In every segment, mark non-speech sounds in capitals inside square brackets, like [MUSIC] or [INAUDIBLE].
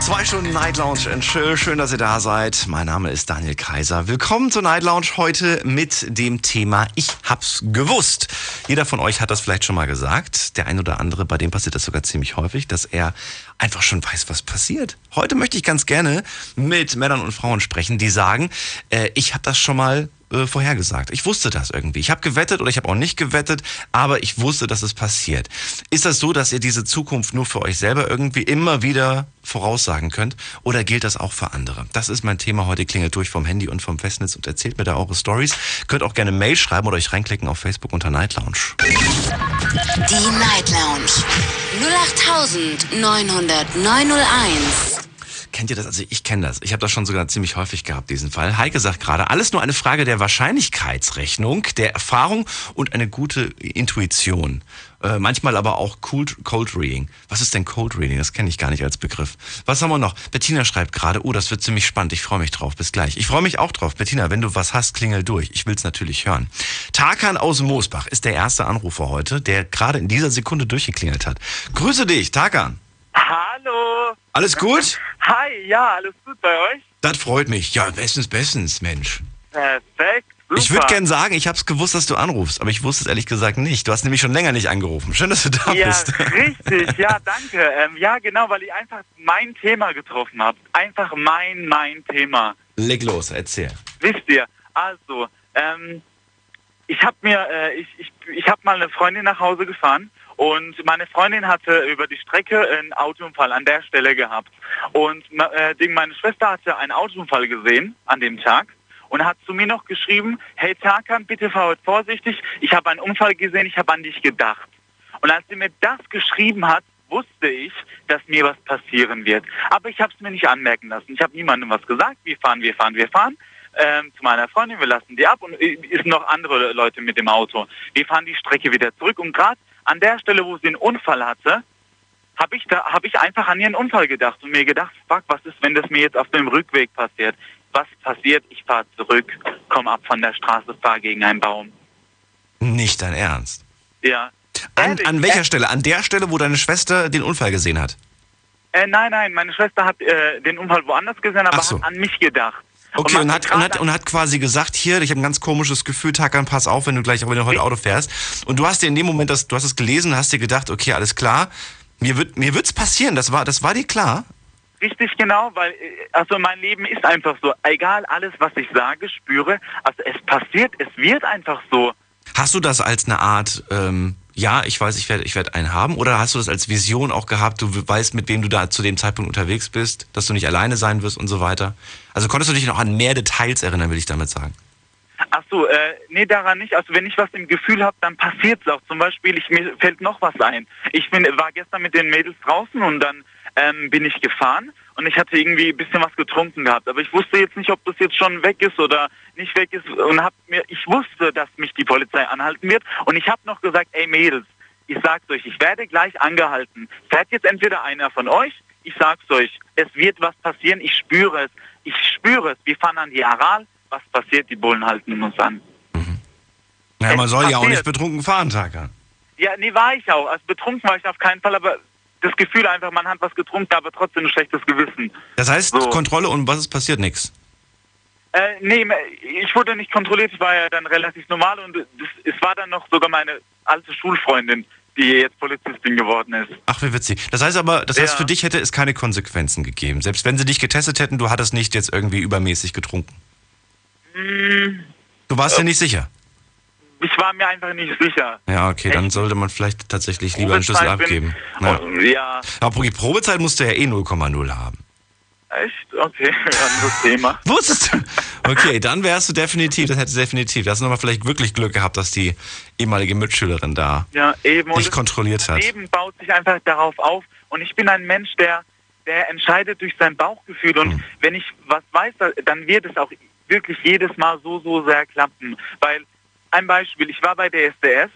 Zwei Stunden Night Lounge und schön, schön, dass ihr da seid. Mein Name ist Daniel Kaiser. Willkommen zur Night Lounge heute mit dem Thema Ich hab's gewusst. Jeder von euch hat das vielleicht schon mal gesagt. Der ein oder andere, bei dem passiert das sogar ziemlich häufig, dass er einfach schon weiß, was passiert. Heute möchte ich ganz gerne mit Männern und Frauen sprechen, die sagen, äh, ich habe das schon mal äh, vorhergesagt. Ich wusste das irgendwie. Ich habe gewettet oder ich habe auch nicht gewettet, aber ich wusste, dass es passiert. Ist das so, dass ihr diese Zukunft nur für euch selber irgendwie immer wieder voraussagen könnt oder gilt das auch für andere? Das ist mein Thema heute. Klingelt durch vom Handy und vom Festnetz und erzählt mir da eure Stories. Könnt auch gerne Mail schreiben oder euch reinklicken auf Facebook unter Night Lounge. Die Night Lounge. 08901. Kennt ihr das? Also ich kenne das. Ich habe das schon sogar ziemlich häufig gehabt, diesen Fall. Heike sagt gerade, alles nur eine Frage der Wahrscheinlichkeitsrechnung, der Erfahrung und eine gute Intuition. Äh, manchmal aber auch Cold, Cold Reading. Was ist denn Cold Reading? Das kenne ich gar nicht als Begriff. Was haben wir noch? Bettina schreibt gerade, oh, das wird ziemlich spannend. Ich freue mich drauf. Bis gleich. Ich freue mich auch drauf. Bettina, wenn du was hast, klingel durch. Ich will es natürlich hören. Tarkan aus Moosbach ist der erste Anrufer heute, der gerade in dieser Sekunde durchgeklingelt hat. Grüße dich, Tarkan. Hallo. Alles gut? Hi, ja, alles gut bei euch? Das freut mich. Ja, bestens, bestens, Mensch. Perfekt. Super. Ich würde gern sagen, ich habe es gewusst, dass du anrufst, aber ich wusste es ehrlich gesagt nicht. Du hast nämlich schon länger nicht angerufen. Schön, dass du da Ja, bist. richtig, ja, [LAUGHS] danke. Ähm, ja, genau, weil ich einfach mein Thema getroffen habe. Einfach mein, mein Thema. Leg los, erzähl. Wisst ihr, also, ähm, ich habe mir, äh, ich, ich, ich habe mal eine Freundin nach Hause gefahren und meine Freundin hatte über die Strecke einen Autounfall an der Stelle gehabt. Und äh, meine Schwester hatte einen Autounfall gesehen an dem Tag und hat zu mir noch geschrieben, hey Tarkan, bitte fahr heute vorsichtig, ich habe einen Unfall gesehen, ich habe an dich gedacht. Und als sie mir das geschrieben hat, wusste ich, dass mir was passieren wird. Aber ich habe es mir nicht anmerken lassen. Ich habe niemandem was gesagt. Wir fahren, wir fahren, wir fahren. Ähm, zu meiner Freundin, wir lassen die ab und äh, es sind noch andere Leute mit dem Auto. Wir fahren die Strecke wieder zurück und gerade an der Stelle, wo sie den Unfall hatte, habe ich da habe ich einfach an ihren Unfall gedacht und mir gedacht, fuck, was ist, wenn das mir jetzt auf dem Rückweg passiert? Was passiert? Ich fahre zurück, komme ab von der Straße, fahre gegen einen Baum. Nicht dein Ernst. Ja. An, Ehrlich, an welcher äh, Stelle? An der Stelle, wo deine Schwester den Unfall gesehen hat. Äh, nein, nein, meine Schwester hat äh, den Unfall woanders gesehen, aber so. hat an mich gedacht. Okay, man und hat, und, hat, und hat quasi gesagt, hier, ich habe ein ganz komisches Gefühl, Takan, pass auf, wenn du gleich auch wenn du heute Auto fährst. Und du hast dir in dem Moment, das, du hast es gelesen, hast dir gedacht, okay, alles klar, mir wird mir wird's passieren, das war, das war dir klar. Richtig genau, weil äh, also mein Leben ist einfach so. Egal alles, was ich sage, spüre, also es passiert, es wird einfach so. Hast du das als eine Art, ähm, ja, ich weiß, ich werde ich werd einen haben, oder hast du das als Vision auch gehabt, du weißt, mit wem du da zu dem Zeitpunkt unterwegs bist, dass du nicht alleine sein wirst und so weiter? Also konntest du dich noch an mehr Details erinnern, will ich damit sagen. Ach so, äh, nee, daran nicht. Also wenn ich was im Gefühl habe, dann passiert es auch. Zum Beispiel, ich, mir fällt noch was ein. Ich bin, war gestern mit den Mädels draußen und dann ähm, bin ich gefahren und ich hatte irgendwie ein bisschen was getrunken gehabt. Aber ich wusste jetzt nicht, ob das jetzt schon weg ist oder nicht weg ist. Und hab mir, ich wusste, dass mich die Polizei anhalten wird. Und ich habe noch gesagt, ey Mädels, ich sag's euch, ich werde gleich angehalten. Fährt jetzt entweder einer von euch, ich sag's euch, es wird was passieren, ich spüre es. Ich spüre es. Wir fahren an die Aral, was passiert, die Bullen halten uns an. Naja, man Es soll ja auch passiert. nicht betrunken fahren, Takan. Ja, nee, war ich auch. Also betrunken war ich auf keinen Fall, aber das Gefühl einfach, man hat was getrunken, aber trotzdem ein schlechtes Gewissen. Das heißt, So. Kontrolle und was ist passiert? Nix. Äh, nee, ich wurde nicht kontrolliert, ich war ja dann relativ normal und es, war dann noch sogar meine alte Schulfreundin, die jetzt Polizistin geworden ist. Ach, wie witzig. Das heißt aber, das heißt, Ja. für dich hätte es keine Konsequenzen gegeben. Selbst wenn sie dich getestet hätten, du hattest nicht jetzt irgendwie übermäßig getrunken. Hm, Du warst dir nicht sicher. Ich war mir einfach nicht sicher. Ja, okay, dann Echt? sollte man vielleicht tatsächlich lieber einen Schlüssel abgeben. Bin, Ja. oh, ja, Aber die Probezeit musst du ja eh 0,0 haben. echt? Okay, [LAUGHS] anderes Thema. Wusstest du? Okay, dann wärst du definitiv, das hättest du definitiv. Da hast du nochmal vielleicht wirklich Glück gehabt, dass die ehemalige Mitschülerin da Ja, eben. dich kontrolliert hat. Leben baut sich einfach darauf auf und ich bin ein Mensch, der, der entscheidet durch sein Bauchgefühl und Mhm. wenn ich was weiß, dann wird es auch wirklich jedes Mal so, so sehr klappen. Weil, ein Beispiel, ich war bei der SDS,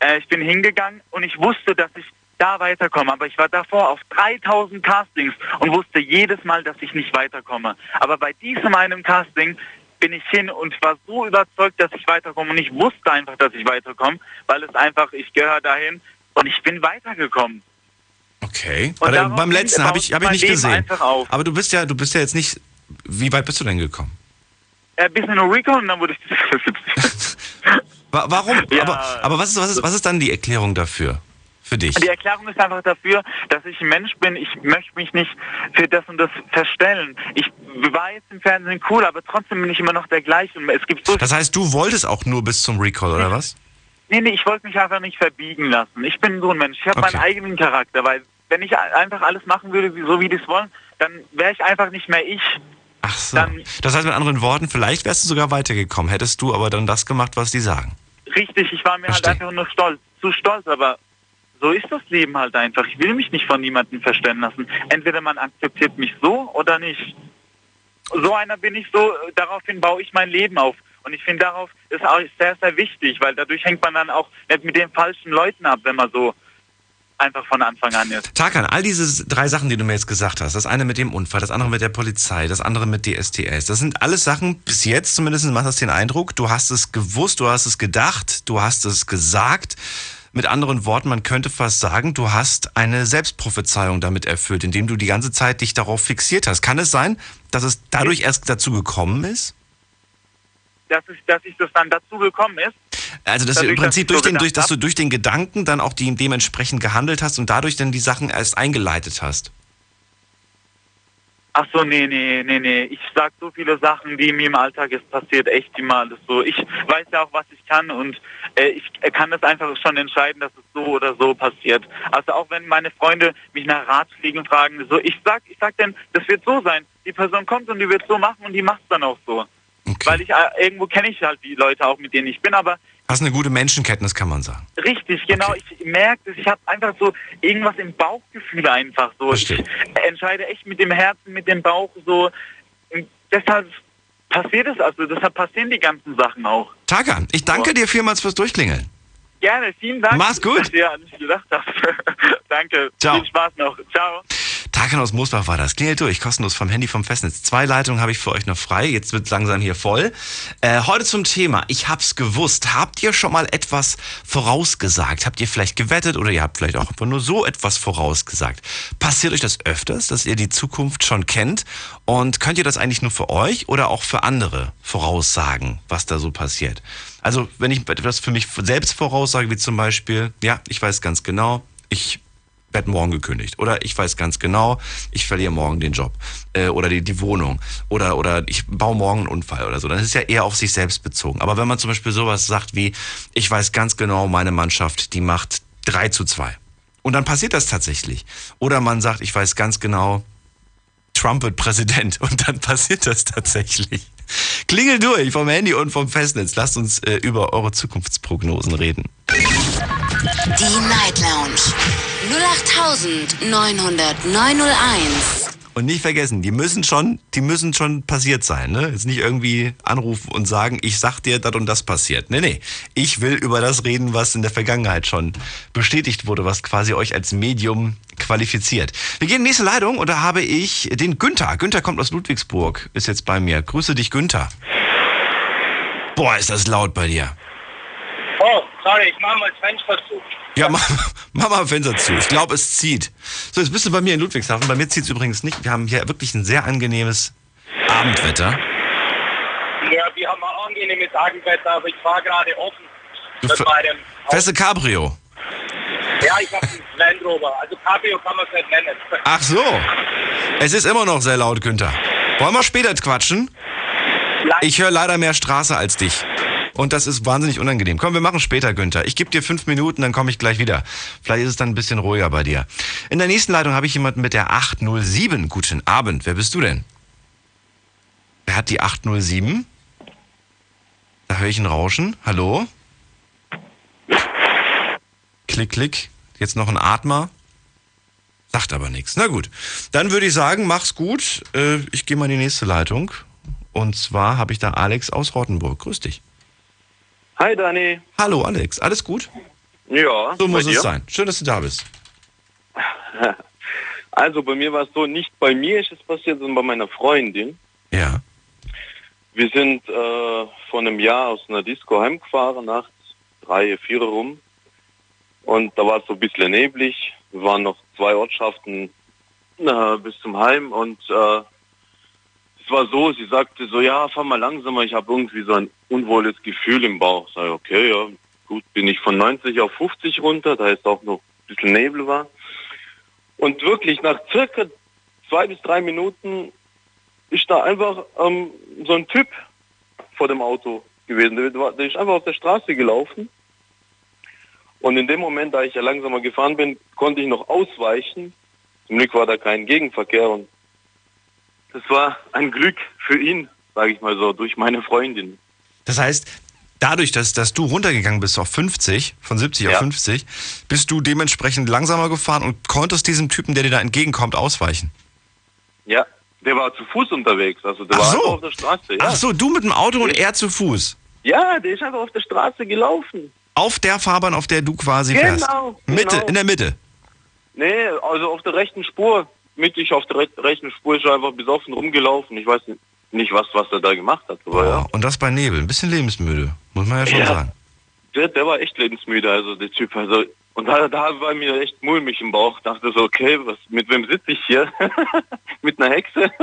äh, ich bin hingegangen und ich wusste, dass ich da weiterkomme. Aber ich war davor auf 3000 Castings und wusste jedes Mal, dass ich nicht weiterkomme. Aber bei diesem einen Casting bin ich hin und war so überzeugt, dass ich weiterkomme und ich wusste einfach, dass ich weiterkomme, weil es einfach, ich gehöre dahin und ich bin weitergekommen. Okay. Und Aber beim letzten habe ich, hab ich nicht Leben gesehen. Aber du bist ja, du bist ja jetzt nicht. Wie weit bist du denn gekommen? Äh, bis in Rico und dann wurde ich [LAUGHS] [LAUGHS] Warum? Ja. Aber, aber was, ist, was, ist, was ist dann die Erklärung dafür? Für dich? Die Erklärung ist einfach dafür, dass ich ein Mensch bin. Ich möchte mich nicht für das und das verstellen. Ich war jetzt im Fernsehen cool, aber trotzdem bin ich immer noch der gleiche. Und es gibt so Das heißt, du wolltest auch nur bis zum Recall, oder was? Nee, nee, ich wollte mich einfach nicht verbiegen lassen. Ich bin so ein Mensch. Ich habe Okay. meinen eigenen Charakter, weil wenn ich einfach alles machen würde, so wie die es wollen, dann wäre ich einfach nicht mehr ich. Ach so. Dann- Das heißt mit anderen Worten, vielleicht wärst du sogar weitergekommen, hättest du aber dann das gemacht, was die sagen. Richtig, ich war mir Verstehe. halt einfach nur stolz. Zu stolz, aber so ist das Leben halt einfach. Ich will mich nicht von niemandem verstellen lassen. Entweder man akzeptiert mich so oder nicht. So einer bin ich so, daraufhin baue ich mein Leben auf. Und ich finde, darauf ist auch sehr, sehr wichtig, weil dadurch hängt man dann auch nicht mit den falschen Leuten ab, wenn man so einfach von Anfang an ist. Tarkan, all diese drei Sachen, die du mir jetzt gesagt hast, das eine mit dem Unfall, das andere mit der Polizei, das andere mit DSTS, das sind alles Sachen, bis jetzt zumindest macht das den Eindruck, du hast es gewusst, du hast es gedacht, du hast es gesagt. Mit anderen Worten, man könnte fast sagen, du hast eine Selbstprophezeiung damit erfüllt, indem du die ganze Zeit dich darauf fixiert hast. Kann es sein, dass es dadurch erst dazu gekommen ist? Dass, ich, dass ich das dann dazu gekommen ist. Also, dass du im Dadurch, Prinzip durch so den, durch, dass du durch den Gedanken dann auch die, dementsprechend gehandelt hast und dadurch dann die Sachen erst eingeleitet hast. Ach so, nee, nee, nee, nee. Ich sag so viele Sachen, die mir im Alltag ist passiert, echt immer alles so. Ich weiß ja auch, was ich kann und äh, ich kann das einfach schon entscheiden, dass es so oder so passiert. Also auch wenn meine Freunde mich nach Ratschlägen fragen, so ich sag, ich sag denn, das wird so sein. Die Person kommt und die wird so machen und die macht dann auch so. Okay. Weil ich äh, irgendwo kenne ich halt die Leute auch, mit denen ich bin, aber Hast eine gute Menschenkenntnis, kann man sagen. Richtig, genau. Okay. Ich merke es. Ich habe einfach so irgendwas im Bauchgefühl einfach so. Verstehe. Ich entscheide echt mit dem Herzen, mit dem Bauch so. Und deshalb passiert es, also deshalb passieren die ganzen Sachen auch. Tagan, ich danke dir vielmals fürs Durchklingeln. Gerne, vielen Dank. Mach's gut. Dass ihr an mich gedacht habt. [LAUGHS] Danke. Ciao. Viel Spaß noch. Ciao. Tagan aus Moosbach war das. Klingelt durch, kostenlos vom Handy vom Festnetz. Zwei Leitungen habe ich für euch noch frei. Jetzt wird langsam hier voll. Äh, heute zum Thema. Ich hab's gewusst. Habt ihr schon mal etwas vorausgesagt? Habt ihr vielleicht gewettet oder ihr habt vielleicht auch einfach nur so etwas vorausgesagt? Passiert euch das öfters, dass ihr die Zukunft schon kennt? Und könnt ihr das eigentlich nur für euch oder auch für andere voraussagen, was da so passiert? Also, wenn ich etwas für mich selbst voraussage, wie zum Beispiel, ja, ich weiß ganz genau, ich werde morgen gekündigt. Oder ich weiß ganz genau, ich verliere morgen den Job. Äh, oder die, die Wohnung. Oder, oder ich baue morgen einen Unfall oder so. Dann ist ja eher auf sich selbst bezogen. Aber wenn man zum Beispiel sowas sagt wie, ich weiß ganz genau, meine Mannschaft, die macht 3 zu 2. Und dann passiert das tatsächlich. Oder man sagt, ich weiß ganz genau, Trump wird Präsident. Und dann passiert das tatsächlich. Klingel durch vom Handy und vom Festnetz. Lasst uns äh, über eure Zukunftsprognosen reden. Die Night Lounge 08901. Und nicht vergessen, die müssen schon, die müssen schon passiert sein, ne? Jetzt nicht irgendwie anrufen und sagen, ich sag dir, das und das passiert. Nee, nee. Ich will über das reden, was in der Vergangenheit schon bestätigt wurde, was quasi euch als Medium qualifiziert. Wir gehen in die nächste Leitung und da habe ich den Günther. Günther kommt aus Ludwigsburg, ist jetzt bei mir. Grüße dich, Günther. Boah, ist das laut bei dir. Sorry, ich mache mal das Fenster zu. Ja, mach, [LAUGHS] mach mal Fenster zu. Ich glaube, es zieht. So, jetzt bist du bei mir in Ludwigshafen. Bei mir zieht es übrigens nicht. Wir haben hier wirklich ein sehr angenehmes Abendwetter. Ja, wir haben ein angenehmes Abendwetter, aber ich fahre gerade offen Du. Feste Cabrio. Ja, ich habe einen Land Rover. Also Cabrio kann man es nicht nennen. [LAUGHS] Ach so. Es ist immer noch sehr laut, Günther. Wollen wir später quatschen? Ich höre leider mehr Straße als dich. Und das ist wahnsinnig unangenehm. Komm, wir machen später, Günther. Ich gebe dir fünf Minuten, dann komme ich gleich wieder. Vielleicht ist es dann ein bisschen ruhiger bei dir. In der nächsten Leitung habe ich jemanden mit der 807. Guten Abend. Wer bist du denn? Wer hat die 807? Da höre ich ein Rauschen. Hallo? Klick, klick. Jetzt noch ein Atmer. Sagt aber nichts. Na gut. Dann würde ich sagen, mach's gut. Äh, Ich gehe mal in die nächste Leitung. Und zwar habe ich da Alex aus Rottenburg. Grüß dich. Hi Dani. Hallo Alex, alles gut? Ja. So muss es sein. Schön, dass du da bist. [LAUGHS] Also bei mir war es so, nicht bei mir ist es passiert, sondern bei meiner Freundin. Ja. Wir sind äh, vor einem Jahr aus einer Disco heimgefahren, nachts drei, vier rum. Und da war es so ein bisschen neblig. Wir waren noch zwei Ortschaften äh, bis zum Heim und äh, es war so, sie sagte so, ja, fahr mal langsamer, ich habe irgendwie so ein unwohles Gefühl im Bauch. Sag ich, okay, ja, gut, bin ich von 90 auf 50 runter, da ist auch noch ein bisschen Nebel war. Und wirklich nach circa zwei bis drei Minuten ist da einfach ähm, so ein Typ vor dem Auto gewesen. Der, der ist einfach auf der Straße gelaufen. Und in dem Moment, da ich ja langsamer gefahren bin, konnte ich noch ausweichen. Zum Glück war da kein Gegenverkehr und das war ein Glück für ihn, sage ich mal so, durch meine Freundin. Das heißt, dadurch, dass, dass du runtergegangen bist auf 50, von 70 auf Ja. 50, bist du dementsprechend langsamer gefahren und konntest diesem Typen, der dir da entgegenkommt, ausweichen. Ja, der war zu Fuß unterwegs, also der Ach war so. auf der Straße. Ja. Ach so, du mit dem Auto und er zu Fuß. ja, der ist einfach auf der Straße gelaufen. Auf der Fahrbahn, auf der du quasi Genau, fährst. Mitte, genau. in der Mitte. Nee, also auf der rechten Spur, mittig auf der re rechten Spur ist er einfach besoffen rumgelaufen. Ich weiß nicht, was, was er da gemacht hat, aber ja. Oh, und das bei Nebel. Ein bisschen lebensmüde, muss man ja schon Ja. sagen. Der, der war echt lebensmüde, also der Typ. Also, und da, da war mir echt mulmig im Bauch. Dachte so, okay, was, mit wem sitze ich hier? [LAUGHS] mit einer Hexe? [LAUGHS]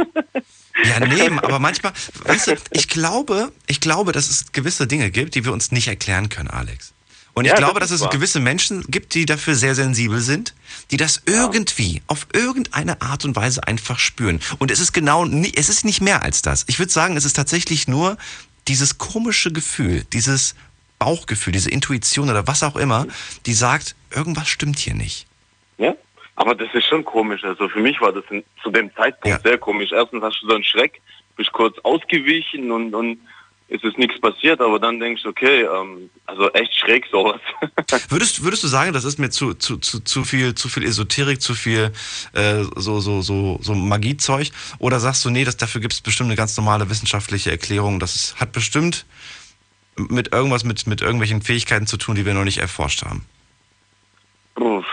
Ja, nee, aber manchmal, weißt du, ich glaube, ich glaube, dass es gewisse Dinge gibt, die wir uns nicht erklären können, Alex. Und ich Ja, glaube, das dass es wahr. gewisse Menschen gibt, die dafür sehr sensibel sind, die das irgendwie, auf irgendeine Art und Weise einfach spüren. Und es ist genau, nie- es ist nicht mehr als das. Ich würde sagen, es ist tatsächlich nur dieses komische Gefühl, dieses Bauchgefühl, diese Intuition oder was auch immer, die sagt, irgendwas stimmt hier nicht. Ja, aber das ist schon komisch. Also für mich war das zu dem Zeitpunkt Ja. sehr komisch. Erstens hast du so einen Schreck, bist kurz ausgewichen und, und es ist nichts passiert, aber dann denkst du, okay, ähm, also echt schräg sowas. [LAUGHS] Würdest, würdest du sagen, das ist mir zu, zu, zu, zu viel, zu viel Esoterik, zu viel äh, so, so, so, so Magiezeug? Oder sagst du, nee, das, dafür gibt es bestimmt eine ganz normale wissenschaftliche Erklärung, das ist, hat bestimmt mit irgendwas, mit, mit irgendwelchen Fähigkeiten zu tun, die wir noch nicht erforscht haben? Puh,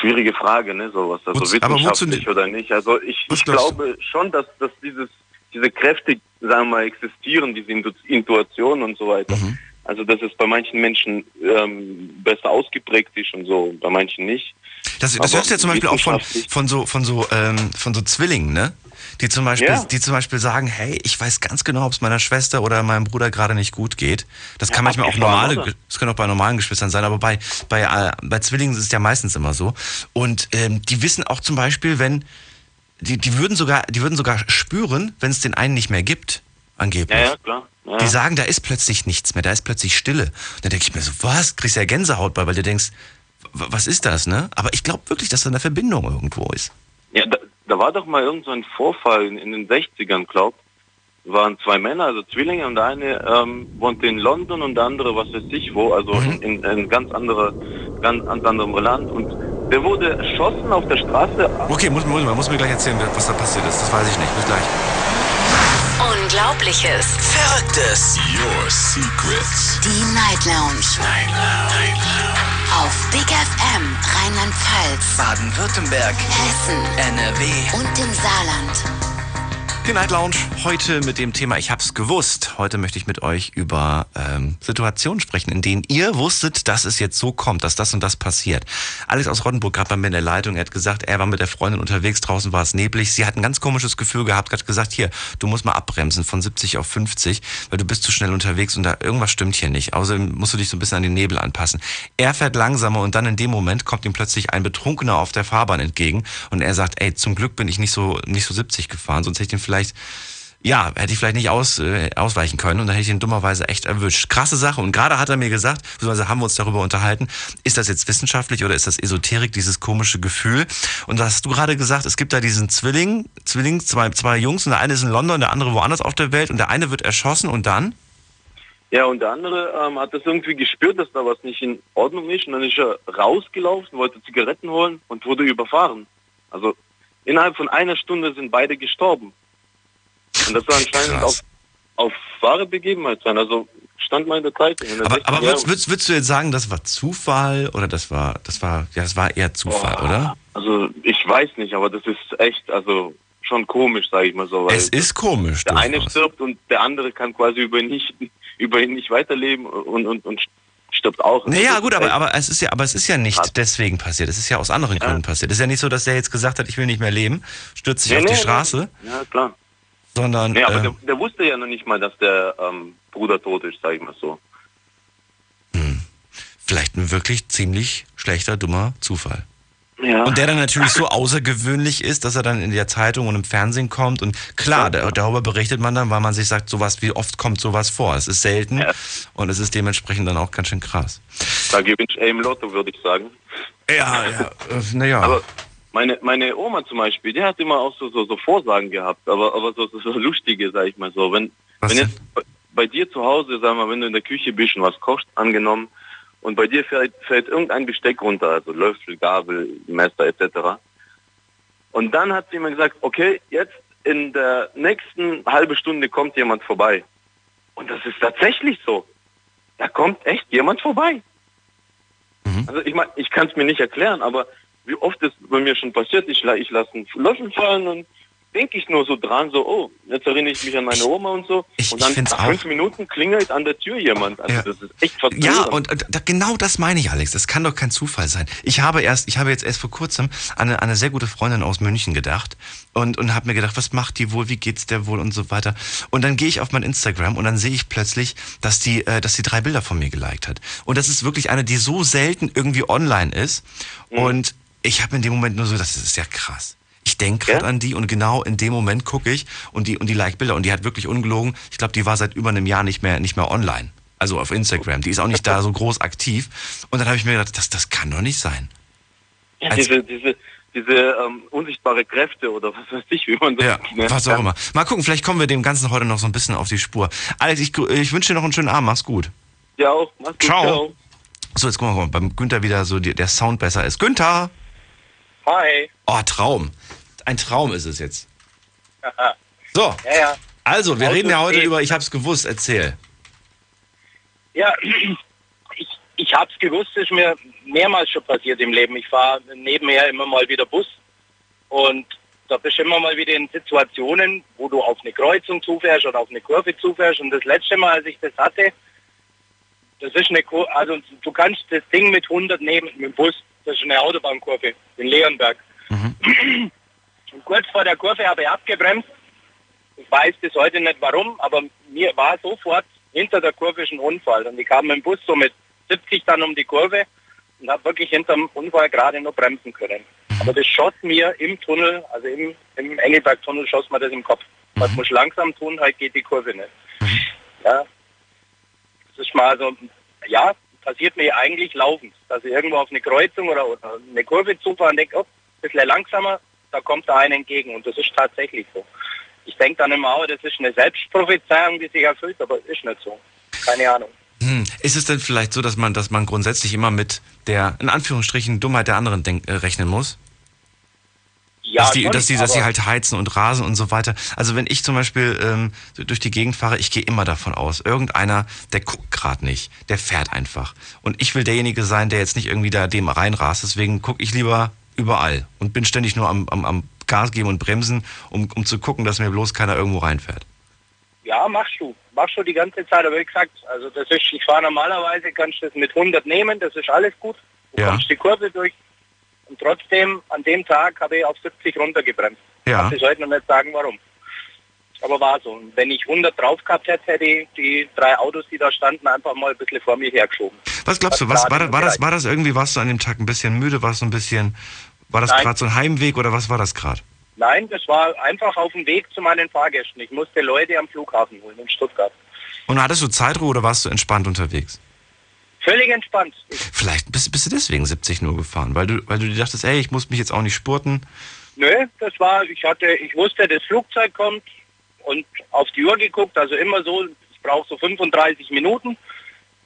schwierige Frage, ne, sowas. Also Wozu- aber wozu wissenschaftlich ne- oder nicht. Also ich, ich glaube schon, dass, dass dieses, diese Kräfte, sagen wir mal, existieren, diese Intu- Intuition und so weiter. Mhm. Also dass es bei manchen Menschen ähm, besser ausgeprägt ist und so, bei manchen nicht. Das, das hörst du ja zum Beispiel auch von, von so, von so, ähm, von so Zwillingen, ne? Die zum Beispiel, Ja. die zum Beispiel sagen, hey, ich weiß ganz genau, ob es meiner Schwester oder meinem Bruder gerade nicht gut geht. Das Ja, kann manchmal auch normale, oder? das können auch bei normalen Geschwistern sein, aber bei, bei, äh, bei Zwillingen ist es ja meistens immer so. Und ähm, die wissen auch zum Beispiel, wenn, die, die würden sogar, die würden sogar spüren, wenn es den einen nicht mehr gibt, angeblich. Ja, ja, klar. Ja. Die sagen, da ist plötzlich nichts mehr, da ist plötzlich Stille. Und dann denke ich mir so, was? Kriegst ja Gänsehaut bei, weil du denkst, was ist das, ne? Aber ich glaube wirklich, dass da eine Verbindung irgendwo ist. Ja, da, da war doch mal irgend so ein Vorfall in, in den 60ern, glaub. Waren zwei Männer, also Zwillinge, und der eine ähm, wohnte in London und der andere, was weiß ich wo, also Mhm. in, in ganz andere, ganz, ganz anderem Land. Und der wurde erschossen auf der Straße. Okay, muss, muss, muss mir gleich erzählen, was da passiert ist. Das weiß ich nicht. Bis gleich. Unglaubliches. Verrücktes. Your secrets. Die Night Lounge. Night Lounge. Auf Big FM Rheinland-Pfalz, Baden-Württemberg. Hessen NRW. und im Saarland. Die Night Lounge heute mit dem Thema Ich hab's gewusst. Heute möchte ich mit euch über ähm, Situationen sprechen, in denen ihr wusstet, dass es jetzt so kommt, dass das und das passiert. Alex aus Rottenburg gerade bei mir in der Leitung, er hat gesagt, er war mit der Freundin unterwegs, draußen war es neblig. Sie hat ein ganz komisches Gefühl gehabt, hat gesagt, hier, du musst mal abbremsen von 70 auf 50, weil du bist zu schnell unterwegs und da irgendwas stimmt hier nicht. Außerdem musst du dich so ein bisschen an den Nebel anpassen. Er fährt langsamer und dann in dem Moment kommt ihm plötzlich ein Betrunkener auf der Fahrbahn entgegen und er sagt, ey, zum Glück bin ich nicht so, nicht so 70 gefahren, sonst hätte ich den vielleicht ja, hätte ich vielleicht nicht aus, äh, ausweichen können und dann hätte ich ihn dummerweise echt erwischt. Krasse Sache. Und gerade hat er mir gesagt, beziehungsweise haben wir uns darüber unterhalten, ist das jetzt wissenschaftlich oder ist das Esoterik, dieses komische Gefühl? Und da hast du gerade gesagt, es gibt da diesen Zwilling, Zwilling, zwei, zwei Jungs und der eine ist in London, der andere woanders auf der Welt und der eine wird erschossen und dann? Ja, und der andere ähm, hat das irgendwie gespürt, dass da was nicht in Ordnung ist. Und dann ist er rausgelaufen, wollte Zigaretten holen und wurde überfahren. Also innerhalb von einer Stunde sind beide gestorben. Und das soll anscheinend auf, auf wahre Begebenheit sein. Also stand mal in der Zeitung. Aber, 60 aber würdest, würdest, würdest du jetzt sagen, das war Zufall oder das war, das war, ja, das war eher Zufall, Boah. oder? Also ich weiß nicht, aber das ist echt, also schon komisch, sage ich mal so. Es ist komisch. der eine stirbt und der andere kann quasi über ihn nicht, über ihn nicht weiterleben und, und, und stirbt auch. Naja, gut, aber, aber es ist ja, aber es ist ja nicht Krass. deswegen passiert. Es ist ja aus anderen Gründen passiert. Es ist ja nicht so, dass der jetzt gesagt hat, ich will nicht mehr leben, stürzt sich Nee, auf die nee, Straße, nee. Ja, klar. Sondern Nee, aber äh, der, der wusste ja noch nicht mal, dass der ähm, Bruder tot ist, sag ich mal so. vielleicht ein wirklich ziemlich schlechter, dummer Zufall. Ja. Und der dann natürlich so außergewöhnlich ist, dass er dann in der Zeitung und im Fernsehen kommt. Und klar, da- darüber berichtet man dann, weil man sich sagt, sowas, wie oft kommt sowas vor? Es ist selten Ja. und es ist dementsprechend dann auch ganz schön krass. da gewinnt er im Lotto, würde ich sagen. Ja, ja. Naja. Aber meine, meine Oma zum Beispiel, die hat immer auch so, so, so Vorsagen gehabt, aber, aber so, so, so lustige, sag ich mal so. Wenn, Was wenn jetzt bei- bei dir zu Hause, sag mal, wenn du in der Küche bist und was kochst, angenommen, und bei dir fällt, fällt irgendein Besteck runter, also Löffel, Gabel, Messer etc. Und dann hat sie mir gesagt, okay, jetzt in der nächsten halbe Stunde kommt jemand vorbei. Und das ist tatsächlich so. Da kommt echt jemand vorbei. Mhm. Also ich meine, ich kann es mir nicht erklären, aber wie oft ist bei mir schon passiert, ich, ich lasse einen Löffel fallen und denke ich nur so dran, so, oh, jetzt erinnere ich mich an meine Oma und so. Ich- und dann nach fünf Minuten klingelt an der Tür jemand. Also Ja. das ist echt verstörend. Ja, und äh, da, genau das meine ich, Alex. Das kann doch kein Zufall sein. Ich habe erst, ich habe jetzt erst vor kurzem an eine, an eine sehr gute Freundin aus München gedacht und, und habe mir gedacht, was macht die wohl, wie geht's der wohl und so weiter. Und dann gehe ich auf mein Instagram und dann sehe ich plötzlich, dass die, äh, dass die drei Bilder von mir geliked hat. Und das ist wirklich eine, die so selten irgendwie online ist. Und ich habe in dem Moment nur so, das ist ja krass. Ich denke gerade Ja? an die und genau in dem Moment gucke ich und die und die like Bilder und die hat wirklich ungelogen. Ich glaube, die war seit über einem Jahr nicht mehr nicht mehr online. Also auf Instagram. Die ist auch nicht da so groß aktiv. Und dann habe ich mir gedacht, das, das kann doch nicht sein. ja, als- diese, diese, diese ähm, unsichtbare Kräfte oder was weiß ich, wie man das Ja, nennt. was auch immer. Mal gucken, vielleicht kommen wir dem Ganzen heute noch so ein bisschen auf die Spur. Alex, ich, ich wünsche dir noch einen schönen Abend. Mach's gut. Ja, auch. Mach's gut. Ciao. So, jetzt gucken wir mal, beim Günther wieder so die, der Sound besser ist. Günther! Hi. Oh, Traum. Ein Traum ist es jetzt. [LAUGHS] So, Ja, ja. also, wir Auto reden ja heute über Ich hab's gewusst. Erzähl. Ja, [CLEARS THROAT] ich, ich hab's gewusst, ist mir mehrmals schon passiert im Leben. Ich fahre nebenher immer mal wieder Bus und da bist du immer mal wieder in Situationen, wo du auf eine Kreuzung zufährst oder auf eine Kurve zufährst. Und das letzte Mal, als ich das hatte, das ist eine Kurve, also du kannst das Ding mit 100 nehmen, mit dem Bus, das ist eine Autobahnkurve in Leonberg. Und kurz vor der Kurve habe ich abgebremst. Ich weiß bis heute nicht warum, aber mir war sofort hinter der Kurve ein Unfall. Und ich kam mit dem Bus so mit 70 dann um die Kurve und habe wirklich hinterm Unfall gerade noch bremsen können. Aber das schoss mir im Tunnel, also im, im Engelberg-Tunnel, schoss mir das im Kopf. Was muss ich langsam tun, halt geht die Kurve nicht. Ja. Das ist mal so, ja, passiert mir eigentlich laufend, dass ich irgendwo auf eine Kreuzung oder, oder eine Kurve zufahre und denke, oh, ein bisschen langsamer, da kommt da einer entgegen. Und das ist tatsächlich so. Ich denke dann immer, oh, das ist eine Selbstprophezeiung, die sich erfüllt, aber ist nicht so. Keine Ahnung. Hm. Ist es denn vielleicht so, dass man, dass man grundsätzlich immer mit der, in Anführungsstrichen, Dummheit der anderen denk, äh, rechnen muss? Ja, dass, die, schon, dass, die, dass sie aber- halt heizen und rasen und so weiter. Also wenn ich zum Beispiel ähm, durch die Gegend fahre, ich gehe immer davon aus, irgendeiner, der guckt gerade nicht, der fährt einfach. Und ich will derjenige sein, der jetzt nicht irgendwie da dem reinrast. Deswegen gucke ich lieber überall und bin ständig nur am, am, am Gas geben und bremsen, um, um zu gucken, dass mir bloß keiner irgendwo reinfährt. Ja, machst du. Machst du die ganze Zeit, aber wie gesagt, also das ist, ich fahre normalerweise, kannst du das mit 100 nehmen, das ist alles gut. Du Ja. kommst die Kurve durch und trotzdem, an dem Tag habe ich auf 70 runtergebremst. Ja. Kann ich heute noch nicht sagen, warum. Aber war so. Und wenn ich 100 drauf gehabt hätte, hätte ich die drei Autos, die da standen, einfach mal ein bisschen vor mir hergeschoben. Was glaubst du, Was war, das, war, das, war das irgendwie, warst du an dem Tag ein bisschen müde, warst du ein bisschen, war das gerade so ein Heimweg oder was war das gerade? Nein, das war einfach auf dem Weg zu meinen Fahrgästen. Ich musste Leute am Flughafen holen in Stuttgart. Und hattest du Zeitruhe oder warst du entspannt unterwegs? Völlig entspannt. Ich, Vielleicht bist, bist du deswegen 70 nur gefahren, weil du, weil du dir dachtest, ey, ich muss mich jetzt auch nicht spurten. nö, das war, ich hatte, ich wusste, das Flugzeug kommt und auf die Uhr geguckt, also immer so, ich brauche so 35 Minuten.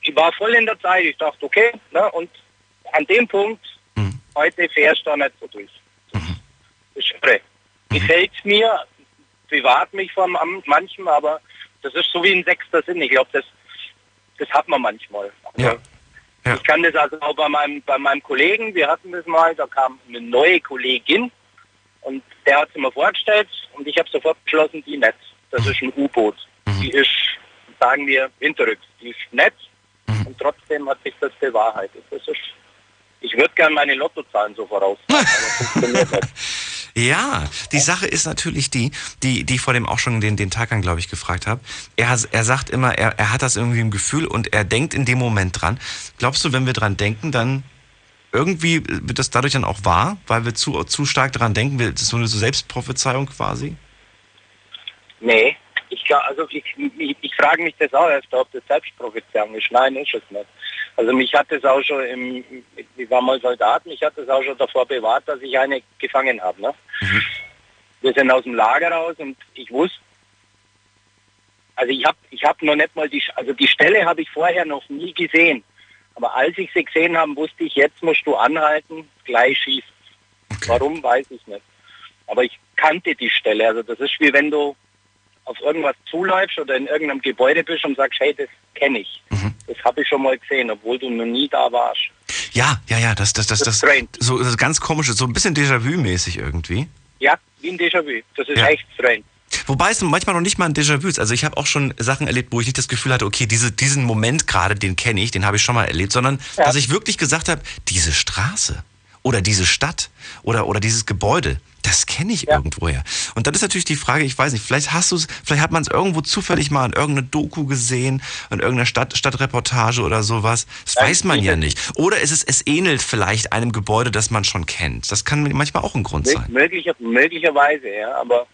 Ich war voll in der Zeit. Ich dachte, okay, ne, und an dem Punkt, Mhm. heute fährst du da nicht so durch. Das ist irre. Gefällt mir, privat mich von manchem, aber das ist so wie ein sechster Sinn. Ich glaube, das, das hat man manchmal. Ja. Ja. Ich kann das also auch bei meinem, bei meinem Kollegen, wir hatten das mal, da kam eine neue Kollegin und der hat sie mir vorgestellt und ich habe sofort beschlossen, die nicht. Das ist ein U-Boot. Die ist, sagen wir, hinterrücks. Die ist nett und trotzdem hat sich das bewahrheitet. Das ist, ich würde gerne meine Lottozahlen so voraus. [LAUGHS] aber funktioniert nicht. Ja, die Sache ist natürlich die, die, die ich vor dem auch schon den, den Tag an, glaube ich, gefragt habe. Er, er sagt immer, er, er hat das irgendwie im Gefühl und er denkt in dem Moment dran. Glaubst du, wenn wir dran denken, dann irgendwie wird das dadurch dann auch wahr, weil wir zu, zu stark dran denken? Das ist so eine Selbstprophezeiung quasi? Nee, ich, also ich, ich, ich frage mich das auch erst, ob das Selbstprophezeiung ist. Nein, ist es nicht. Also mich hat es auch schon, im, ich war mal Soldat, mich hat es auch schon davor bewahrt, dass ich eine gefangen habe. Ne? Wir sind aus dem Lager raus und ich wusste, also ich habe ich hab noch nicht mal die, also die Stelle habe ich vorher noch nie gesehen. Aber als ich sie gesehen habe, wusste ich, jetzt musst du anhalten, gleich schießen. Warum, weiß ich nicht. Aber ich kannte die Stelle. Also das ist wie wenn du auf irgendwas zuläufst oder in irgendeinem Gebäude bist und sagst, hey, das kenne ich. Das habe ich schon mal gesehen, obwohl du noch nie da warst. Ja, ja, ja, das, das, das, Das das, so das ganz komisch, so ein bisschen Déjà-vu-mäßig irgendwie. Ja, wie ein Déjà-vu. Das ist Ja. echt strange. Wobei es manchmal noch nicht mal ein Déjà-vu ist. Also ich habe auch schon Sachen erlebt, wo ich nicht das Gefühl hatte, okay, diese, diesen Moment gerade, den kenne ich, den habe ich schon mal erlebt, sondern Ja. dass ich wirklich gesagt habe, diese Straße oder diese Stadt oder, oder dieses Gebäude, das kenne ich Ja. irgendwoher. Und dann ist natürlich die Frage, ich weiß nicht, vielleicht hast du es, vielleicht hat man es irgendwo zufällig mal in irgendeiner Doku gesehen, in irgendeiner Stadt, Stadtreportage oder sowas. Das Ja, weiß man ja nicht. Oder ist es, es ähnelt vielleicht einem Gebäude, das man schon kennt. Das kann manchmal auch ein Grund sein. Möglicher, möglicherweise, ja. Aber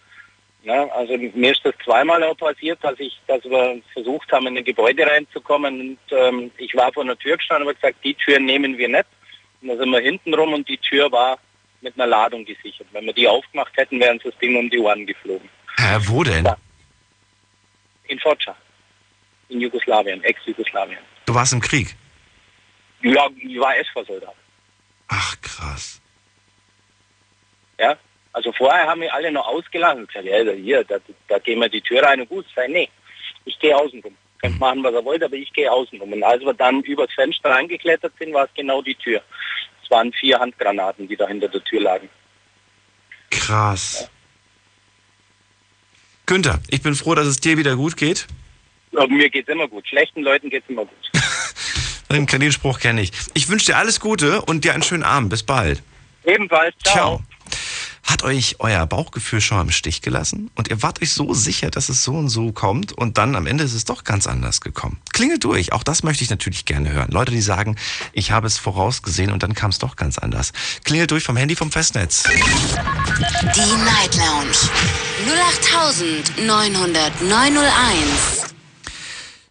ja, also mir ist das zweimal auch passiert, dass ich, dass wir versucht haben, in ein Gebäude reinzukommen und ähm, ich war vor einer Tür gestanden und habe gesagt, die Tür nehmen wir nicht. Und da sind wir hinten rum und die Tür war mit einer Ladung gesichert. Wenn wir die aufgemacht hätten, wären uns das Ding um die Ohren geflogen. Hä, wo denn? Ja. In Foča. In Jugoslawien, Ex-Jugoslawien. Du warst im Krieg. Ja, ich war SV-Soldat. Ach, krass. Ja? Also vorher haben wir alle noch ausgelassen gesagt, ja, hier, da, da gehen wir die Tür rein und gut. Sei, nee, ich gehe außen rum. Könnt machen, was ihr wollt, aber ich gehe außen rum. Und als wir dann übers Fenster reingeklettert sind, war es genau die Tür. Es waren vier Handgranaten, die da hinter der Tür lagen. Krass. Günther, ich bin froh, dass es dir wieder gut geht. Aber mir geht's immer gut. Schlechten Leuten geht's immer gut. [LAUGHS] Den, den Spruch kenne ich. Ich wünsche dir alles Gute und dir einen schönen Abend. Bis bald. Ebenfalls, ciao. Ciao. Hat euch euer Bauchgefühl schon im Stich gelassen? Und ihr wart euch so sicher, dass es so und so kommt und dann am Ende ist es doch ganz anders gekommen. Klingelt durch, auch das möchte ich natürlich gerne hören. Leute, die sagen, ich habe es vorausgesehen und dann kam es doch ganz anders. Klingelt durch vom Handy vom Festnetz. Die Night Lounge 0890901.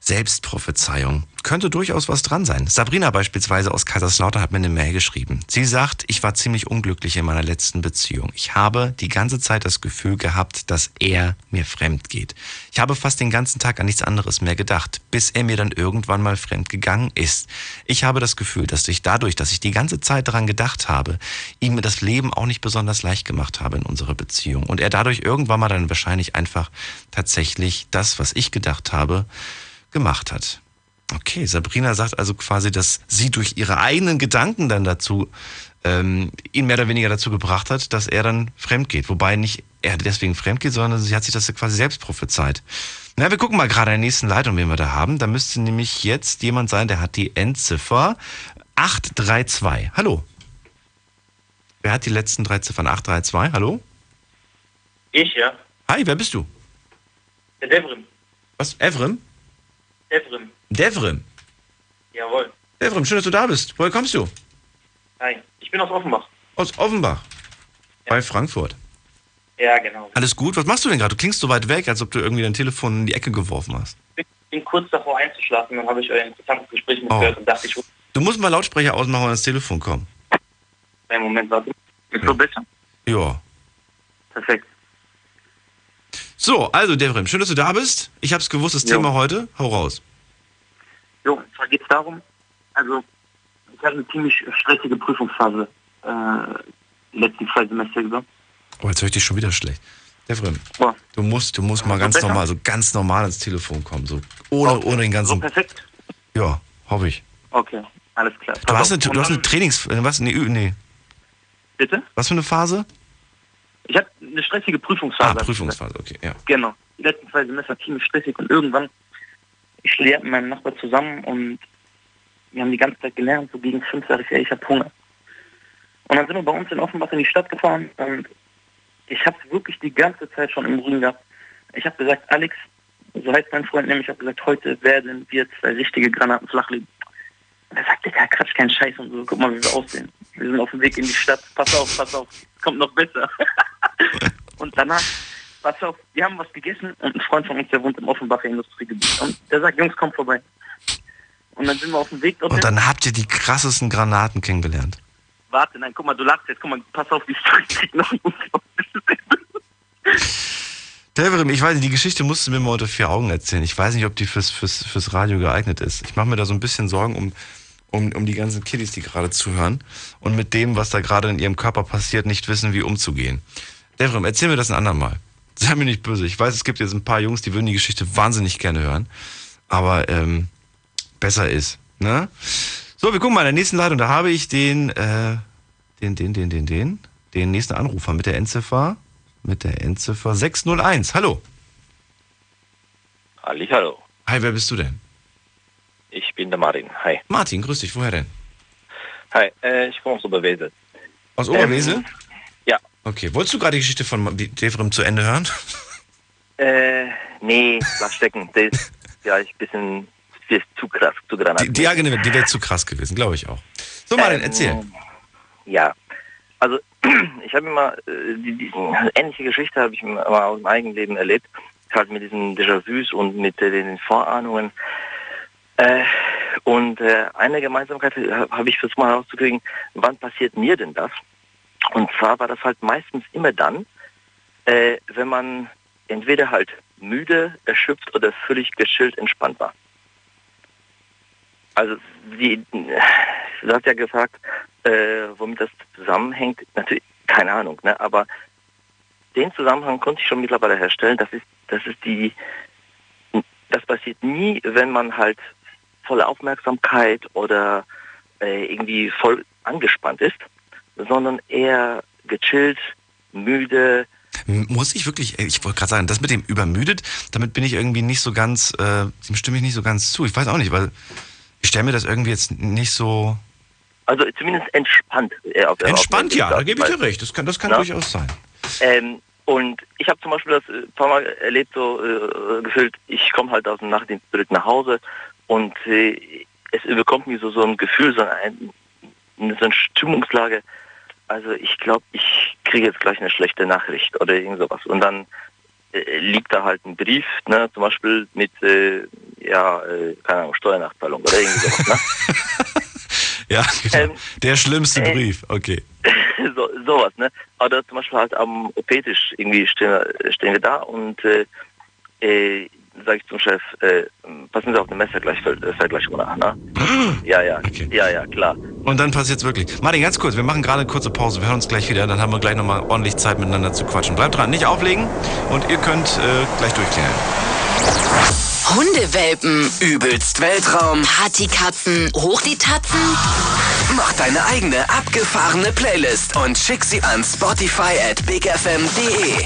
Selbstprophezeiung. Könnte durchaus was dran sein. Sabrina beispielsweise aus Kaiserslautern hat mir eine Mail geschrieben. Sie sagt, ich war ziemlich unglücklich in meiner letzten Beziehung. Ich habe die ganze Zeit das Gefühl gehabt, dass er mir fremd geht. Ich habe fast den ganzen Tag an nichts anderes mehr gedacht, bis er mir dann irgendwann mal fremd gegangen ist. Ich habe das Gefühl, dass ich dadurch, dass ich die ganze Zeit daran gedacht habe, ihm das Leben auch nicht besonders leicht gemacht habe in unserer Beziehung. Und er dadurch irgendwann mal dann wahrscheinlich einfach tatsächlich das, was ich gedacht habe, gemacht hat. Okay, Sabrina sagt also quasi, dass sie durch ihre eigenen Gedanken dann dazu ähm, ihn mehr oder weniger dazu gebracht hat, dass er dann fremd geht. Wobei nicht er deswegen fremd geht, sondern sie hat sich das quasi selbst prophezeit. Na, wir gucken mal gerade in der nächsten Leitung, wen wir da haben. Da müsste nämlich jetzt jemand sein, der hat die Endziffer 832. Hallo. Wer hat die letzten drei Ziffern 832? Hallo? Ich, ja. Hi, wer bist du? Der Devrim. Was? Evrim? Devrim. Devrim. Jawohl. Devrim, schön, dass du da bist. Woher kommst du? Hi. Ich bin aus Offenbach. Aus Offenbach. Bei Frankfurt. Ja, genau. Alles gut? Was machst du denn gerade? Du klingst so weit weg, als ob du irgendwie dein Telefon in die Ecke geworfen hast. Ich bin kurz davor einzuschlafen, dann habe ich euer interessantes Gespräch Oh. mitgehört und dachte, ich Du musst mal Lautsprecher ausmachen und ans Telefon kommen. einen Moment warten. Ist so besser? Ja. Perfekt. So, also Devrim, schön, dass du da bist. Ich hab's gewusst, das Jo. Thema heute. Hau raus. Jo, und zwar geht es darum, also ich hatte eine ziemlich stressige Prüfungsphase äh, die letzten zwei Semester über. Oh, jetzt höre ich dich schon wieder schlecht. Devrim, Boah. du musst, du musst mal So ganz besser? normal, so ganz normal ans Telefon kommen. So ohne, ohne den So ganzen. perfekt? Ja, hoffe ich. Okay. Alles klar. Du Pass hast, auf. eine, du hast eine Trainings... äh, Was? Nee, nee. Bitte? Was für eine Phase? Ich hatte eine stressige Prüfungsphase. Ah, Prüfungsphase, okay, ja. Genau. Die letzten zwei Semester ziemlich stressig und irgendwann, ich studiere mit meinem Nachbar zusammen und wir haben die ganze Zeit gelernt, so gegen fünf sage ich, ja, ich habe Hunger. Und dann sind wir bei uns in Offenbach in die Stadt gefahren und ich habe wirklich die ganze Zeit schon im Grün gehabt. Ich habe gesagt, Alex, so heißt mein Freund nämlich, ich habe gesagt, heute werden wir zwei richtige Granaten flachlegen. Und er sagte, ja, Quatsch, kein Scheiß und so, guck mal, wie wir aussehen. Wir sind auf dem Weg in die Stadt, pass auf, pass auf, kommt noch besser. [LAUGHS] und danach, pass auf, wir haben was gegessen und ein Freund von uns, der wohnt im Offenbacher Industriegebiet. Und der sagt, Jungs, kommt vorbei. Und dann sind wir auf dem Weg dorthin. Und dann habt ihr die krassesten Granaten kennengelernt. Warte, nein, guck mal, du lachst jetzt, guck mal, pass auf, die Story kriegt noch Delverim, ich weiß nicht, die Geschichte musst du mir mal unter vier Augen erzählen. Ich weiß nicht, ob die fürs, fürs, fürs Radio geeignet ist. Ich mache mir da so ein bisschen Sorgen um, um, um die ganzen Kiddies, die gerade zuhören und mit dem, was da gerade in ihrem Körper passiert, nicht wissen, wie umzugehen. Delverim, erzähl mir das ein andermal. [LAUGHS] Sei mir nicht böse. Ich weiß, es gibt jetzt ein paar Jungs, die würden die Geschichte wahnsinnig gerne hören. Aber ähm, besser ist. Ne? So, wir gucken mal in der nächsten Leitung. Da habe ich den, äh, den, den, den, den, den, den nächsten Anrufer mit der Endziffer, mit der Endziffer 601. Hallo. Hallo. Hi, wer bist du denn? Ich bin der Martin. Hi. Martin, grüß dich. Woher denn? Hi, äh, ich komme aus Oberwesel. Aus Oberwesel? Ähm, ja. Okay, wolltest du gerade die Geschichte von Devrim zu Ende hören? Äh, nee, lass stecken. Das ist [LAUGHS] ja ich bisschen das ist zu krass, zu Die, granat. die, ja, genau, die wäre zu krass gewesen, glaube ich auch. So, Martin, Ähm, erzähl. Ja, also [CLEARS THROAT] ich habe immer äh, die, die ähnliche Geschichte habe ich mal aus dem eigenen Leben erlebt, halt mit diesen Déjà-vus und mit äh, den Vorahnungen. Äh, und äh, eine Gemeinsamkeit habe hab ich versucht mal herauszukriegen, wann passiert mir denn das? Und zwar war das halt meistens immer dann, äh, wenn man entweder halt müde, erschöpft oder völlig geschillt entspannt war. Also die, du hast ja gefragt, äh, womit das zusammenhängt. Natürlich, keine Ahnung, ne? aber den Zusammenhang konnte ich schon mittlerweile herstellen. Das ist, das ist die, das passiert nie, wenn man halt voller Aufmerksamkeit oder äh, irgendwie voll angespannt ist, sondern eher gechillt, müde. Muss ich wirklich, äh, ich wollte gerade sagen, das mit dem übermüdet, damit bin ich irgendwie nicht so ganz, äh, dem stimme ich nicht so ganz zu. Ich weiß auch nicht, weil ich stelle mir das irgendwie jetzt nicht so Also zumindest entspannt. Äh, auf, entspannt, auf, ja, da gebe ich dir recht. Das kann, das kann Ja. durchaus sein. Ähm, und ich habe zum Beispiel das äh, ein paar Mal erlebt, so äh, gefühlt, ich komme halt aus dem Nachtdienst zurück nach Hause und äh, es überkommt mir so, so ein Gefühl, so, ein, so eine Stimmungslage. Also ich glaube, ich kriege jetzt gleich eine schlechte Nachricht oder irgend sowas. Und dann äh, liegt da halt ein Brief, ne, zum Beispiel mit, äh, ja, äh, keine Ahnung, Steuernachzahlung oder irgendwie sowas. Ne? [LAUGHS] Ja, genau. Ähm, Der schlimmste äh, Brief, okay. [LAUGHS] so, sowas, ne? Oder zum Beispiel halt am OP-Tisch irgendwie stehen, wir- stehen wir da und äh, sage ich zum Chef, äh, passen Sie auf, der Messer gleich fällt, äh, fällt gleich runter, ne? Ja, ja, Okay. ja, ja, klar. Und dann passiert's wirklich. Martin, ganz kurz, wir machen gerade eine kurze Pause. Wir hören uns gleich wieder, dann haben wir gleich nochmal ordentlich Zeit miteinander zu quatschen. Bleibt dran, nicht auflegen und ihr könnt äh, gleich durchklingeln. Hundewelpen, Übelst Weltraum. Partykatzen, hoch die Tatzen. Mach deine eigene abgefahrene Playlist und schick sie an Spotify at bigfm.de.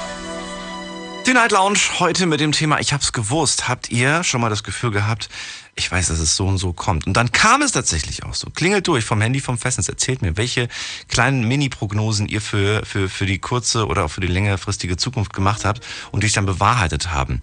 Die Night Lounge heute mit dem Thema Ich hab's gewusst. Habt ihr schon mal das Gefühl gehabt, ich weiß, dass es so und so kommt. Und dann kam es tatsächlich auch so. Klingelt durch vom Handy vom Festnetz. Erzählt mir, welche kleinen Mini-Prognosen ihr für, für, für die kurze oder auch für die längerfristige Zukunft gemacht habt und die sich dann bewahrheitet haben.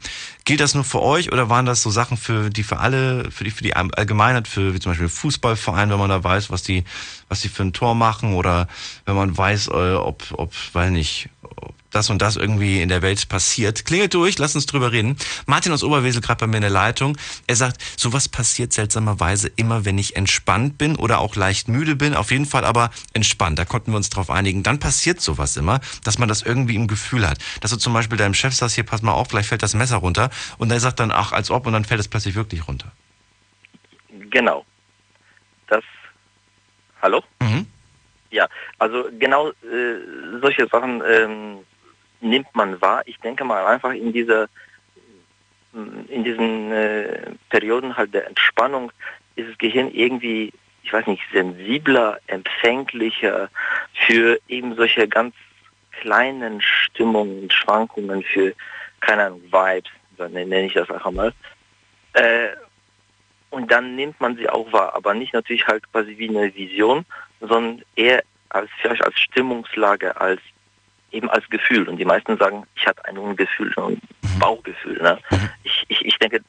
Gilt das nur für euch oder waren das so Sachen für die für alle, für die für die Allgemeinheit, für wie zum Beispiel Fußballverein, wenn man da weiß, was die was die für ein Tor machen oder wenn man weiß, äh, ob ob weil nicht ob das und das irgendwie in der Welt passiert. Klingelt durch, lass uns drüber reden. Martin aus Oberwesel gerade bei mir in der Leitung. Er sagt, sowas passiert seltsamerweise immer, wenn ich entspannt bin oder auch leicht müde bin. Auf jeden Fall aber entspannt. Da konnten wir uns drauf einigen. Dann passiert sowas immer, dass man das irgendwie im Gefühl hat. Dass du zum Beispiel deinem Chef sagst, hier pass mal auf, gleich fällt das Messer runter. Und er sagt dann, ach, als ob, und dann fällt es plötzlich wirklich runter. Genau. Das. Hallo? Mhm. Ja, also genau äh, solche Sachen ähm, nimmt man wahr. Ich denke mal einfach in dieser in diesen äh, Perioden halt der Entspannung ist das Gehirn irgendwie, ich weiß nicht, sensibler, empfänglicher für eben solche ganz kleinen Stimmungen, Schwankungen, für, keine Ahnung, Vibes, nenne ich das einfach mal. Äh, und dann nimmt man sie auch wahr, aber nicht natürlich halt quasi wie eine Vision, sondern eher als vielleicht als Stimmungslage, als eben als Gefühl. Und die meisten sagen, ich hatte ein Gefühl, ein Bauchgefühl. Ne? Ich, ich, ich denke,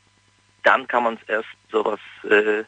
dann kann man es erst sowas äh,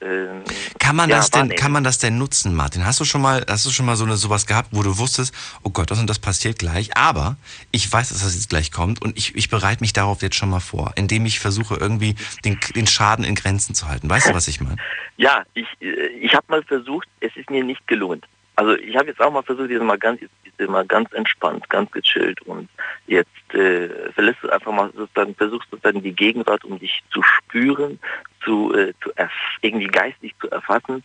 ähm, kann man ja, das denn, kann man das denn nutzen, Martin? Hast du schon mal, hast du schon mal so eine, sowas gehabt, wo du wusstest, oh Gott, das und das passiert gleich, aber ich weiß, dass das jetzt gleich kommt und ich, ich bereite mich darauf jetzt schon mal vor, indem ich versuche irgendwie den, den Schaden in Grenzen zu halten. Weißt du, was ich meine? [LAUGHS] Ja, ich, äh, ich habe mal versucht, es ist mir nicht gelungen. Also ich habe jetzt auch mal versucht, diese mal ganz, diese mal ganz entspannt, ganz gechillt und jetzt äh, verlässt du einfach mal sozusagen, versuchst sozusagen die Gegenwart, um dich zu spüren, zu, äh, zu irgendwie geistig zu erfassen.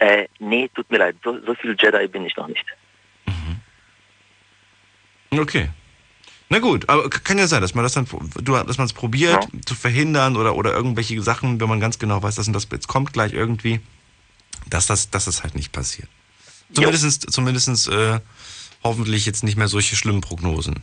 Äh, nee, tut mir leid, so, so viel Jedi bin ich noch nicht. Mhm. Okay. Na gut, aber kann ja sein, dass man das dann, dass man es probiert ja. zu verhindern oder, oder irgendwelche Sachen, wenn man ganz genau weiß, dass das jetzt kommt gleich irgendwie, dass das, dass das halt nicht passiert. Zumindest, zumindest äh, hoffentlich jetzt nicht mehr solche schlimmen Prognosen.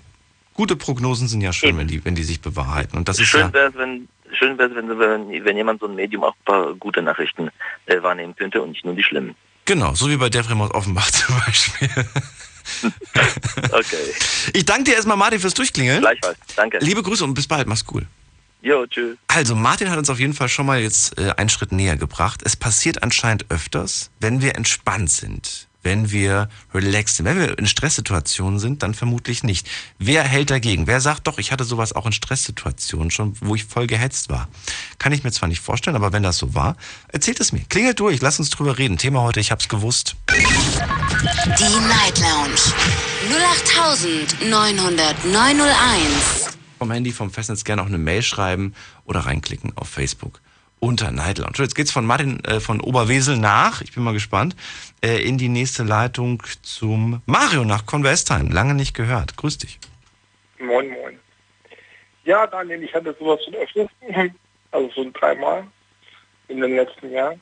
Gute Prognosen sind ja schön, wenn die, wenn die sich bewahrheiten. Und das schön ist ja wäre es, wenn, schön wäre wenn, wenn, wenn jemand so ein Medium auch ein paar gute Nachrichten äh, wahrnehmen könnte und nicht nur die schlimmen. Genau, so wie bei der Remote Offenbach [LAUGHS] zum Beispiel. [LAUGHS] okay. Ich danke dir erstmal, Martin, fürs Durchklingeln. Gleichfalls, danke. Liebe Grüße und bis bald, mach's cool. Jo, tschüss. Also, Martin hat uns auf jeden Fall schon mal jetzt äh, einen Schritt näher gebracht. Es passiert anscheinend öfters, wenn wir entspannt sind wenn wir relaxed sind. Wenn wir in Stresssituationen sind, dann vermutlich nicht. Wer hält dagegen? Wer sagt doch, ich hatte sowas auch in Stresssituationen schon, wo ich voll gehetzt war? Kann ich mir zwar nicht vorstellen, aber wenn das so war, erzählt es mir. Klingelt durch, lass uns drüber reden. Thema heute, ich hab's gewusst. Die Night Lounge 0890901. Vom Handy, vom Festnetz gerne auch eine Mail schreiben oder reinklicken auf Facebook unter Night Lounge. Jetzt geht's von Martin äh, von Oberwesel nach, ich bin mal gespannt, äh, in die nächste Leitung zum Mario nach Convestheim. Lange nicht gehört. Grüß dich. Moin, moin. Ja, Daniel, ich hatte sowas schon öfters, [LAUGHS] also so dreimal in den letzten Jahren.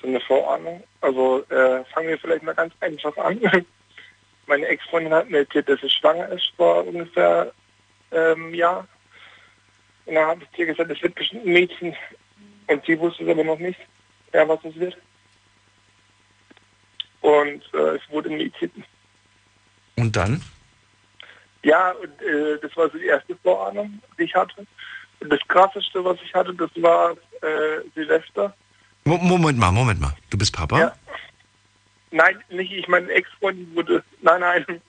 So eine Vorahnung. Also äh, fangen wir vielleicht mal ganz einfach an. [LAUGHS] Meine Ex-Freundin hat mir erzählt, dass sie schwanger ist vor ungefähr ähm, Jahr. Und dann habe ich dir gesagt, es wird bestimmt ein Mädchen. Und sie wusste es aber noch nicht, ja, was es wird. Und äh, es wurde ein Mädchen. Und dann? Ja, und, äh, das war so die erste Vorahnung, die ich hatte. Und das Krasseste, was ich hatte, das war äh, Silvester. Moment mal, Moment mal. Du bist Papa? Ja. Nein, nicht ich. Meine Ex-Freundin wurde... Nein, nein.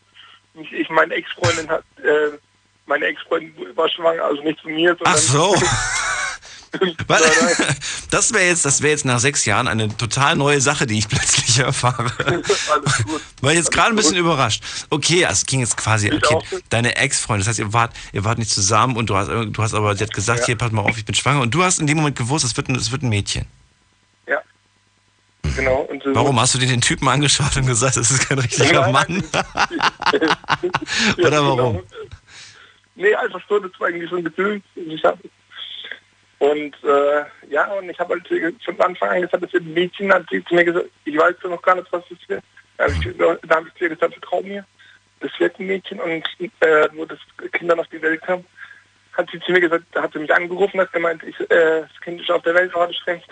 Nicht ich. Meine Ex-Freundin hat... Äh, meine Ex-Freundin war schwanger, also nicht von mir, sondern... Ach so. [LAUGHS] [LAUGHS] das wäre jetzt, das jetzt nach sechs Jahren eine total neue Sache, die ich [LAUGHS] plötzlich erfahre. [LAUGHS] Alles gut. War jetzt gerade ein bisschen überrascht. Okay, es ging jetzt quasi, okay, deine Ex-Freundin, das heißt, ihr wart, ihr wart nicht zusammen und du hast, du hast aber, sie hat gesagt, ja. hier, pass mal auf, ich bin schwanger und du hast in dem Moment gewusst, es wird ein, es wird ein Mädchen. Ja. Genau. So Warum hast du dir den Typen angeschaut und gesagt, das ist kein richtiger Mann? Oder warum? Genau. Nee, einfach so, das war eigentlich so ein Gefühl, ich hatte. Und äh, ja, und ich habe halt von Anfang an gesagt, das wird ein Mädchen, hat sie zu mir gesagt, ich weiß noch gar nicht, was das wird. Da habe ich, hab ich zu ihr gesagt, vertrau mir, das wird ein Mädchen. Und äh, wo das Kind dann auf die Welt kam, hat sie zu mir gesagt, hat sie mich angerufen, hat gemeint, ich, äh, das Kind ist auf der Welt, gerade schlecht.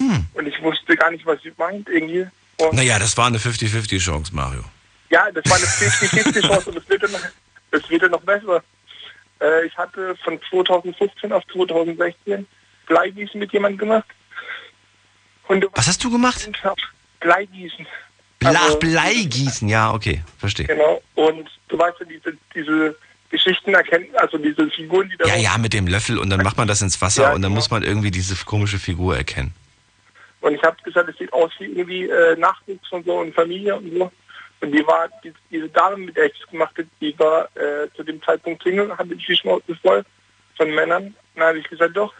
Hm. Und ich wusste gar nicht, was sie meint irgendwie. Und naja, das war eine 50-50 Chance, Mario. Ja, das war eine 50-50 Chance und das wird, noch, das wird noch besser. Äh, ich hatte von 2015 auf 2016 Bleigießen mit jemandem gemacht. Und Was hast du gemacht? Bleigießen. Bla Also- Bleigießen, ja, okay, verstehe. Genau. Und du weißt ja, diese, diese Geschichten erkennen, also diese Figuren, die da Ja, ja, mit dem Löffel und dann macht man das ins Wasser Ja, und dann genau. muss man irgendwie diese komische Figur erkennen. Und ich habe gesagt, es sieht aus wie irgendwie äh, Nachwuchs und so und Familie und so. Und die war, die, diese Dame, mit der ich das gemacht habe, die war äh, zu dem Zeitpunkt Single, hatte die Schnauze voll von Männern. Dann habe ich gesagt, doch,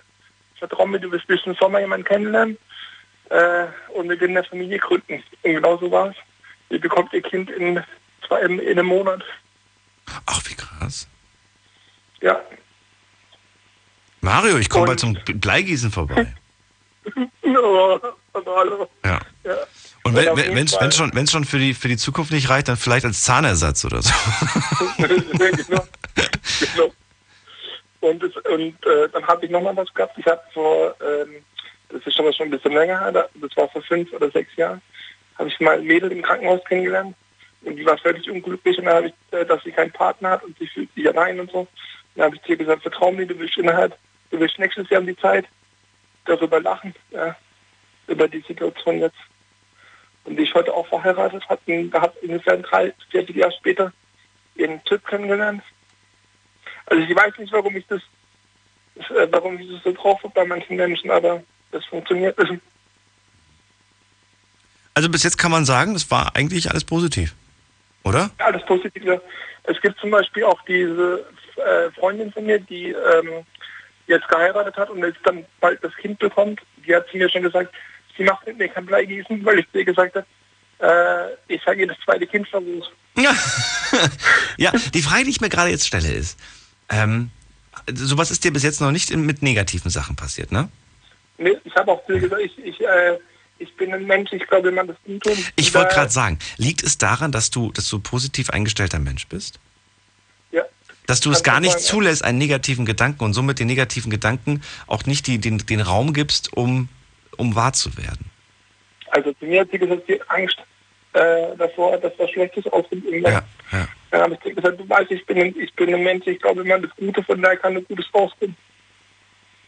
ich vertraue mir, du wirst bis zum Sommer jemanden kennenlernen äh, und mit in der Familie gründen. Und genau so war es. Ihr bekommt ihr Kind in, zwei, in, in einem Monat. Ach, wie krass. Ja. Mario, ich komme bald zum Bleigießen vorbei. [LAUGHS] No, also, hallo. Ja. Ja. Und Und wenn es wenn, schon, wenn's schon für die, für die Zukunft nicht reicht, dann vielleicht als Zahnersatz oder so. [LAUGHS] genau. genau. Und, es, und äh, dann habe ich nochmal was gehabt. Ich habe vor, ähm, das ist schon, schon ein bisschen länger her, das war vor fünf oder sechs Jahren, habe ich mal ein Mädel im Krankenhaus kennengelernt. Und die war völlig unglücklich und dann habe ich, äh, dass sie keinen Partner hat und sie fühlt sich allein und so. Dann habe ich ihr gesagt, vertrau mir, du willst innerhalb, du willst nächstes Jahr um die Zeit darüber lachen, ja, über die Situation jetzt. Und die ist heute auch verheiratet, hat einen, gehabt ungefähr drei, vier Jahre später ihren Typ kennengelernt. Also ich weiß nicht, warum ich das, äh, warum ich das so drauf habe bei manchen Menschen, aber das funktioniert. Also, bis jetzt kann man sagen, das war eigentlich alles positiv. Oder? alles Positive. Es gibt zum Beispiel auch diese äh, Freundin von mir, die ähm, jetzt geheiratet hat und jetzt dann bald das Kind bekommt. Die hat zu mir schon gesagt, sie macht mit mir kein Bleigießen, weil ich zu ihr gesagt habe, äh, ich sage ihr das zweite Kind versucht. Ja. [LAUGHS] ja, die Frage, die ich mir gerade jetzt stelle, ist, ähm, sowas ist dir bis jetzt noch nicht mit negativen Sachen passiert, ne? Nee, ich habe auch zu ihr gesagt, ich, ich, äh, ich bin ein Mensch, ich glaube, man das gut tun. Ich wollte gerade sagen, liegt es daran, dass du, dass du positiv eingestellter Mensch bist? Ja. Dass du es gar schon nicht zulässt, einen negativen Gedanken und somit den negativen Gedanken auch nicht die, den, den Raum gibst, um, um wahr zu werden. Also zu mir hat sie gesagt, hat Angst äh, davor, dass was Schlechtes auskommt. Ja, ja. Dann habe ich gesagt, du weißt, ich bin, ein, ich bin ein Mensch, ich glaube immer das Gute, von daher kann ein Gutes rauskommen.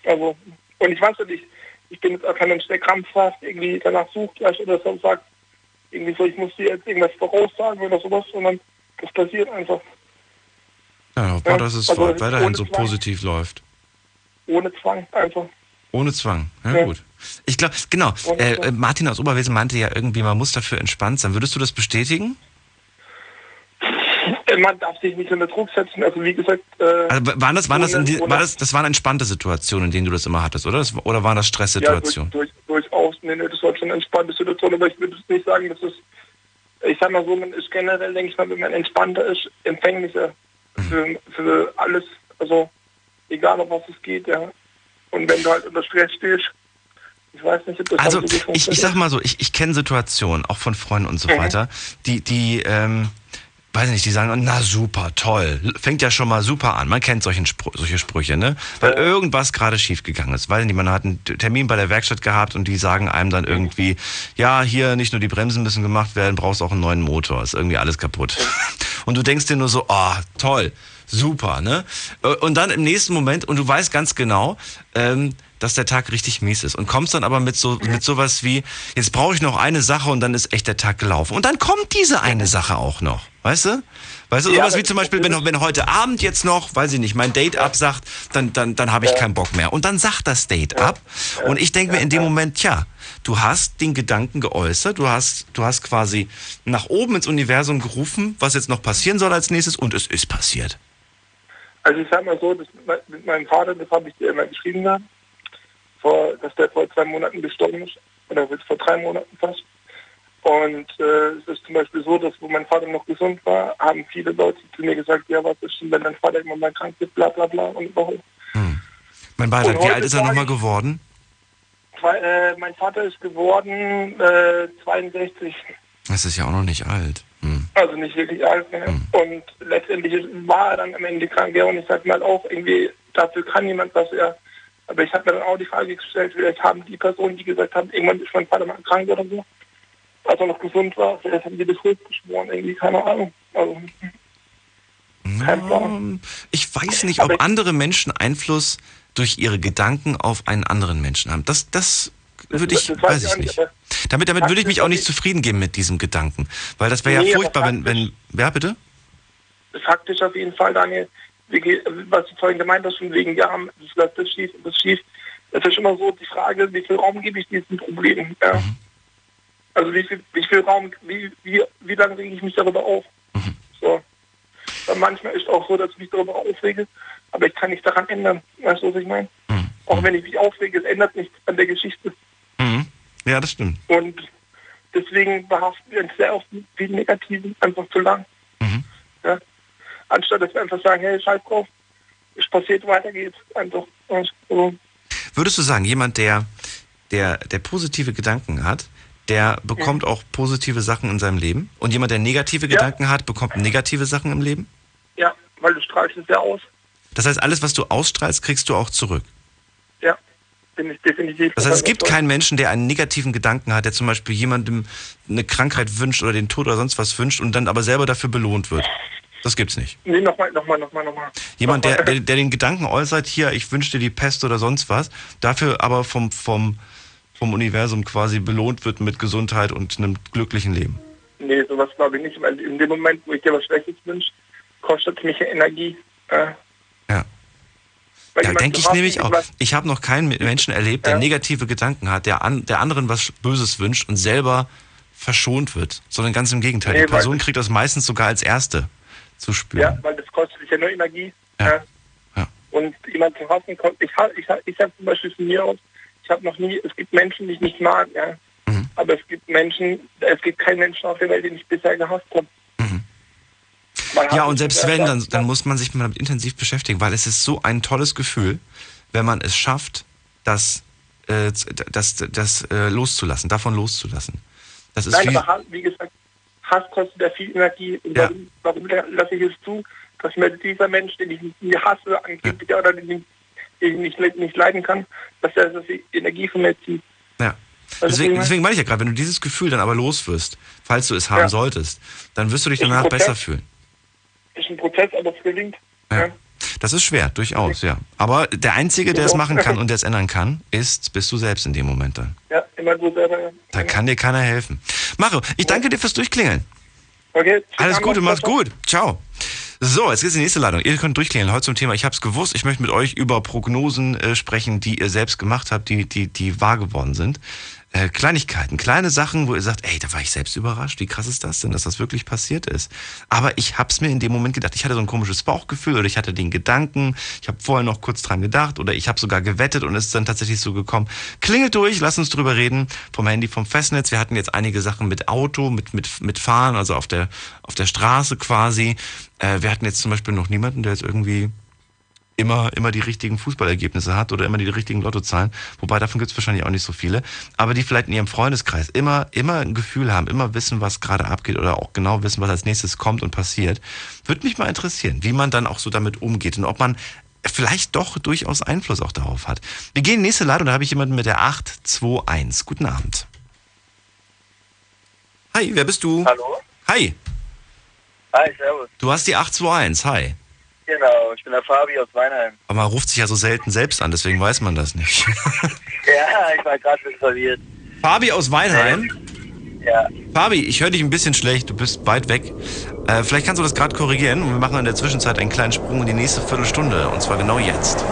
Also, und ich weiß ja nicht, ich bin jetzt auch kein Mensch, der krampfhaft irgendwie danach sucht gleich oder so und sagt, irgendwie so, ich muss dir jetzt irgendwas voraussagen oder sowas, sondern das passiert einfach Ja, hoffen wir, dass es also weiterhin so Zwang. positiv läuft. ohne Zwang einfach. Ohne Zwang. Ja, Ja. gut. Ich glaube, genau. Äh, äh, Martin aus Oberwesen meinte ja irgendwie, man muss dafür entspannt sein. Würdest du das bestätigen? Äh, Man darf sich nicht unter Druck setzen, also wie gesagt, äh, Also, waren das, waren das, in die, war das, das waren entspannte Situationen, in denen du das immer hattest, oder? Das, oder waren das Ja, Stresssituationen? durch, durch, durchaus. Nee, nee, das war schon eine entspannte Situation, aber ich würde es nicht sagen, dass es, ich sag mal so, man ist generell, denke ich mal, wenn man entspannter ist, empfänglicher für, für alles, also egal um was es geht, ja. Und wenn du halt unter Stress stehst, ich weiß nicht, ob das Also ich, ich sag mal so, ich, ich kenne Situationen, auch von Freunden und so Mhm. weiter, die, die, ähm, weiß nicht, die sagen, na super, toll, fängt ja schon mal super an. Man kennt solchen Spr solche Sprüche, ne? Weil irgendwas gerade schiefgegangen ist. Weiß nicht, man hat einen Termin bei der Werkstatt gehabt und die sagen einem dann irgendwie, ja, hier nicht nur die Bremsen müssen gemacht werden, brauchst auch einen neuen Motor, ist irgendwie alles kaputt. [LAUGHS] Und du denkst dir nur so, oh, toll, super, ne? Und dann im nächsten Moment, und du weißt ganz genau, ähm, dass der Tag richtig mies ist. Und kommst dann aber mit so mit sowas wie, jetzt brauche ich noch eine Sache und dann ist echt der Tag gelaufen. Und dann kommt diese eine Sache auch noch. Weißt du? Weißt du, Ja, sowas das wie zum Beispiel, wenn, wenn heute Abend jetzt noch, weiß ich nicht, mein Date absagt, dann, dann, dann habe ich keinen Bock mehr. Und dann sagt das Date ab. Und ich denke mir in dem Moment, tja, du hast den Gedanken geäußert, du hast, du hast quasi nach oben ins Universum gerufen, was jetzt noch passieren soll als nächstes, und es ist passiert. Also ich sag mal so, mit- meinem Vater, das habe ich dir immer geschrieben gehabt, vor, dass der vor zwei Monaten gestorben ist, oder vor drei Monaten fast. Und äh, es ist zum Beispiel so, dass wo mein Vater noch gesund war, haben viele Leute zu mir gesagt, ja, was ist denn, wenn dein Vater immer mal krank wird, bla bla bla und überhaupt. Mein Beileid, Und wie alt ist er nochmal geworden? Zwei- Äh, mein Vater ist geworden äh, 62, Das ist ja auch noch nicht alt. Hm. also nicht wirklich alt. Ne? Und letztendlich war er dann am Ende krank. Ja, und ich sag mal auch, irgendwie, dafür kann niemand was. Er, aber ich habe mir dann auch die Frage gestellt, vielleicht haben die Personen, die gesagt haben, irgendwann ist mein Vater mal krank oder so, als er noch gesund war, vielleicht haben die das hochgeschworen, irgendwie, keine Ahnung. Also, Kein Plan. Ich weiß nicht, ob andere Menschen Einfluss durch ihre Gedanken auf einen anderen Menschen haben. Das, das würde ich, das weiß ich nicht. Damit, damit würde ich mich auch nicht zufrieden geben mit diesem Gedanken. Weil das wäre Nee, ja furchtbar, wenn, wenn, wer bitte? faktisch auf jeden Fall, Daniel, was du vorhin gemeint hast, von wegen, ja, das läuft das schief und das schief. Es ist immer so die Frage, wie viel Raum gebe ich diesen Problemen? Ja. Mhm. Also wie viel, wie viel Raum, wie, wie, wie lange rege ich mich darüber auf? Mhm. So. Weil manchmal ist auch so, dass ich mich darüber aufrege, aber ich kann nichts daran ändern. Weißt du, was ich meine? Mhm. Auch wenn ich mich aufrege, es ändert nichts an der Geschichte. Mhm. Ja, das stimmt. Und deswegen behaften wir uns sehr oft mit viel Negativen einfach zu lang. Mhm. Ja? Anstatt dass wir einfach sagen, hey, scheiß drauf, es passiert, weiter geht's. Einfach. Also, Würdest du sagen, jemand, der, der, der positive Gedanken hat, der bekommt auch positive Sachen in seinem Leben? Und jemand, der negative Gedanken hat, bekommt negative Sachen im Leben? ja, weil du strahlst es ja aus. Das heißt, alles, was du ausstrahlst, kriegst du auch zurück. Ja, bin ich definitiv. Das heißt, es gibt keinen Menschen, der einen negativen Gedanken hat, der zum Beispiel jemandem eine Krankheit wünscht oder den Tod oder sonst was wünscht und dann aber selber dafür belohnt wird. Das gibt's nicht. Nee, nochmal, nochmal, nochmal, nochmal. Jemand, der, der, der den Gedanken äußert, hier, ich wünsche dir die Pest oder sonst was, dafür aber vom, vom, vom Universum quasi belohnt wird mit Gesundheit und einem glücklichen Leben. Nee, sowas glaube ich nicht, weil in dem Moment, wo ich dir was Schlechtes wünsche, kostet es mich Energie. Äh. Weil jemand denke ich nämlich auch. Ich habe noch keinen Menschen erlebt, der Ja. negative Gedanken hat, der, an, der anderen was Böses wünscht und selber verschont wird, sondern ganz im Gegenteil. Nee, Die Person kriegt das meistens sogar als Erste zu spüren. Ja, weil das kostet dich ja nur Energie. Ja. Ja. Und jemand zu hassen, ich, ich, ich sag zum Beispiel von mir aus, ich habe noch nie, es gibt Menschen, die ich nicht mag, ja. Mhm. Aber es gibt Menschen, es gibt keinen Menschen auf der Welt, den ich bisher gehasst habe. Ja, und selbst wenn, dann, dann muss man sich mal damit intensiv beschäftigen, weil es ist so ein tolles Gefühl, wenn man es schafft, das, äh, das, das äh, loszulassen, davon loszulassen. Das ist Nein, wie, aber wie gesagt, Hass kostet ja viel Energie. Und Ja. warum, warum lasse ich es zu, dass mir dieser Mensch, den ich nicht hasse, angeblich oder den ich, nicht, nicht leiden kann, dass er viel Energie von mir zieht. ja. Deswegen, deswegen meine ich ja gerade, wenn du dieses Gefühl dann aber los wirst, falls du es haben Ja. solltest, dann wirst du dich danach besser fühlen. Ist ein Prozess, aber es gelingt. Ja. Das ist schwer, durchaus, ja. Aber der Einzige, der es machen kann und der es ändern kann, ist, bist du selbst in dem Moment dann. Ja, immer du selber. Da kann dir keiner helfen. Mario, ich danke dir fürs Durchklingeln. Okay. Alles Gute, mach's gut. Ciao. So, jetzt geht's in die nächste Ladung. Ihr könnt durchklingeln. Heute zum Thema, ich hab's gewusst, ich möchte mit euch über Prognosen äh, sprechen, die ihr selbst gemacht habt, die, die, die wahr geworden sind. Äh, Kleinigkeiten, kleine Sachen, wo ihr sagt, ey, da war ich selbst überrascht. Wie krass ist das denn, dass das wirklich passiert ist? Aber ich hab's mir in dem Moment gedacht, ich hatte so ein komisches Bauchgefühl oder ich hatte den Gedanken, ich habe vorher noch kurz dran gedacht oder ich habe sogar gewettet und es ist dann tatsächlich so gekommen. Klingelt durch, lasst uns drüber reden. Vom Handy, vom Festnetz. Wir hatten jetzt einige Sachen mit Auto, mit, mit, mit Fahren, also auf der, auf der Straße quasi. Äh, wir hatten jetzt zum Beispiel noch niemanden, der jetzt irgendwie immer, immer die richtigen Fußballergebnisse hat oder immer die richtigen Lottozahlen. Wobei davon gibt es wahrscheinlich auch nicht so viele. Aber die vielleicht in ihrem Freundeskreis immer, immer ein Gefühl haben, immer wissen, was gerade abgeht oder auch genau wissen, was als nächstes kommt und passiert. Würde mich mal interessieren, wie man dann auch so damit umgeht und ob man vielleicht doch durchaus Einfluss auch darauf hat. Wir gehen in die nächste Ladung, da habe ich jemanden mit der 821. Guten Abend. Hi, wer bist du? Hallo? Hi, Hi, servus. du hast die 821. Hi. Genau, ich bin der Fabi aus Weinheim. Aber man ruft sich ja so selten selbst an, deswegen weiß man das nicht. [LAUGHS] Ja, ich war gerade ein bisschen verwirrt. Fabi aus Weinheim. Ja. Fabi, ich höre dich ein bisschen schlecht, du bist weit weg. Äh, vielleicht kannst du das gerade korrigieren und wir machen in der Zwischenzeit einen kleinen Sprung in die nächste Viertelstunde und zwar genau jetzt.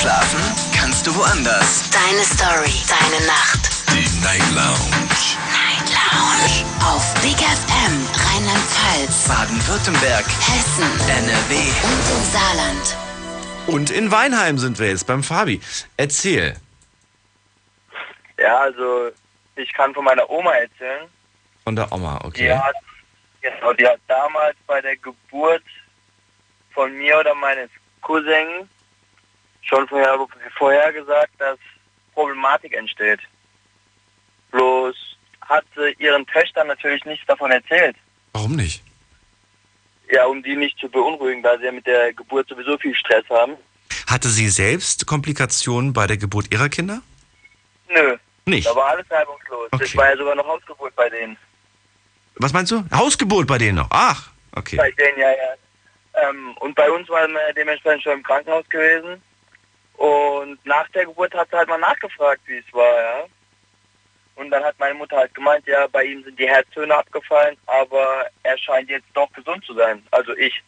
Schlafen kannst du woanders. Deine Story, deine Nacht. Die Night Lounge. Night Lounge. Auf Big FM, Rheinland-Pfalz, Baden-Württemberg, Hessen, NRW. und im Saarland. Und in Weinheim sind wir jetzt beim Fabi. Erzähl. Ja, also ich kann von meiner Oma erzählen. Von der Oma, okay. Die hat, genau, die hat damals bei der Geburt von mir oder meines Cousins schon vorher, vorher gesagt, dass Problematik entsteht. Bloß hat sie ihren Töchtern natürlich nichts davon erzählt. Warum nicht? Ja, um die nicht zu beunruhigen, da sie ja mit der Geburt sowieso viel Stress haben. Hatte sie selbst Komplikationen bei der Geburt ihrer Kinder? Nö. Nicht? Da war alles reibungslos. Okay. Das war ja sogar noch Hausgeburt bei denen. Was meinst du? Hausgeburt bei denen noch. Ach, okay. Bei denen, ja, ja. Ähm, und bei uns waren wir dementsprechend schon im Krankenhaus gewesen. Und nach der Geburt hat sie halt mal nachgefragt, wie es war, ja. Und dann hat meine Mutter halt gemeint, ja, bei ihm sind die Herztöne abgefallen, aber er scheint jetzt doch gesund zu sein. Also ich.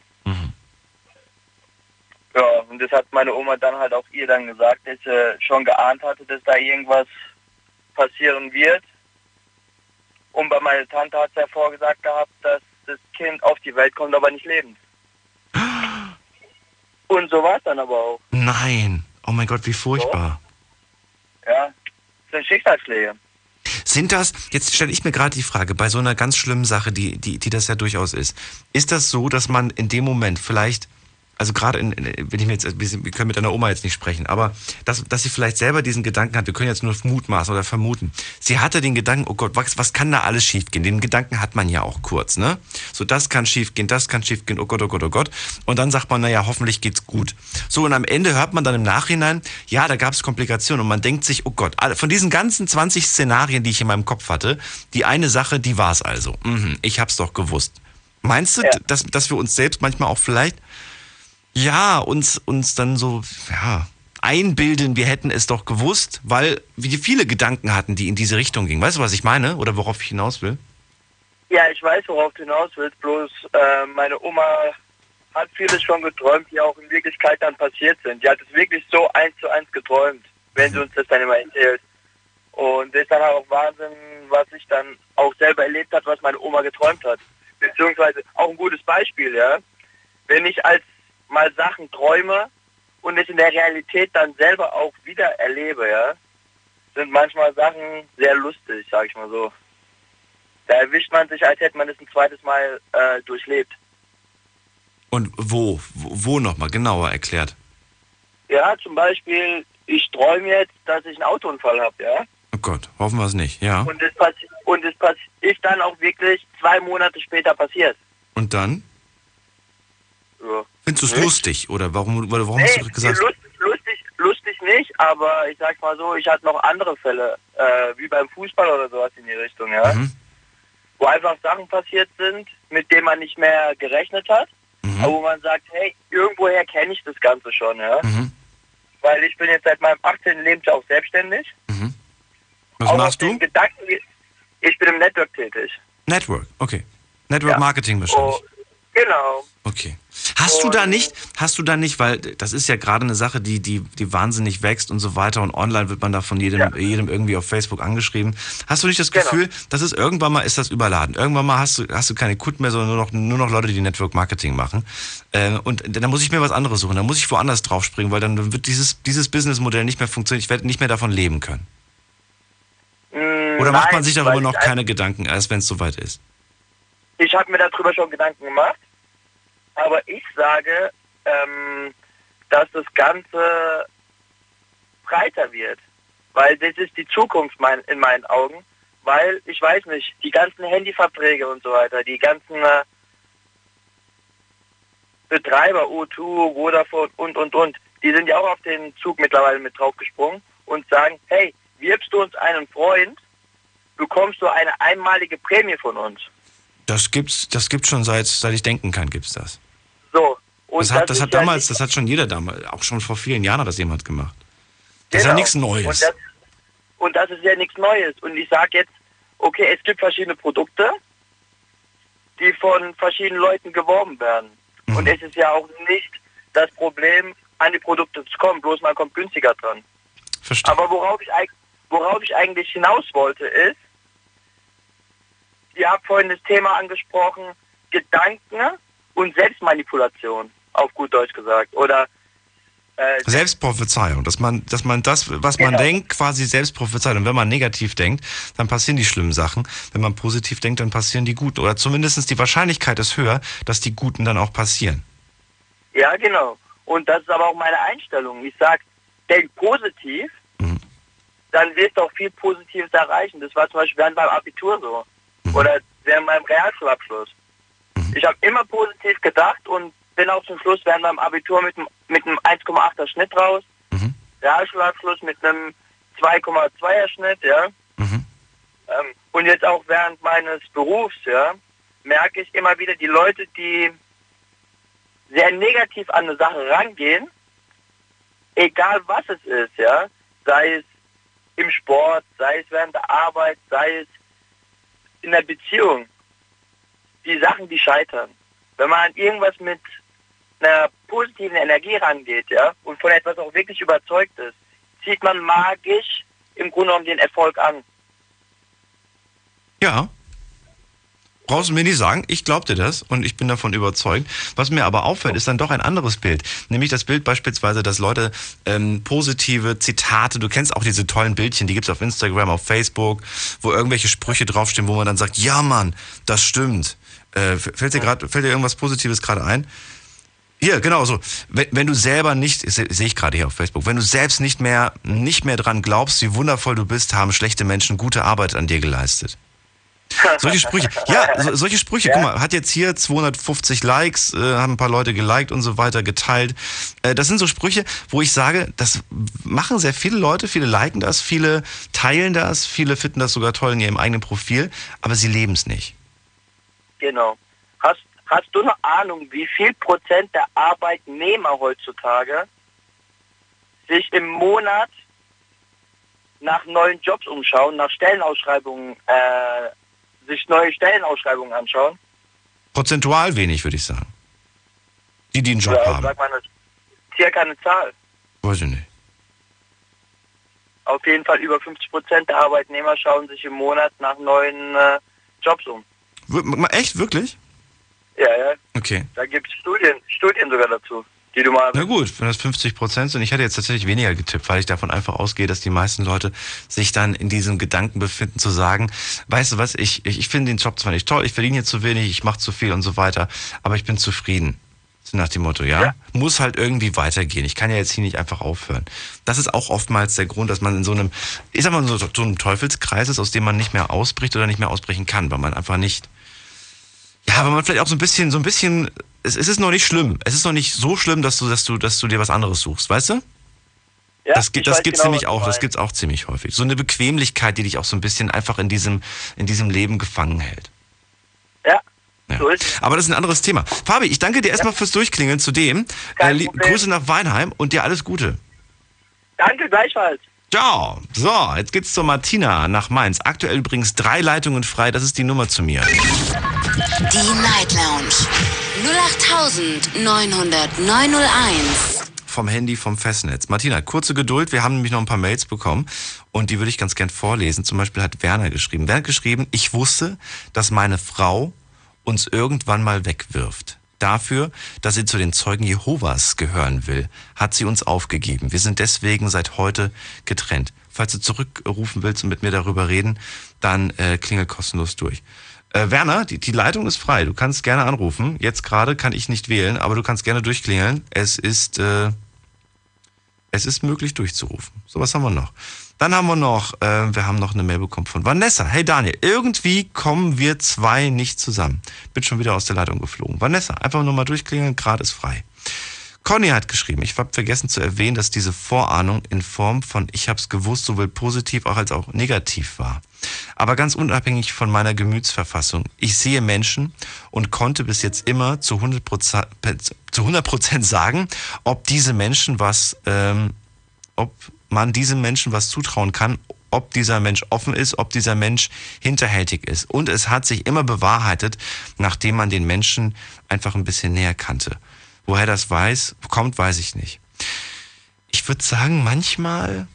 Ja, und das hat meine Oma dann halt auch ihr dann gesagt, dass sie schon geahnt hatte, dass da irgendwas passieren wird. Und bei meiner Tante hat sie ja vorgesagt gehabt, dass das Kind auf die Welt kommt, aber nicht lebend. [GASPS] Und so war es dann aber auch. Nein. Oh mein Gott, wie furchtbar. Ja, das sind Schicksalsschläge. Sind das, jetzt stelle ich mir gerade die Frage, bei so einer ganz schlimmen Sache, die, die, die das ja durchaus ist, ist das so, dass man in dem Moment vielleicht, also gerade in, in- wenn ich mir jetzt, wir sind- wir können mit deiner Oma jetzt nicht sprechen, aber dass, dass sie vielleicht selber diesen Gedanken hat, wir können jetzt nur mutmaßen oder vermuten. Sie hatte den Gedanken, oh Gott, was, was kann da alles schiefgehen? Den Gedanken hat man ja auch kurz, ne? So, das kann schiefgehen, das kann schiefgehen, oh Gott, oh Gott, oh Gott. Und dann sagt man, naja, hoffentlich geht's gut. So, und am Ende hört man dann im Nachhinein, ja, da gab es Komplikationen und man denkt sich, oh Gott, von diesen ganzen 20 Szenarien, die ich in meinem Kopf hatte, die eine Sache, die war's also. Mhm, ich hab's doch gewusst. Meinst du, dass, dass wir uns selbst manchmal auch vielleicht, ja, uns, uns dann so, ja, einbilden, wir hätten es doch gewusst, weil wir viele Gedanken hatten, die in diese Richtung gingen. Weißt du, was ich meine? Oder worauf ich hinaus will? Ja, ich weiß, worauf du hinaus willst, bloß äh, meine Oma hat vieles schon geträumt, die auch in Wirklichkeit dann passiert sind. Die hat es wirklich so eins zu eins geträumt, wenn sie uns das dann immer erzählt. Und das ist dann auch Wahnsinn, was ich dann auch selber erlebt hat, was meine Oma geträumt hat. Beziehungsweise auch ein gutes Beispiel, ja. Wenn ich als mal Sachen träume und es in der Realität dann selber auch wieder erlebe, ja, sind manchmal Sachen sehr lustig, sag ich mal so. Da erwischt man sich, als hätte man es ein zweites Mal äh, durchlebt. Und wo? Wo, nochmal genauer erklärt? Ja, zum Beispiel, ich träume jetzt, dass ich einen Autounfall habe, ja. Oh Gott, hoffen wir es nicht, ja. Und es und es ist dann auch wirklich zwei Monate später passiert. Und dann? Ja. Findest du es lustig? Oder warum, warum Nee, hast du gesagt? lust, lustig, lustig nicht, aber ich sag mal so, ich hatte noch andere Fälle, äh, wie beim Fußball oder sowas in die Richtung, ja. Mhm. Wo einfach Sachen passiert sind, mit denen man nicht mehr gerechnet hat, Mhm. aber wo man sagt, hey, irgendwoher kenne ich das Ganze schon, ja. Mhm. Weil ich bin jetzt seit meinem 18. Lebensjahr auch selbstständig. Was Auch machst du? Gedanken, ich bin im Network tätig. Network, okay. Network Ja. Marketing wahrscheinlich. Oh, genau. Okay. Hast du da nicht, hast du da nicht, weil das ist ja gerade eine Sache, die, die, die wahnsinnig wächst und so weiter und online wird man da von jedem, jedem irgendwie auf Facebook angeschrieben. Hast du nicht das Genau. Gefühl, dass es irgendwann mal ist das überladen? Irgendwann mal hast du, hast du keine Kunden mehr, sondern nur noch, nur noch Leute, die Network Marketing machen. Äh, und dann muss ich mir was anderes suchen. Dann muss ich woanders draufspringen, weil dann wird dieses, dieses Businessmodell nicht mehr funktionieren. Ich werde nicht mehr davon leben können. Mm, Oder macht nein, man sich darüber noch keine Gedanken, erst wenn es soweit ist? Ich habe mir darüber schon Gedanken gemacht, aber ich sage, ähm, dass das Ganze breiter wird, weil das ist die Zukunft mein, in meinen Augen, weil ich weiß nicht, die ganzen Handyverträge und so weiter, die ganzen äh, Betreiber, O2, Vodafone und, und, und, die sind ja auch auf den Zug mittlerweile mit draufgesprungen und sagen, hey, wirbst du uns einen Freund, bekommst du eine einmalige Prämie von uns. Das gibt's, das gibt's schon seit, seit ich denken kann, gibt's das. So. Und das hat, das hat damals, das hat schon jeder damals, auch schon vor vielen Jahren hat das jemand gemacht. Das ist ja Genau. nichts Neues. Und das, und das ist ja nichts Neues. Und ich sage jetzt, okay, es gibt verschiedene Produkte, die von verschiedenen Leuten geworben werden. Mhm. Und es ist ja auch nicht das Problem, an die Produkte zu kommen, bloß man kommt günstiger dran. Verstehe. Aber worauf ich, worauf ich eigentlich hinaus wollte, ist, ihr habt vorhin das Thema angesprochen, Gedanken und Selbstmanipulation, auf gut Deutsch gesagt. Oder äh, Selbstprophezeiung, dass man, dass man das, was man Genau. denkt, quasi selbst prophezeit. Und wenn man negativ denkt, dann passieren die schlimmen Sachen. Wenn man positiv denkt, dann passieren die guten. Oder zumindest die Wahrscheinlichkeit ist höher, dass die guten dann auch passieren. Ja, genau. Und das ist aber auch meine Einstellung. Ich sag, denk positiv, dann wirst du auch viel Positives erreichen. Das war zum Beispiel während meinem Abitur so. Oder während meinem Realschulabschluss. Ich habe immer positiv gedacht und bin auch zum Schluss während meinem Abitur mit, einem- mit einem 1,8er Schnitt raus. Realschulabschluss mit einem 2,2er Schnitt, ja. Ähm, und und jetzt auch während meines Berufs, ja, merke ich immer wieder die Leute, die sehr negativ an eine Sache rangehen, egal was es ist, ja, sei es im Sport, sei es während der Arbeit, sei es in der Beziehung, die Sachen, die scheitern. Wenn man an irgendwas mit einer positiven Energie rangeht, ja, und von etwas auch wirklich überzeugt ist, zieht man magisch im Grunde genommen den Erfolg an. Ja. Brauchst du mir nicht sagen, ich glaub dir das und ich bin davon überzeugt. Was mir aber auffällt, ist dann doch ein anderes Bild. Nämlich das Bild beispielsweise, dass Leute ähm, positive Zitate, du kennst auch diese tollen Bildchen, die gibt's auf Instagram, auf Facebook, wo irgendwelche Sprüche draufstehen, wo man dann sagt, ja Mann, das stimmt. Äh, fällt dir gerade, fällt dir irgendwas Positives gerade ein? Hier, genau so. Wenn, wenn du selber nicht, sehe ich gerade hier auf Facebook, wenn du selbst nicht mehr, nicht mehr dran glaubst, wie wundervoll du bist, haben schlechte Menschen gute Arbeit an dir geleistet. Solche Sprüche, [LAUGHS] ja, so, solche Sprüche, ja. guck mal, hat jetzt hier 250 Likes, äh, haben ein paar Leute geliked und so weiter, geteilt. Äh, das sind so Sprüche, wo ich sage, das machen sehr viele Leute, viele liken das, viele teilen das, viele finden das sogar toll in ihrem eigenen Profil, aber sie leben es nicht. Genau. Hast, hast du eine Ahnung, wie viel Prozent der Arbeitnehmer heutzutage sich im Monat nach neuen Jobs umschauen, nach Stellenausschreibungen äh, sich neue Stellenausschreibungen anschauen? Prozentual wenig, würde ich sagen. Die, die einen Job ja, haben. Sag mal, circa eine Zahl. Weiß ich nicht. Auf jeden Fall über 50 Prozent der Arbeitnehmer schauen sich im Monat nach neuen äh, Jobs um. Echt, wirklich? Ja, ja. Okay. Da gibt es Studien, Studien sogar dazu die du mal. Na gut, wenn das 50 Prozent sind. Ich hätte jetzt tatsächlich weniger getippt, weil ich davon einfach ausgehe, dass die meisten Leute sich dann in diesem Gedanken befinden, zu sagen, weißt du was, ich, ich, ich finde den Job zwar nicht toll, ich verdiene hier zu wenig, ich mache zu viel und so weiter, aber ich bin zufrieden. So nach dem Motto, ja? ja? Muss halt irgendwie weitergehen. Ich kann ja jetzt hier nicht einfach aufhören. Das ist auch oftmals der Grund, dass man in so einem, ich sag mal, so, so einem Teufelskreis ist, aus dem man nicht mehr ausbricht oder nicht mehr ausbrechen kann, weil man einfach nicht ja, aber man vielleicht auch so ein bisschen, so ein bisschen, es, es ist noch nicht schlimm. Es ist noch nicht so schlimm, dass du, dass du, dass du dir was anderes suchst, weißt du? Ja, das, das gibt's genau, nämlich auch, das gibt's auch ziemlich häufig. So eine Bequemlichkeit, die dich auch so ein bisschen einfach in diesem, in diesem Leben gefangen hält. Ja. ja. So Aber das ist ein anderes Thema. Fabi, ich danke dir erstmal ja. fürs Durchklingeln zu dem. Äh, Grüße nach Weinheim und dir alles Gute. Danke, gleichfalls. Ciao. So, jetzt geht's zur Martina nach Mainz. Aktuell übrigens drei Leitungen frei. Das ist die Nummer zu mir. Die Night Lounge 0890901. Vom Handy, vom Festnetz. Martina, kurze Geduld. Wir haben nämlich noch ein paar Mails bekommen und die würde ich ganz gern vorlesen. Zum Beispiel hat Werner geschrieben. Werner hat geschrieben, ich wusste, dass meine Frau uns irgendwann mal wegwirft. Dafür, dass sie zu den Zeugen Jehovas gehören will, hat sie uns aufgegeben. Wir sind deswegen seit heute getrennt. Falls du zurückrufen willst und mit mir darüber reden, dann äh, klingel kostenlos durch. Äh, Werner, die, die Leitung ist frei. Du kannst gerne anrufen. Jetzt gerade kann ich nicht wählen, aber du kannst gerne durchklingeln. Es ist, äh, es ist möglich durchzurufen. So was haben wir noch. Dann haben wir noch, äh, wir haben noch eine Mail bekommen von Vanessa. Hey Daniel, irgendwie kommen wir zwei nicht zusammen. Bin schon wieder aus der Leitung geflogen. Vanessa, einfach nur mal durchklingeln, gerade ist frei. Conny hat geschrieben, ich habe vergessen zu erwähnen, dass diese Vorahnung in Form von ich hab's gewusst sowohl positiv auch als auch negativ war. Aber ganz unabhängig von meiner Gemütsverfassung, ich sehe Menschen und konnte bis jetzt immer zu 100 zu 100 sagen, ob diese Menschen was, ähm, ob man diesem Menschen was zutrauen kann, ob dieser Mensch offen ist, ob dieser Mensch hinterhältig ist. Und es hat sich immer bewahrheitet, nachdem man den Menschen einfach ein bisschen näher kannte. Woher das weiß, kommt, weiß ich nicht. Ich würde sagen, manchmal,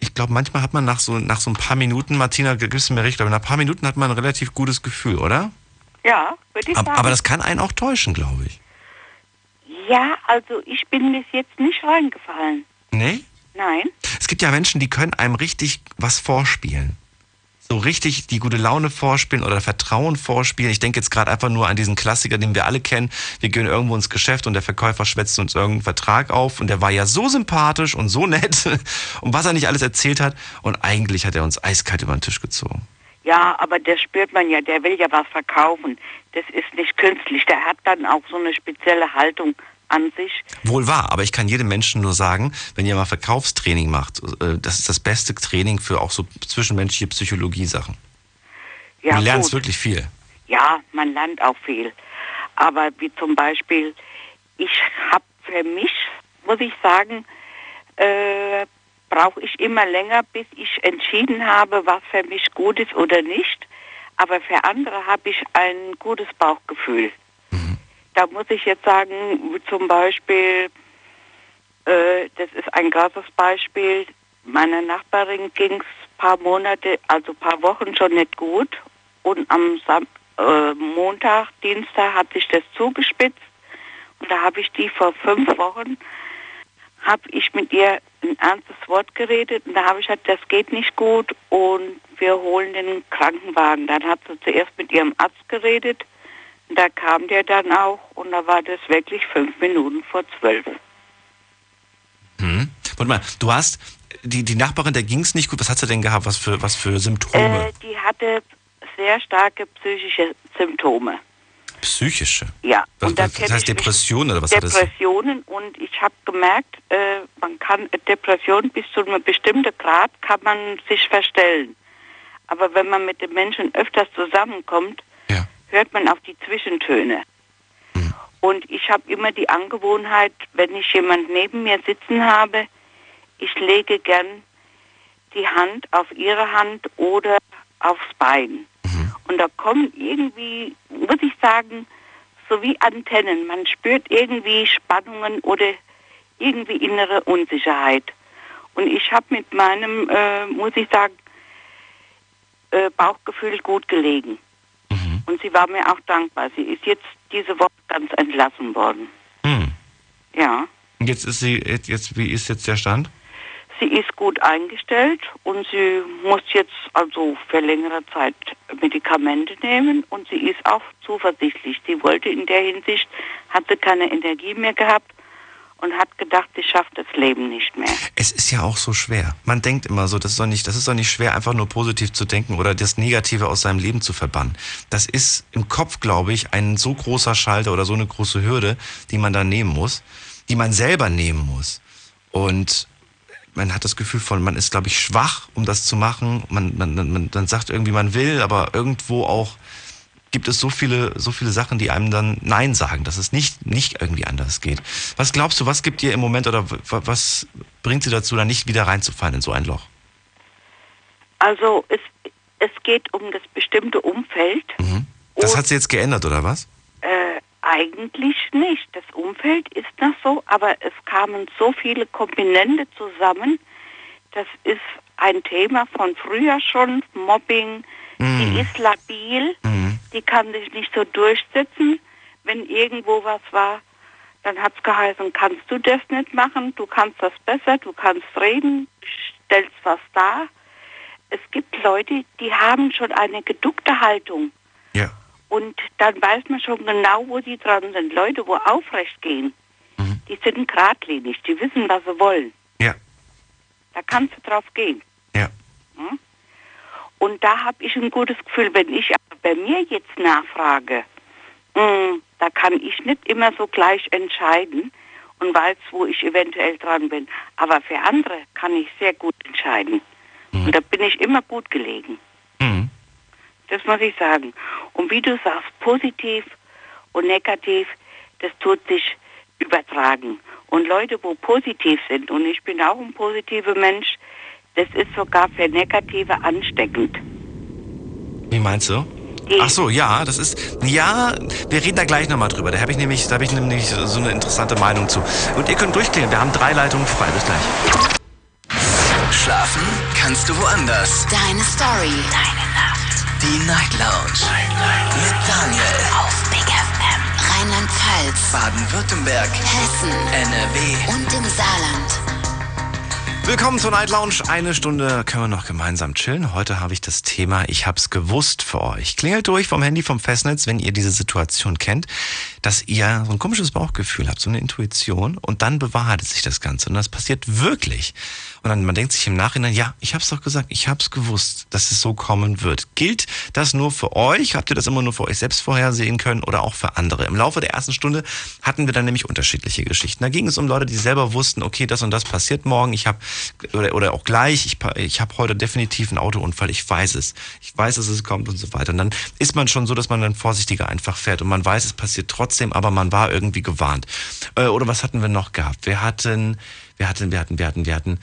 ich glaube, manchmal hat man nach so, nach so ein paar Minuten, Martina, gibst du mir recht, aber nach ein paar Minuten hat man ein relativ gutes Gefühl, oder? Ja, würde ich aber, sagen. Aber das kann einen auch täuschen, glaube ich. Ja, also ich bin bis jetzt nicht reingefallen. Nee? Nein. Es gibt ja Menschen, die können einem richtig was vorspielen. So richtig die gute Laune vorspielen oder Vertrauen vorspielen. Ich denke jetzt gerade einfach nur an diesen Klassiker, den wir alle kennen. Wir gehen irgendwo ins Geschäft und der Verkäufer schwätzt uns irgendeinen Vertrag auf und der war ja so sympathisch und so nett [LAUGHS] und was er nicht alles erzählt hat und eigentlich hat er uns eiskalt über den Tisch gezogen. Ja, aber der spürt man ja, der will ja was verkaufen. Das ist nicht künstlich. Der hat dann auch so eine spezielle Haltung an sich. Wohl wahr, aber ich kann jedem Menschen nur sagen, wenn ihr mal Verkaufstraining macht, äh, das ist das beste Training für auch so zwischenmenschliche Psychologie-Sachen. Ja, lernst gut. wirklich viel. Ja, man lernt auch viel. Aber wie zum Beispiel, ich habe für mich, muss ich sagen, äh, brauche ich immer länger, bis ich entschieden habe, was für mich gut ist oder nicht. Aber für andere habe ich ein gutes Bauchgefühl. Da muss ich jetzt sagen, zum Beispiel, äh, das ist ein krasses Beispiel. Meiner Nachbarin ging es paar Monate, also paar Wochen schon nicht gut. Und am Sam äh, Montag, Dienstag hat sich das zugespitzt. Und da habe ich die vor fünf Wochen, habe ich mit ihr ein ernstes Wort geredet. Und da habe ich gesagt, das geht nicht gut und wir holen den Krankenwagen. Dann hat sie zuerst mit ihrem Arzt geredet. Da kam der dann auch und da war das wirklich fünf Minuten vor zwölf. Hm. Warte mal, du hast die, die Nachbarin, der ging es nicht gut. Was hat sie denn gehabt? Was für, was für Symptome? Äh, die hatte sehr starke psychische Symptome. Psychische. Ja, Was, und da das heißt Depressionen oder was hat das? Depressionen und ich habe gemerkt, äh, man kann Depressionen bis zu einem bestimmten Grad kann man sich verstellen. Aber wenn man mit den Menschen öfters zusammenkommt, hört man auf die Zwischentöne. Und ich habe immer die Angewohnheit, wenn ich jemand neben mir sitzen habe, ich lege gern die Hand auf ihre Hand oder aufs Bein. Und da kommen irgendwie, muss ich sagen, so wie Antennen. Man spürt irgendwie Spannungen oder irgendwie innere Unsicherheit. Und ich habe mit meinem, äh, muss ich sagen, äh, Bauchgefühl gut gelegen. Und sie war mir auch dankbar. Sie ist jetzt diese Woche ganz entlassen worden. Hm. Ja. Und Jetzt ist sie, jetzt, jetzt, wie ist jetzt der Stand? Sie ist gut eingestellt und sie muss jetzt also für längere Zeit Medikamente nehmen und sie ist auch zuversichtlich. Sie wollte in der Hinsicht, hat sie keine Energie mehr gehabt und hat gedacht, sie schafft das Leben nicht mehr. Es ist ja auch so schwer. Man denkt immer so, das ist doch nicht, das ist doch nicht schwer, einfach nur positiv zu denken oder das Negative aus seinem Leben zu verbannen. Das ist im Kopf, glaube ich, ein so großer Schalter oder so eine große Hürde, die man da nehmen muss, die man selber nehmen muss. Und man hat das Gefühl von, man ist, glaube ich, schwach, um das zu machen. Man, man, man, man, sagt irgendwie, man will, aber irgendwo auch gibt es so viele, so viele Sachen, die einem dann Nein sagen, dass es nicht, nicht irgendwie anders geht. Was glaubst du, was gibt dir im Moment oder was bringt sie dazu, da nicht wieder reinzufallen in so ein Loch? Also es, es geht um das bestimmte Umfeld. Das hat sie jetzt geändert, oder was? Äh, eigentlich nicht. Das Umfeld ist noch so, aber es kamen so viele Komponente zusammen. Das ist ein Thema von früher schon, Mobbing. Die ist labil, die kann sich nicht so durchsetzen. Wenn irgendwo was war, dann hat es geheißen, kannst du das nicht machen, du kannst das besser, du kannst reden, stellst was dar. Es gibt Leute, die haben schon eine geduckte Haltung. Ja. Und dann weiß man schon genau, wo sie dran sind. Leute, wo aufrecht gehen, die sind geradlinig, die wissen, was sie wollen. Ja. Da kannst du drauf gehen. Ja. Hm? Und da habe ich ein gutes Gefühl, wenn ich bei mir jetzt nachfrage, mh, da kann ich nicht immer so gleich entscheiden und weiß, wo ich eventuell dran bin. Aber für andere kann ich sehr gut entscheiden. Und da bin ich immer gut gelegen. Das muss ich sagen. Und wie du sagst, positiv und negativ, das tut sich übertragen. Und Leute, wo positiv sind, und ich bin auch ein positiver Mensch, das ist sogar für Negative ansteckend. Wie meinst du? Ach so, ja, das ist, ja, wir reden da gleich nochmal drüber. Da habe ich nämlich, da habe ich nämlich so eine interessante Meinung zu. Und ihr könnt durchklicken, wir haben drei Leitungen frei. Bis gleich. Schlafen kannst du woanders. Deine Story. Deine Nacht. Die Night Lounge. Mit Daniel. Auf Big FM. Rheinland-Pfalz. Baden-Württemberg. Hessen. NRW. Und im Saarland. Willkommen zur Night Lounge. Eine Stunde können wir noch gemeinsam chillen. Heute habe ich das Thema Ich hab's gewusst für euch. Klingelt durch vom Handy vom Festnetz, wenn ihr diese Situation kennt. dass ihr so ein komisches Bauchgefühl habt, so eine Intuition und dann bewahrheitet sich das Ganze und das passiert wirklich. Und dann man denkt sich im Nachhinein, ja, ich habe es doch gesagt, ich habe es gewusst, dass es so kommen wird. Gilt das nur für euch? Habt ihr das immer nur für euch selbst vorhersehen können oder auch für andere? Im Laufe der ersten Stunde hatten wir dann nämlich unterschiedliche Geschichten. Da ging es um Leute, die selber wussten, okay, das und das passiert morgen, ich habe oder, oder auch gleich, ich, ich habe heute definitiv einen Autounfall, ich weiß es. Ich weiß, dass es kommt und so weiter. Und dann ist man schon so, dass man dann vorsichtiger einfach fährt und man weiß, es passiert trotzdem, aber man war irgendwie gewarnt. Äh, oder was hatten wir noch gehabt? Wir hatten, wir hatten, wir hatten, wir hatten, wir hatten,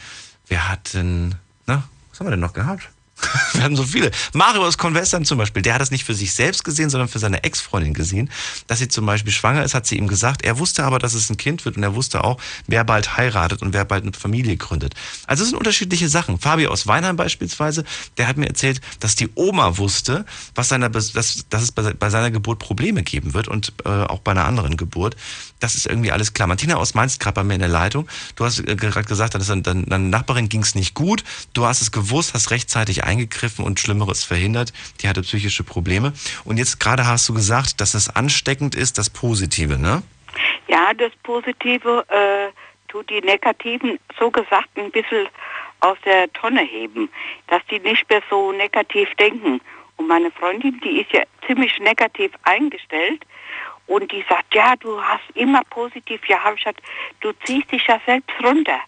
wir hatten, na, was haben wir denn noch gehabt? [LAUGHS] Wir haben so viele. Mario aus Convestern zum Beispiel, der hat das nicht für sich selbst gesehen, sondern für seine Ex-Freundin gesehen, dass sie zum Beispiel schwanger ist, hat sie ihm gesagt. Er wusste aber, dass es ein Kind wird und er wusste auch, wer bald heiratet und wer bald eine Familie gründet. Also es sind unterschiedliche Sachen. Fabio aus Weinheim beispielsweise, der hat mir erzählt, dass die Oma wusste, was seiner, dass, dass es bei seiner Geburt Probleme geben wird und äh, auch bei einer anderen Geburt. Das ist irgendwie alles klar. Martina aus Mainz gerade bei mir in der Leitung. Du hast äh, gerade gesagt, deine Nachbarin ging es nicht gut. Du hast es gewusst, hast rechtzeitig eingegriffen und Schlimmeres verhindert. Die hatte psychische Probleme. Und jetzt gerade hast du gesagt, dass es ansteckend ist, das Positive, ne? Ja, das Positive äh, tut die Negativen, so gesagt, ein bisschen aus der Tonne heben, dass die nicht mehr so negativ denken. Und meine Freundin, die ist ja ziemlich negativ eingestellt und die sagt, ja, du hast immer positiv, ja, habe ich gesagt, du ziehst dich ja selbst runter.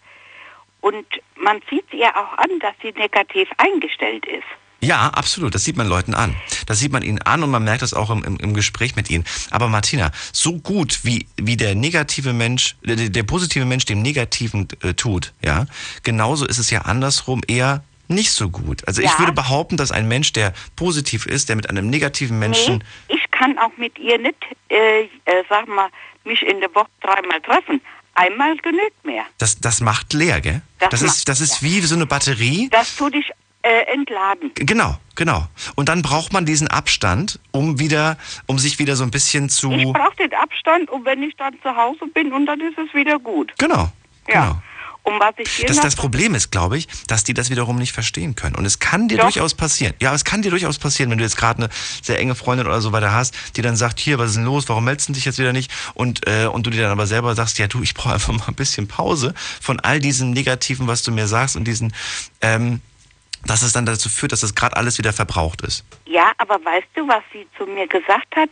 Und man sieht ihr auch an, dass sie negativ eingestellt ist. Ja, absolut. Das sieht man Leuten an. Das sieht man ihnen an und man merkt das auch im, im, im Gespräch mit ihnen. Aber Martina, so gut wie, wie der negative Mensch, der, der positive Mensch dem Negativen äh, tut, ja, genauso ist es ja andersrum eher nicht so gut. Also Ja. ich würde behaupten, dass ein Mensch, der positiv ist, der mit einem negativen Menschen, Nee, ich kann auch mit ihr nicht, äh, äh, sag mal, mich in der Woche dreimal treffen. Einmal genügt mehr. das, das macht leer, gell? Das Das, ist, das ist wie so eine Batterie. Das tut dich äh, entladen. Genau, genau. Und dann braucht man diesen Abstand, um wieder, um sich wieder so ein bisschen Ich zu. brauche den Abstand und wenn ich dann zu Hause bin und dann ist es wieder gut. Genau. Ja. Und was ich hier Das, das Problem ist, glaube ich, dass die das wiederum nicht verstehen können. Und es kann dir Doch. durchaus passieren. Ja, es kann dir durchaus passieren, wenn du jetzt gerade eine sehr enge Freundin oder so weiter hast, die dann sagt, hier, was ist denn los? Warum meldest du dich jetzt wieder nicht? Und, äh, und du dir dann aber selber sagst, ja du, ich brauche einfach mal ein bisschen Pause von all diesem Negativen, was du mir sagst und diesen, ähm, dass es dann dazu führt, dass das gerade alles wieder verbraucht ist. Ja, aber weißt du, was sie zu mir gesagt hat?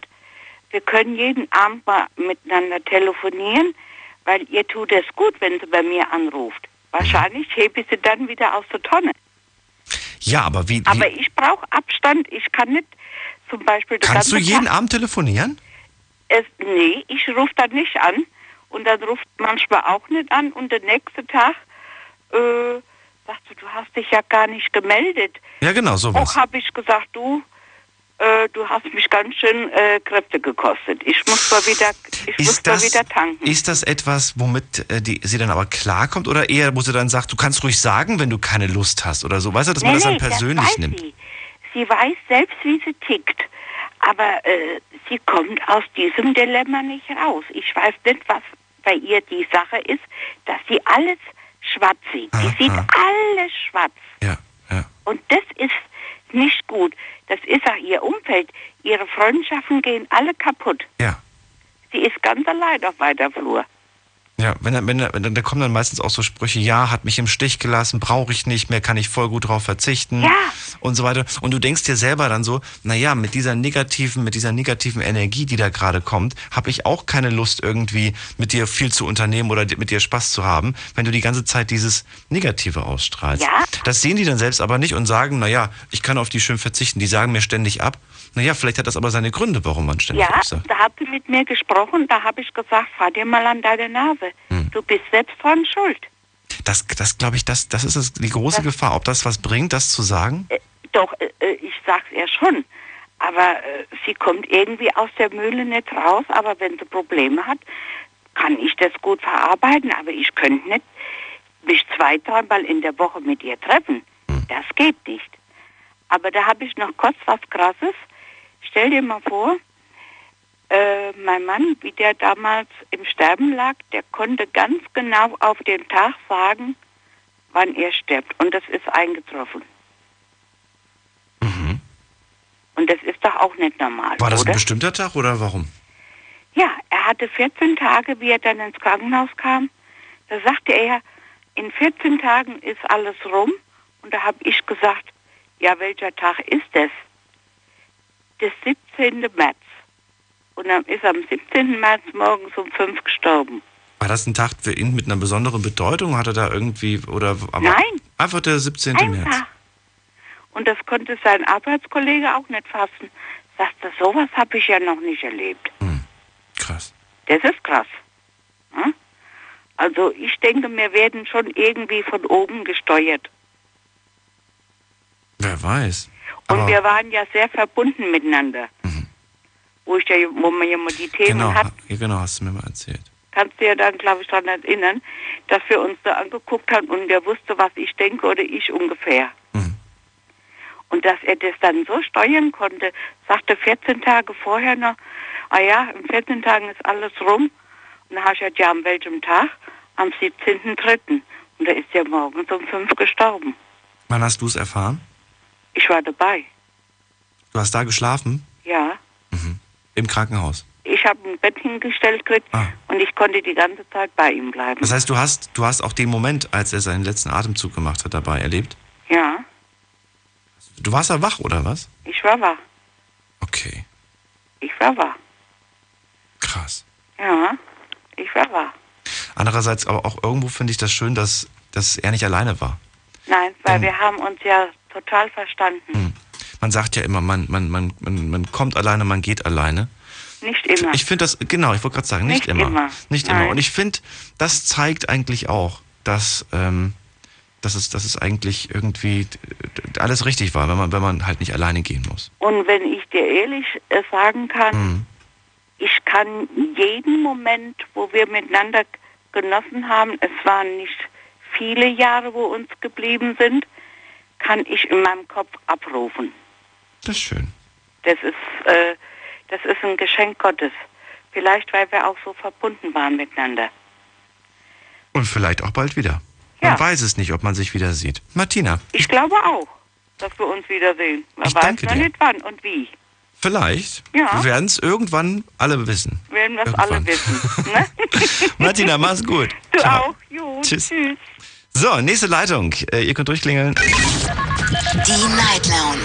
Wir können jeden Abend mal miteinander telefonieren, weil ihr tut es gut, wenn sie bei mir anruft. Wahrscheinlich hebe ich sie dann wieder aus der Tonne. Ja, aber wie, Aber wie ich brauche Abstand. Ich kann nicht zum Beispiel... den kannst du jeden Tag- Abend telefonieren? Es, nee, ich rufe dann nicht an. Und dann ruft manchmal auch nicht an. Und der nächste Tag äh, sagst du, du hast dich ja gar nicht gemeldet. Ja, genau, sowas. Auch habe ich gesagt, du, äh, du hast mich ganz schön äh, Kräfte gekostet. Ich muss mal wieder, ich muss Ist mal das, wieder tanken. ist das etwas, womit äh, die, sie dann aber klarkommt oder eher, wo sie dann sagt, du kannst ruhig sagen, wenn du keine Lust hast oder so? Weißt du, dass man das dann persönlich weiß nimmt? Sie. sie weiß selbst, wie sie tickt. Aber äh, sie kommt aus diesem Dilemma nicht raus. Ich weiß nicht, was bei ihr die Sache ist, dass sie alles schwarz sieht. Sie sieht alles schwarz. Ja, ja. Und das ist nicht gut. Das ist auch ihr Umfeld. Ihre Freundschaften gehen alle kaputt. Ja. Sie ist ganz allein auf weiter Flur. Ja, wenn, wenn, wenn, da kommen dann meistens auch so Sprüche, ja, hat mich im Stich gelassen, brauche ich nicht mehr, kann ich voll gut drauf verzichten Ja. und so weiter. Und du denkst dir selber dann so, naja, mit dieser negativen, mit dieser negativen Energie, die da gerade kommt, habe ich auch keine Lust irgendwie mit dir viel zu unternehmen oder mit dir Spaß zu haben, wenn du die ganze Zeit dieses Negative ausstrahlst. Ja. Das sehen die dann selbst aber nicht und sagen, naja, ich kann auf die schön verzichten. Die sagen mir ständig ab. Naja, vielleicht hat das aber seine Gründe, warum man ständig Ja, absagt. da hat sie mit mir gesprochen. Da habe ich gesagt, fahr dir mal an deine Nase. Hm. Du bist selbst dran schuld. Das, das glaube ich, das, das ist das, die große Gefahr. Ob das was bringt, das zu sagen? Doch, äh, äh, ich sag's ihr schon. Aber äh, sie kommt irgendwie aus der Mühle nicht raus. Aber wenn sie Probleme hat, kann ich das gut verarbeiten. Aber ich könnte nicht mich zwei, dreimal in der Woche mit ihr treffen. Das geht nicht. Aber da habe ich noch kurz was Krasses. Stell dir mal vor, äh, mein Mann, wie der damals im Sterben lag, der konnte ganz genau auf den Tag sagen, wann er stirbt. Und das ist eingetroffen. Und das ist doch auch nicht normal, War das oder? ein bestimmter Tag oder warum? Ja, er hatte 14 Tage, wie er dann ins Krankenhaus kam. Da sagte er, in 14 Tagen ist alles rum. Und da habe ich gesagt, ja, welcher Tag ist es? Das 17. März. Und dann ist am 17. März morgens um 5 gestorben. War das ein Tag für ihn mit einer besonderen Bedeutung? Hat er da irgendwie oder Nein. einfach der 17. März? Einfach. Und das konnte sein Arbeitskollege auch nicht fassen. Sagte, sowas habe ich ja noch nicht erlebt. Krass. Das ist krass. Hm? Also ich denke, wir werden schon irgendwie von oben gesteuert. Wer weiß. Und wir waren ja sehr verbunden miteinander. Wo, ich ja, wo man ja mal die Themen Genau, hat, ja, genau, hast du mir mal erzählt. kannst du ja dann, glaube ich, daran erinnern, dass wir uns da angeguckt haben und der wusste, was ich denke oder ich ungefähr. Und dass er das dann so steuern konnte, sagte 14 Tage vorher noch, ah ja, in 14 Tagen ist alles rum. Und dann habe ich gesagt, ja, an welchem Tag? Am 17.03. Und da ist er morgens um 5 gestorben. Wann hast du es erfahren? Ich war dabei, Du hast da geschlafen? ja. Im Krankenhaus. Ich habe ein Bett hingestellt gekriegt und ich konnte die ganze Zeit bei ihm bleiben. Das heißt, du hast, du hast auch den Moment, als er seinen letzten Atemzug gemacht hat, dabei erlebt? Ja, Du warst ja wach, oder was? ich war wach. Okay. Ich war wach. Krass. Ja, ich war wach. Andererseits aber auch irgendwo finde ich das schön, dass, dass er nicht alleine war. Nein, weil wir haben uns ja total verstanden. Man sagt ja immer, man, man, man, man, man kommt alleine, man geht alleine. Nicht immer. Ich finde das, genau, ich wollte gerade sagen, nicht, Nicht immer. immer. Nicht Nein. immer. Und ich finde, das zeigt eigentlich auch, dass, ähm, dass, es, dass es eigentlich irgendwie alles richtig war, wenn man, wenn man halt nicht alleine gehen muss. Und wenn ich dir ehrlich äh, sagen kann, Mhm. ich kann jeden Moment, wo wir miteinander genossen haben, es waren nicht viele Jahre, wo uns geblieben sind, kann ich in meinem Kopf abrufen. Das ist schön. Das ist, äh, das ist ein Geschenk Gottes. Vielleicht, weil wir auch so verbunden waren miteinander. Und vielleicht auch bald wieder. Man weiß es nicht, ob man sich wieder sieht. Martina, Ich glaube auch, dass wir uns wiedersehen. Man Ich weiß danke noch dir. nicht wann und wie. vielleicht Ja. wir werden es irgendwann alle wissen. Werden wir es alle wissen. Ne? [LAUGHS] Martina, mach's gut. Du Ciao. auch. Jo, Tschüss. tschüss. So, nächste Leitung. Äh, ihr könnt durchklingeln. Die Night Lounge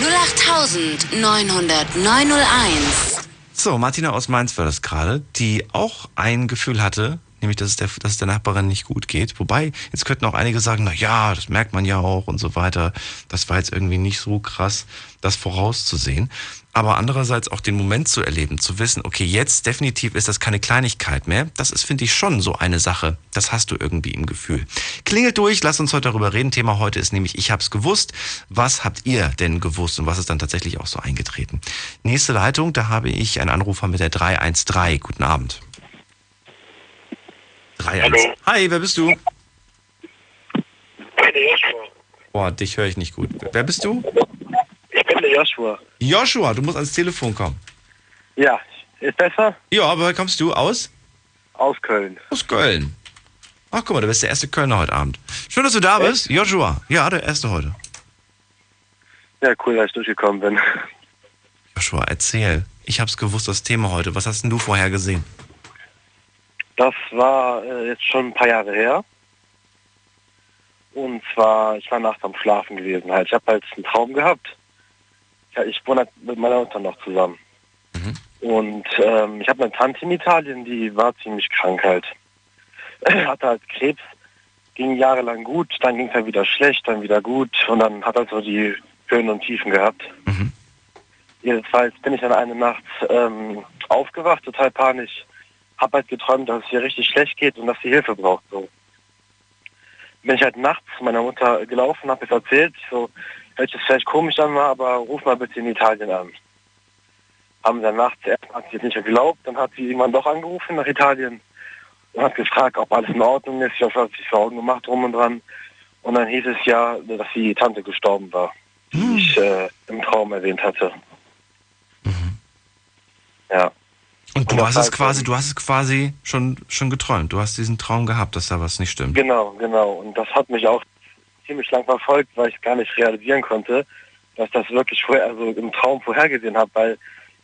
08901. So, Martina aus Mainz war das gerade, die auch ein Gefühl hatte, nämlich, dass es, der, dass es der Nachbarin nicht gut geht. Wobei, jetzt könnten auch einige sagen, na ja, das merkt man ja auch und so weiter. Das war jetzt irgendwie nicht so krass, das vorauszusehen. Aber andererseits auch den Moment zu erleben, zu wissen, okay, jetzt definitiv ist das keine Kleinigkeit mehr. Das ist, finde ich, schon so eine Sache. Das hast du irgendwie im Gefühl. Klingelt durch, lass uns heute darüber reden. Thema heute ist nämlich, ich hab's gewusst. Was habt ihr denn gewusst und was ist dann tatsächlich auch so eingetreten? Nächste Leitung, da habe ich einen Anrufer mit der 313. Guten Abend. 313. Hi, wer bist du? Boah, dich höre ich nicht gut. Wer bist du? Der Joshua. Joshua, du musst ans Telefon kommen. Ja, ist besser? Ja, aber kommst du aus? Aus Köln. Aus Köln. Ach, guck mal, du bist der erste Kölner heute Abend. Schön, dass du da bist. Joshua. Ja, der erste heute. Ja, cool, dass ich durchgekommen bin. [LAUGHS] Joshua, erzähl. Ich hab's gewusst, das Thema heute. Was hast denn du vorher gesehen? Das war äh, jetzt schon ein paar Jahre her. Und zwar, ich war nachts am Schlafen gewesen. Halt. Ich habe halt einen Traum gehabt. Ja, ich wohne halt mit meiner Mutter noch zusammen. Und ähm, ich habe eine Tante in Italien, die war ziemlich krank halt. [CLEARS THROAT] Hatte halt Krebs, ging jahrelang gut, dann ging es halt wieder schlecht, dann wieder gut und dann hat er so die Höhen und Tiefen gehabt. Jedenfalls bin ich dann eine Nacht ähm, aufgewacht, total panisch, hab halt geträumt, dass es ihr richtig schlecht geht und dass sie Hilfe braucht. So. Bin ich halt nachts zu meiner Mutter gelaufen, habe es erzählt, so, hört sich vielleicht komisch an, aber ruf mal bitte in Italien an. Haben dann nachts, erst hat sie es nicht geglaubt, dann hat sie irgendwann doch angerufen nach Italien und hat gefragt, ob alles in Ordnung ist. Ich habe hat sich Sorgen gemacht drum und dran. Und dann hieß es ja, dass die Tante gestorben war, die ich äh, im Traum erwähnt hatte. Ja. Und du das hast es quasi, du hast es quasi schon, schon geträumt. Du hast diesen Traum gehabt, dass da was nicht stimmt. Genau, genau. Und das hat mich auch ziemlich lang verfolgt, weil ich gar nicht realisieren konnte, dass das wirklich vorher, also im Traum vorhergesehen habe, weil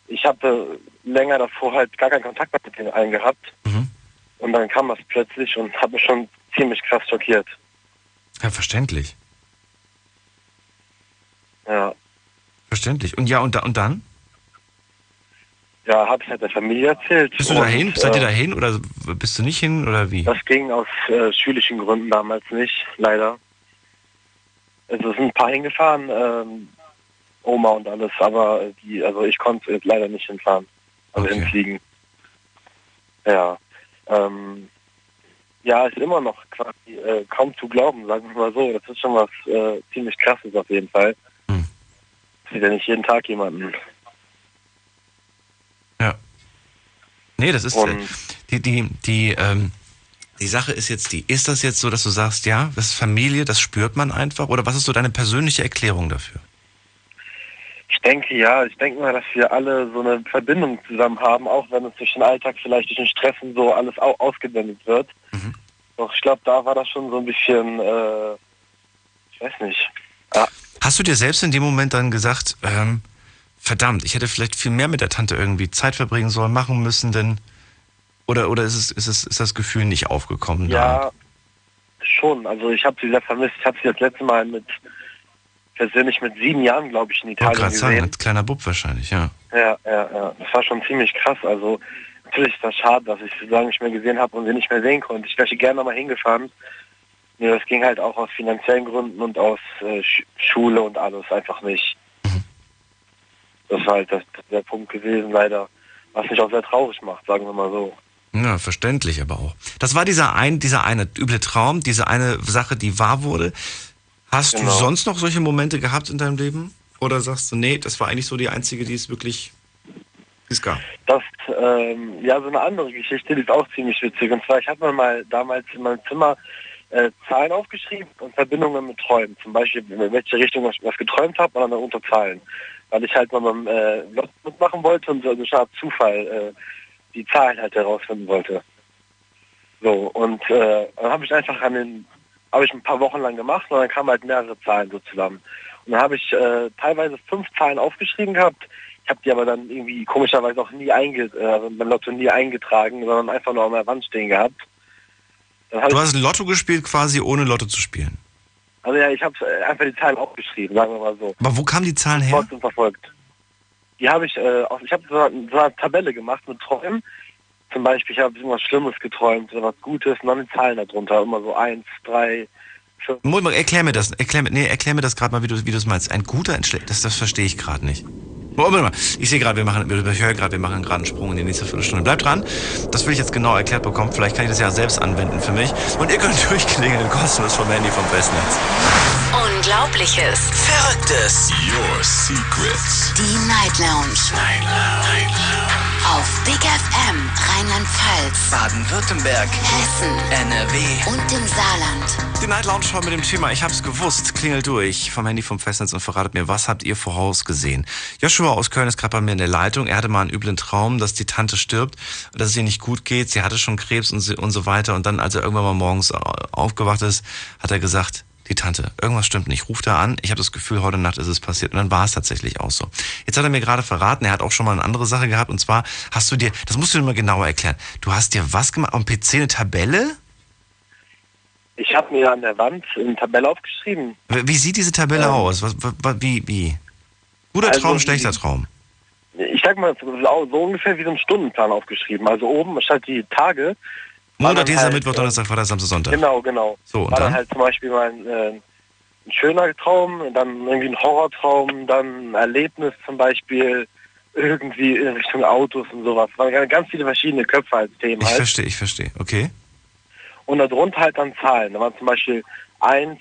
ich habe länger davor halt gar keinen Kontakt mit denen allen gehabt. Mhm. Und dann kam das plötzlich und hat mich schon ziemlich krass schockiert. Ja, verständlich. Ja. Verständlich. Und ja, und, da, und dann? Ja, habe ich halt der Familie erzählt. Bist du Und, dahin? Seid ihr äh, dahin oder bist du nicht hin oder wie? Das ging aus äh, schulischen Gründen damals nicht, leider. Es sind ein paar hingefahren, ähm, Oma und alles, aber die, also ich konnte leider nicht hinfahren, also Okay. hinfliegen. Ja. Ähm, ja, ist immer noch quasi äh, kaum zu glauben, sagen wir mal so. Das ist schon was äh, ziemlich krasses auf jeden Fall. Hm. Sieht ja nicht jeden Tag jemanden. Nee, das ist äh, Und- die, die, die, ähm, die Sache ist jetzt die, ist das jetzt so, dass du sagst, ja, das ist Familie, das spürt man einfach? Oder was ist so deine persönliche Erklärung dafür? Ich denke ja, ich denke mal, dass wir alle so eine Verbindung zusammen haben, auch wenn es durch den Alltag vielleicht durch den Stress und so alles au ausgeblendet wird. Doch ich glaube, da war das schon so ein bisschen, äh, ich weiß nicht. Ja, Hast du dir selbst in dem Moment dann gesagt, ähm, verdammt, ich hätte vielleicht viel mehr mit der Tante irgendwie Zeit verbringen sollen, machen müssen, denn oder oder ist es ist es ist das Gefühl nicht aufgekommen? da? ja schon. Also ich habe sie sehr vermisst. Ich habe sie das letzte Mal mit persönlich mit sieben Jahren, glaube ich, in Italien sagen, gesehen. als kleiner Bub wahrscheinlich, ja. Ja, ja, ja. Das war schon ziemlich krass. Also natürlich ist das schade, dass ich sie so lange nicht mehr gesehen habe und sie nicht mehr sehen konnte. Ich wäre gerne nochmal hingefahren. Nur das ging halt auch aus finanziellen Gründen und aus äh, Sch Schule und alles einfach nicht. Das war halt das, der Punkt gewesen, leider. Was mich auch sehr traurig macht, sagen wir mal so. Ja, verständlich aber auch. Das war dieser ein, dieser eine üble Traum, diese eine Sache, die wahr wurde. Hast Genau. du sonst noch solche Momente gehabt in deinem Leben? Oder sagst du, nee, das war eigentlich so die einzige, die es wirklich es gab? Das, ähm, ja, so eine andere Geschichte, die ist auch ziemlich witzig. Und zwar, ich habe mir mal damals in meinem Zimmer äh, Zahlen aufgeschrieben und Verbindungen mit Träumen. Zum Beispiel, in welche Richtung ich was geträumt habe und dann unter Zahlen. Weil ich halt mal beim äh, Lotto mitmachen wollte und so eine Art Zufall äh, die Zahlen halt herausfinden wollte. So, und äh, dann habe ich einfach an den, habe ich ein paar Wochen lang gemacht und dann kamen halt mehrere Zahlen so zusammen. Und dann habe ich äh, teilweise fünf Zahlen aufgeschrieben gehabt. Ich habe die aber dann irgendwie komischerweise auch nie einge, äh, also beim Lotto nie eingetragen, sondern einfach nur an der Wand stehen gehabt. Du hast Lotto gespielt, quasi ohne Lotto zu spielen. also ja, ich habe äh, einfach die Zahlen aufgeschrieben, sagen wir mal so. Aber wo kamen die Zahlen her? Trotzdem verfolgt. Die habe ich, äh, auch, ich habe so, eine- so eine Tabelle gemacht mit Träumen. Zum Beispiel, ich habe irgendwas Schlimmes geträumt oder was Gutes und dann die Zahlen darunter. Immer so eins, drei, fünf. Moment mal, Erklär mir das, erklär mir, nee, erklär mir das gerade mal, wie du wie du es meinst. Ein guter, ein schlechter, das, das verstehe ich gerade nicht. Moment mal, ich sehe gerade, wir machen, ich höre gerade, wir machen gerade einen Sprung in die nächste Viertelstunde. Bleibt dran, das will ich jetzt genau erklärt bekommen. Vielleicht kann ich das ja selbst anwenden für mich. Und ihr könnt [LAUGHS] durchklingeln, kostenlos vom Handy vom Festnetz. Unglaubliches. Verrücktes. Your secrets. Die Night Lounge. Night Lounge. Auf Big FM Rheinland-Pfalz, Baden-Württemberg. Hessen NRW. und im Saarland. Die Night Lounge heute mit dem Thema Ich hab's gewusst, klingelt durch vom Handy vom Festnetz und verratet mir, was habt ihr vorausgesehen? Joshua aus Köln ist gerade bei mir in der Leitung. Er hatte mal einen üblen Traum, dass die Tante stirbt, dass es ihr nicht gut geht. Sie hatte schon Krebs und, so- und so weiter. Und dann, als er irgendwann mal morgens aufgewacht ist, hat er gesagt, die Tante, irgendwas stimmt nicht. Ruft er an. Ich habe das Gefühl, heute Nacht ist es passiert. Und dann war es tatsächlich auch so. Jetzt hat er mir gerade verraten, er hat auch schon mal eine andere Sache gehabt. Und zwar hast du dir, das musst du dir mal genauer erklären. Du hast dir was gemacht? Am PC eine Tabelle? Ich habe mir an der Wand eine Tabelle aufgeschrieben. Wie sieht diese Tabelle Ähm, aus? Was, was, wie, wie? Guter Also, Traum, schlechter Traum. Ich sag mal, so so ungefähr wie so ein Stundenplan aufgeschrieben. Also oben statt die Tage. Montag, Dienstag, halt, Mittwoch, äh, Donnerstag, Freitag, Samstag, Sonntag. Genau, genau. So, und war dann dann? halt zum Beispiel mal ein, äh, ein schöner Traum, dann irgendwie ein Horrortraum, dann ein Erlebnis zum Beispiel, irgendwie in Richtung Autos und sowas. Waren ganz viele verschiedene Köpfe als Themen Ich halt. verstehe, ich verstehe. Okay. Und darunter halt dann Zahlen. Da waren zum Beispiel eins,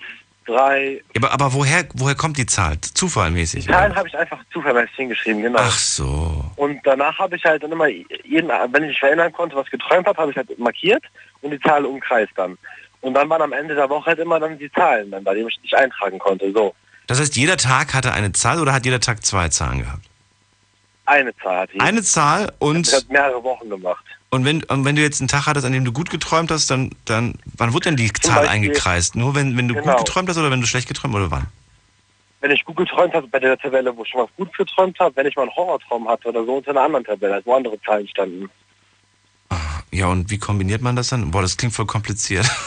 drei. Aber, aber woher, woher kommt die Zahl? Zufallmäßig? Die Zahlen habe ich einfach zufallmäßig hingeschrieben, genau. Ach so. Und danach habe ich halt dann immer, jeden, wenn ich mich erinnern konnte, was geträumt habe, habe ich halt markiert und die Zahl umkreist dann. Und dann waren am Ende der Woche halt immer dann die Zahlen, dann, bei denen ich nicht eintragen konnte. So, Das heißt, jeder Tag hatte eine Zahl oder hat jeder Tag zwei Zahlen gehabt? eine Zahl hatte ich. Eine Zahl Ich und, habe mehrere Wochen gemacht. Und, wenn, und wenn du jetzt einen Tag hattest, an dem du gut geträumt hast, dann, dann wann wurde denn die Zahl Beispiel- eingekreist? Nur wenn, wenn du Genau. gut geträumt hast oder wenn du schlecht geträumt oder wann? wenn ich gut geträumt habe, bei der Tabelle, wo ich schon was gut geträumt habe, wenn ich mal einen Horrortraum hatte oder so, unter einer anderen Tabelle, wo andere Zahlen standen. Ja, und wie kombiniert man das dann? Boah, das klingt voll kompliziert. [LAUGHS]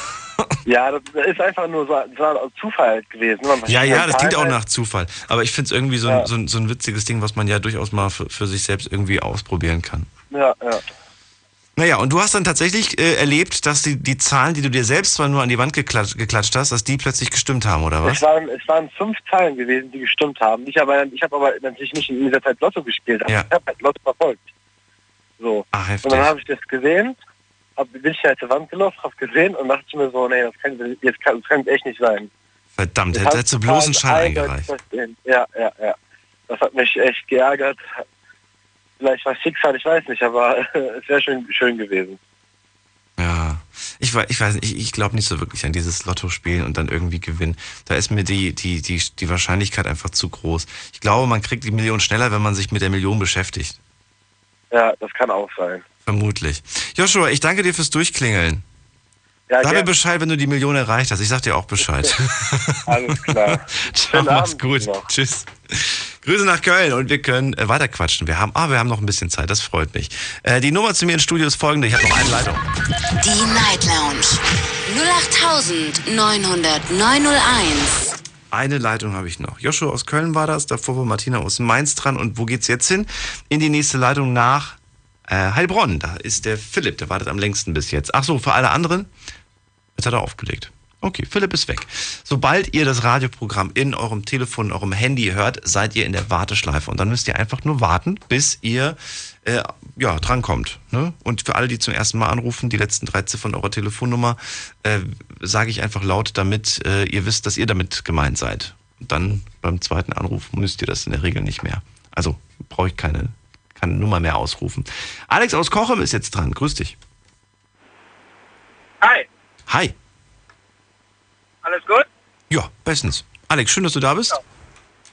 Ja, das ist einfach nur so, so Zufall gewesen. Ja, ja, das klingt auch nach Zufall. Aber ich finde es irgendwie so, ein, so, ein, so ein witziges Ding, was man ja durchaus mal für, für sich selbst irgendwie ausprobieren kann. Ja, ja. Naja, und du hast dann tatsächlich äh, erlebt, dass die, die Zahlen, die du dir selbst zwar nur an die Wand geklatscht, geklatscht hast, dass die plötzlich gestimmt haben, oder was? Es waren, es waren fünf Zahlen gewesen, die gestimmt haben. Ich, habe aber natürlich nicht in dieser Zeit Lotto gespielt, aber Ja. ich habe halt Lotto verfolgt. So. Heftig. Und dann habe ich das gesehen, hab, bin ich halt zur Wand gelaufen, habe gesehen und dachte mir so, nee, das kann, jetzt kann, das kann echt nicht sein. Verdammt, hätte- hat hättest du bloß einen Schein eingereicht. Ja, ja, ja. Das hat mich echt geärgert. Vielleicht war Schicksal, ich weiß nicht, aber [LAUGHS] es wäre schön, schön gewesen. Ja, ich, ich weiß nicht, ich, ich glaube nicht so wirklich an dieses Lotto-Spielen und dann irgendwie gewinnen. Da ist mir die, die, die, die Wahrscheinlichkeit einfach zu groß. Ich glaube, man kriegt die Million schneller, wenn man sich mit der Million beschäftigt. Ja, das kann auch sein. Vermutlich. Joshua, ich danke dir fürs Durchklingeln. Ja, Sag mir. Bescheid, wenn du die Million erreicht hast. Ich sag dir auch Bescheid. [LAUGHS] Alles klar. [LAUGHS] Ciao, mach's gut. noch. Tschüss. Grüße nach Köln und wir können äh, weiter quatschen. Wir haben, ah, wir haben noch ein bisschen Zeit, das freut mich. Äh, die Nummer zu mir ins Studio ist folgende. Ich habe noch eine Leitung. Die Night Lounge 0890901. Eine Leitung habe ich noch. Joshua aus Köln war das, davor war Martina aus Mainz dran. Und wo geht's jetzt hin? In die nächste Leitung nach äh, Heilbronn. Da ist der Philipp, der wartet am längsten bis jetzt. Ach so, für alle anderen? Jetzt hat er aufgelegt. Okay, Philipp ist weg. Sobald ihr das Radioprogramm in eurem Telefon, in eurem Handy hört, seid ihr in der Warteschleife. Und dann müsst ihr einfach nur warten, bis ihr äh, ja, drankommt. Ne? Und für alle, die zum ersten Mal anrufen, die letzten drei Ziffern eurer Telefonnummer, äh, sage ich einfach laut, damit äh, ihr wisst, dass ihr damit gemeint seid. Und dann beim zweiten Anruf müsst ihr das in der Regel nicht mehr. Also brauche ich keine, keine Nummer mehr ausrufen. Alex aus Kochem ist jetzt dran. Grüß dich. Hi, Hi. Alles gut? Ja, bestens. Alex, schön, dass du da bist.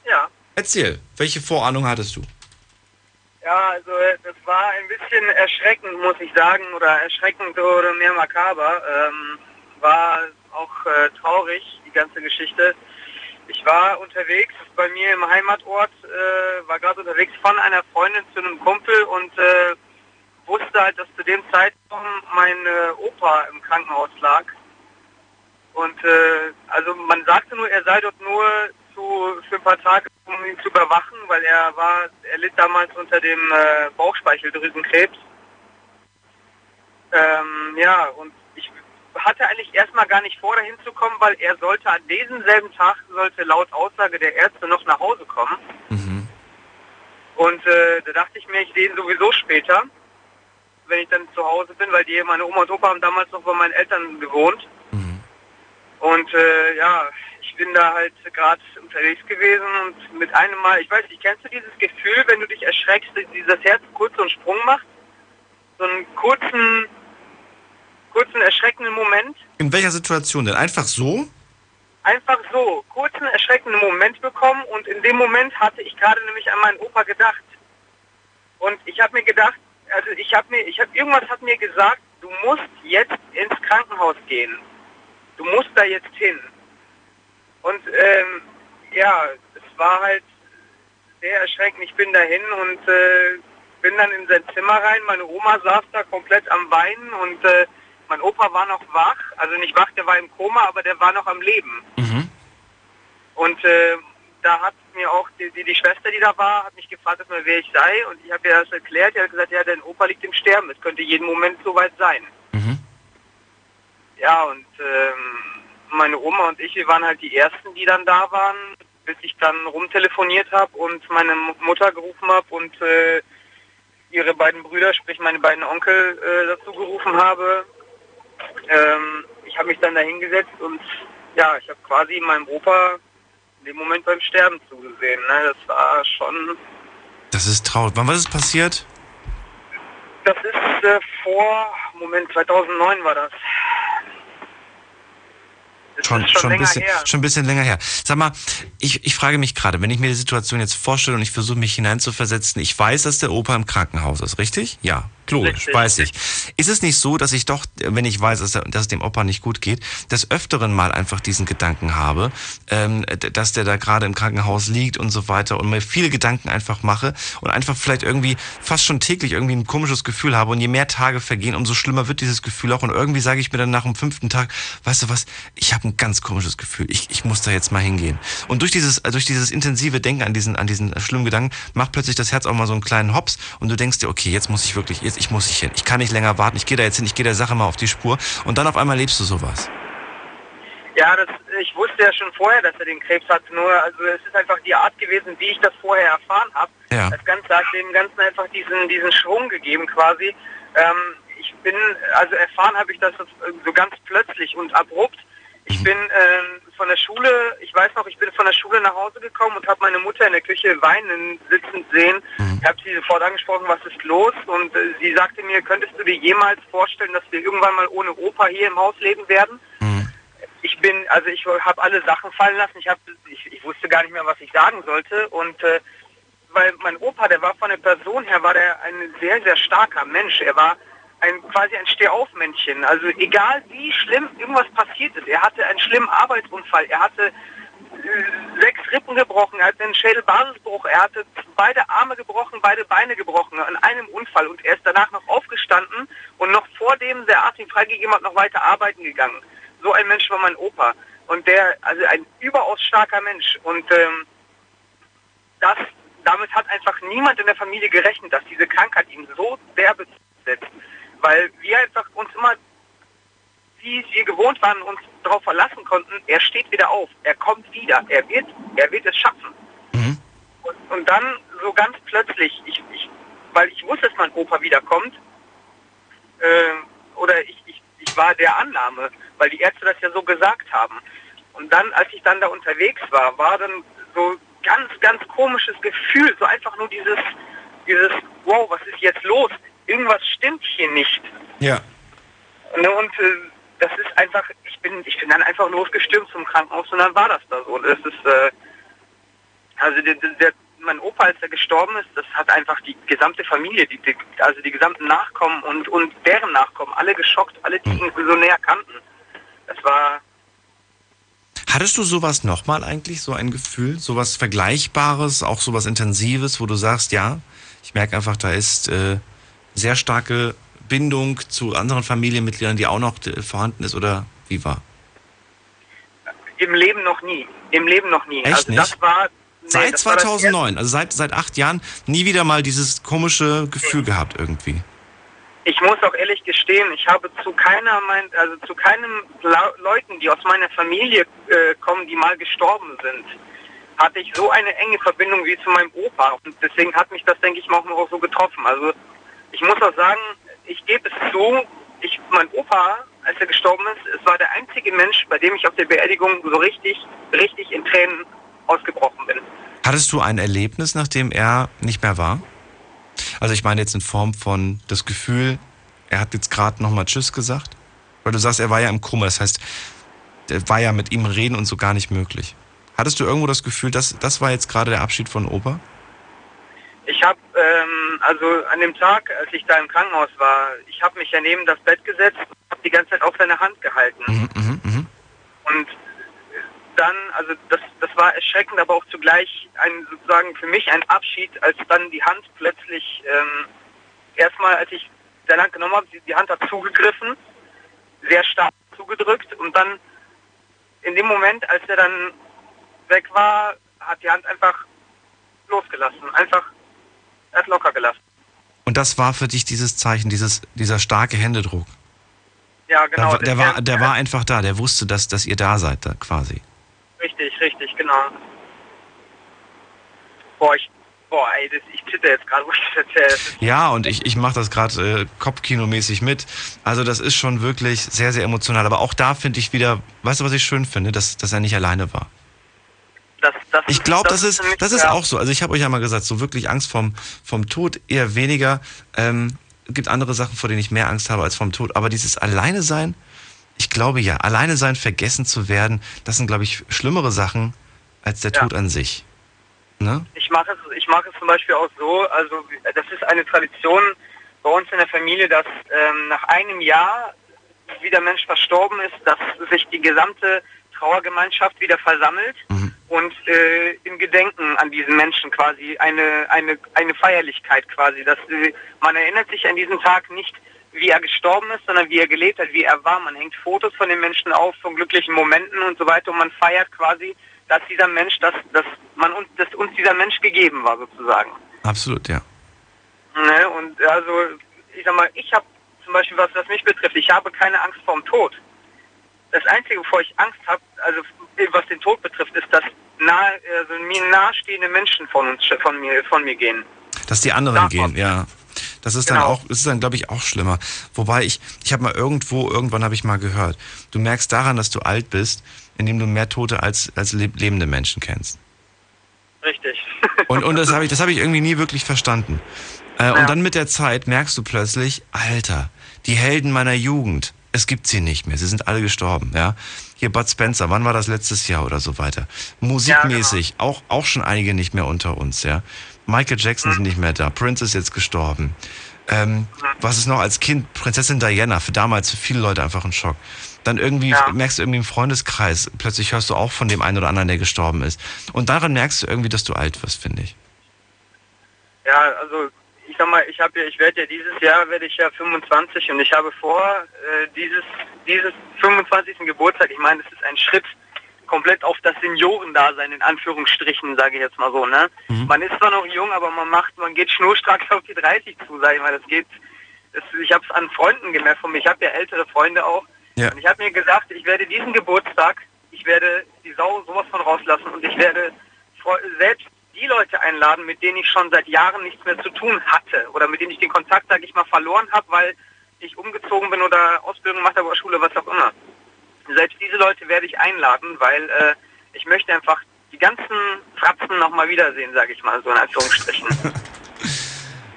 Ja. Erzähl, welche Vorahnung hattest du? Ja, also das war ein bisschen erschreckend, muss ich sagen, oder erschreckend oder mehr makaber. Ähm, war auch äh, traurig, die ganze Geschichte. Ich war unterwegs bei mir im Heimatort, äh, war gerade unterwegs von einer Freundin zu einem Kumpel und äh, wusste halt, dass zu dem Zeitpunkt mein äh, Opa im Krankenhaus lag. Und äh, also man sagte nur, er sei dort nur zu, für ein paar Tage, um ihn zu überwachen, weil er war, er litt damals unter dem äh, Bauchspeicheldrüsenkrebs. Ähm, ja, und ich hatte eigentlich erstmal gar nicht vor, dahin zu kommen, weil er sollte an diesem selben Tag, sollte laut Aussage der Ärzte noch nach Hause kommen. Und äh, da dachte ich mir, ich sehe ihn sowieso später, wenn ich dann zu Hause bin, weil die, meine Oma und Opa haben damals noch bei meinen Eltern gewohnt. Und äh, ja, ich bin da halt gerade unterwegs gewesen und mit einem Mal, ich weiß nicht, kennst du dieses Gefühl, wenn du dich erschreckst, dieses Herz kurz so einen Sprung macht? So einen kurzen, kurzen erschreckenden Moment? In welcher Situation denn? Einfach so? Einfach so, kurzen erschreckenden Moment bekommen und in dem Moment hatte ich gerade nämlich an meinen Opa gedacht. Und ich habe mir gedacht, also ich habe mir, ich habe irgendwas hat mir gesagt, du musst jetzt ins Krankenhaus gehen. Du musst da jetzt hin. Und ähm, ja, es war halt sehr erschreckend. Ich bin dahin und äh, bin dann in sein Zimmer rein. Meine Oma saß da komplett am Weinen und äh, mein Opa war noch wach. Also nicht wach, der war im Koma, aber der war noch am Leben. Und äh, da hat mir auch die, die, die Schwester, die da war, hat mich gefragt, erstmal, wer ich sei. Und ich habe ihr das erklärt. Die hat gesagt, ja, dein Opa liegt im Sterben. Es könnte jeden Moment soweit sein. Ja, und ähm, meine Oma und ich, wir waren halt die Ersten, die dann da waren, bis ich dann rumtelefoniert habe und meine Mutter gerufen habe und äh, ihre beiden Brüder, sprich meine beiden Onkel, äh, dazu gerufen habe. Ähm, ich habe mich dann da hingesetzt und ja, ich habe quasi meinem Opa in dem Moment beim Sterben zugesehen. Ne? Das war schon, Das ist traurig. Wann war das passiert? das ist äh, vor, Moment, 2009 war das. Schon, schon schon, ein bisschen, her. schon ein bisschen länger her. Sag mal, ich, ich frage mich gerade, wenn ich mir die Situation jetzt vorstelle und ich versuche mich hineinzuversetzen, ich weiß, dass der Opa im Krankenhaus ist, richtig? Ja, Richtig. weiß ich. Ist es nicht so, dass ich doch, wenn ich weiß, dass, dass es dem Opa nicht gut geht, des Öfteren mal einfach diesen Gedanken habe, ähm, dass der da gerade im Krankenhaus liegt und so weiter und mir viele Gedanken einfach mache und einfach vielleicht irgendwie fast schon täglich irgendwie ein komisches Gefühl habe und je mehr Tage vergehen, umso schlimmer wird dieses Gefühl auch und irgendwie sage ich mir dann nach dem fünften Tag, weißt du was, ich habe ein ganz komisches Gefühl, ich, ich muss da jetzt mal hingehen. Und durch dieses, durch dieses intensive Denken an diesen, an diesen schlimmen Gedanken macht plötzlich das Herz auch mal so einen kleinen Hops und du denkst dir, okay, jetzt muss ich wirklich, jetzt, ich muss nicht hin, ich kann nicht länger warten, ich gehe da jetzt hin, ich gehe der Sache mal auf die Spur und dann auf einmal lebst du sowas. Ja, das, ich wusste ja schon vorher, dass er den Krebs hat. Nur, also es ist einfach die Art gewesen, wie ich das vorher erfahren habe. Ja. Das Ganze hat dem Ganzen einfach diesen, diesen Schwung gegeben quasi. Ähm, ich bin, also erfahren habe ich das so ganz plötzlich und abrupt. Ich bin ähm, von der Schule, ich weiß noch, ich bin von der Schule nach Hause gekommen und habe meine Mutter in der Küche weinen sitzend sehen. Ich habe sie sofort angesprochen, was ist los? Und äh, sie sagte mir, könntest du dir jemals vorstellen, dass wir irgendwann mal ohne Opa hier im Haus leben werden? ich bin, also ich habe alle Sachen fallen lassen. Ich, hab, ich, ich wusste gar nicht mehr, was ich sagen sollte. Und äh, weil mein Opa, der war von der Person her, war der ein sehr, sehr starker Mensch. Er war ein quasi ein Stehaufmännchen. Also egal wie schlimm irgendwas passiert ist. Er hatte einen schlimmen Arbeitsunfall. Er hatte äh, sechs Rippen gebrochen. Er hatte einen Schädelbasisbruch. Er hatte beide Arme gebrochen, beide Beine gebrochen an einem Unfall. Und er ist danach noch aufgestanden und noch vor dem der Arzt ihn freigegeben hat, noch weiter arbeiten gegangen. So ein Mensch war mein Opa. Und der, also ein überaus starker Mensch. Und ähm, das, damit hat einfach niemand in der Familie gerechnet, dass diese Krankheit ihn so derbe setzt. Weil wir einfach uns immer, wie wir gewohnt waren, uns darauf verlassen konnten, er steht wieder auf, er kommt wieder, er wird, er wird es schaffen. Und, und dann so ganz plötzlich, ich, ich, weil ich wusste, dass mein Opa wiederkommt, äh, oder ich, ich, ich war der Annahme, weil die Ärzte das ja so gesagt haben. Und dann, als ich dann da unterwegs war, war dann so ganz, ganz komisches Gefühl, so einfach nur dieses, dieses, wow, was ist jetzt los? Irgendwas stimmt hier nicht. Ja. Und, und äh, das ist einfach, ich bin, ich bin dann einfach losgestürmt zum Krankenhaus und dann war das da so. Das ist, äh, also der, der, mein Opa, als er gestorben ist, das hat einfach die gesamte Familie, die, die, also die gesamten Nachkommen und, und deren Nachkommen, alle geschockt, alle, die ihn so näher kannten. Das war, Hattest du sowas nochmal eigentlich, so ein Gefühl, sowas Vergleichbares, auch sowas Intensives, wo du sagst, ja, ich merke einfach, da ist äh, sehr starke Bindung zu anderen Familienmitgliedern, die auch noch vorhanden ist, oder wie war? im Leben noch nie. Im Leben noch nie. Echt also nicht? das war. nee, Seit das war das 2009, also seit, seit acht Jahren, nie wieder mal dieses komische Gefühl gehabt irgendwie. Ich muss auch ehrlich gestehen, ich habe zu keiner, mein, also zu keinem Leuten, die aus meiner Familie äh, kommen, die mal gestorben sind, hatte ich so eine enge Verbindung wie zu meinem Opa. Und deswegen hat mich das, denke ich mal, auch so getroffen. Also ich muss auch sagen, ich gebe es zu, ich, mein Opa, als er gestorben ist, es war der einzige Mensch, bei dem ich auf der Beerdigung so richtig, richtig in Tränen ausgebrochen bin. Hattest du ein Erlebnis, nachdem er nicht mehr war? Also ich meine jetzt in Form von das Gefühl, er hat jetzt gerade nochmal Tschüss gesagt? Weil du sagst, er war ja im Koma, das heißt, war ja mit ihm reden und so gar nicht möglich. Hattest du irgendwo das Gefühl, dass das war jetzt gerade der Abschied von Opa? Ich habe, ähm, also an dem Tag, als ich da im Krankenhaus war, ich habe mich ja neben das Bett gesetzt und habe die ganze Zeit auf seine Hand gehalten. Und dann, also das, das war erschreckend, aber auch zugleich ein sozusagen für mich ein Abschied, als dann die Hand plötzlich, ähm, erstmal als ich der Hand genommen habe, die, die Hand hat zugegriffen, sehr stark zugedrückt und dann in dem Moment, als er dann weg war, hat die Hand einfach losgelassen, einfach, er hat locker gelassen. Und das war für dich dieses Zeichen, dieses, dieser starke Händedruck. Ja, genau. Da, der, war, der- war einfach da, der wusste, dass, dass ihr da seid, da quasi. Richtig, richtig, genau. Boah, ich, boah, ey, das, ich zitter jetzt gerade, [LAUGHS] wo ich das erzähle. Ja, und ich, ich mache das gerade äh, Kopfkinomäßig mit. Also das ist schon wirklich sehr, sehr emotional. Aber auch da finde ich wieder, weißt du, was ich schön finde, dass, dass er nicht alleine war. Das, das Ich glaube, das, das ist, das ist auch so. Also ich habe euch ja mal gesagt, so wirklich Angst vom, vom Tod eher weniger. Ähm, gibt andere Sachen, vor denen ich mehr Angst habe als vom Tod. Aber dieses Alleine sein, ich glaube ja, alleine sein, vergessen zu werden, das sind, glaube ich, schlimmere Sachen als der Ja. Tod an sich. Ne? Ich mache es, ich mache es zum Beispiel auch so, also das ist eine Tradition, bei uns in der Familie, dass ähm, nach einem Jahr, wie der Mensch verstorben ist, dass sich die gesamte Trauergemeinschaft wieder versammelt und äh, im Gedenken an diesen Menschen quasi eine, eine, eine Feierlichkeit quasi, dass äh, man erinnert sich an diesen Tag nicht, wie er gestorben ist, sondern wie er gelebt hat, wie er war. Man hängt Fotos von den Menschen auf, von glücklichen Momenten und so weiter und man feiert quasi, dass dieser Mensch, dass, dass man uns, dass uns dieser Mensch gegeben war sozusagen. Absolut, ja. Ne? Und also, ich sag mal, ich habe zum Beispiel, was, was mich betrifft, ich habe keine Angst vorm Tod. Das Einzige, wovor ich Angst habe, also was den Tod betrifft, ist, dass nahe, also mir nahestehende Menschen von uns, von mir, von mir gehen. Dass die anderen gehen, ja. Das ist dann auch, das ist dann, glaube ich, auch schlimmer. Wobei ich, ich habe mal irgendwo, irgendwann habe ich mal gehört, du merkst daran, dass du alt bist, indem du mehr Tote als, als leb- lebende Menschen kennst. Richtig. Und, und das habe ich, das habe ich irgendwie nie wirklich verstanden. Äh, Und dann mit der Zeit merkst du plötzlich, Alter, die Helden meiner Jugend, es gibt sie nicht mehr, sie sind alle gestorben, ja. Hier Bud Spencer, wann war das letztes Jahr oder so weiter? Musikmäßig, auch, auch schon einige nicht mehr unter uns, ja. Michael Jackson ist nicht mehr da, Prince ist jetzt gestorben. Ähm, was ist noch als Kind? Prinzessin Diana, für damals für viele Leute einfach ein Schock. Dann irgendwie merkst du irgendwie im Freundeskreis, plötzlich hörst du auch von dem einen oder anderen, der gestorben ist. Und daran merkst du irgendwie, dass du alt wirst, finde ich. Ja, also sag mal, ich habe ja, ich werde ja dieses Jahr werde ich ja 25 und ich habe vor, äh, dieses dieses 25. Geburtstag, ich meine, das ist ein Schritt komplett auf das Seniorendasein in Anführungsstrichen, sage ich jetzt mal so, ne? Man ist zwar noch jung, aber man macht, man geht schnurstracks auf die 30 zu, sage ich mal. Das geht, das, ich habe es an Freunden gemerkt von mir. Ich habe ja ältere Freunde auch. Ja. Und ich habe mir gesagt, ich werde diesen Geburtstag, ich werde die Sau sowas von rauslassen und ich werde selbst die Leute einladen, mit denen ich schon seit Jahren nichts mehr zu tun hatte oder mit denen ich den Kontakt, sage ich mal, verloren habe, weil ich umgezogen bin oder Ausbildung gemacht habe oder Schule, was auch immer. Selbst diese Leute werde ich einladen, weil äh, ich möchte einfach die ganzen Fratzen nochmal wiedersehen, sage ich mal, so in Anführungsstrichen. [LAUGHS]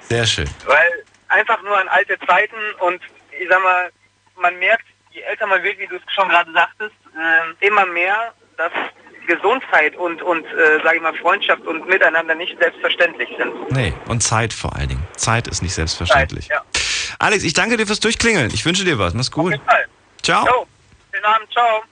Sehr schön. Weil einfach nur an alte Zeiten und ich sag mal, man merkt, je älter man wird, wie du es schon gerade sagtest, äh, immer mehr, dass Gesundheit und, und äh, sage ich mal, Freundschaft und Miteinander nicht selbstverständlich sind. Nee, und Zeit vor allen Dingen. Zeit ist nicht selbstverständlich. Ja. Alex, ich danke dir fürs Durchklingeln. Ich wünsche dir was. Mach's gut. Fall. Ciao. Jo, schönen Abend, ciao.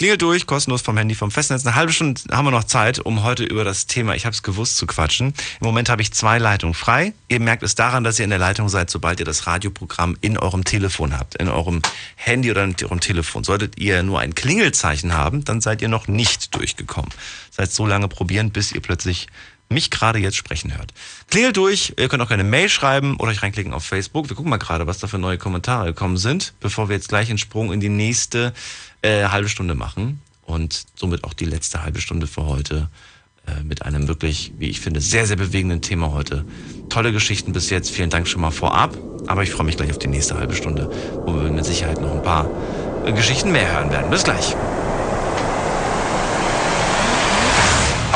Klingelt durch, kostenlos vom Handy, vom Festnetz. Eine halbe Stunde haben wir noch Zeit, um heute über das Thema Ich hab's gewusst zu quatschen. Im Moment habe ich zwei Leitungen frei. Ihr merkt es daran, dass ihr in der Leitung seid, sobald ihr das Radioprogramm in eurem Telefon habt, in eurem Handy oder in eurem Telefon. Solltet ihr nur ein Klingelzeichen haben, dann seid ihr noch nicht durchgekommen. Heißt, so lange probieren, bis ihr plötzlich mich gerade jetzt sprechen hört. Klingelt durch, ihr könnt auch eine Mail schreiben oder euch reinklicken auf Facebook. Wir gucken mal gerade, was da für neue Kommentare gekommen sind, bevor wir jetzt gleich einen Sprung in die nächste äh, halbe Stunde machen und somit auch die letzte halbe Stunde für heute äh, mit einem wirklich, wie ich finde, sehr, sehr bewegenden Thema heute. Tolle Geschichten bis jetzt, vielen Dank schon mal vorab, aber ich freue mich gleich auf die nächste halbe Stunde, wo wir mit Sicherheit noch ein paar äh, Geschichten mehr hören werden. Bis gleich.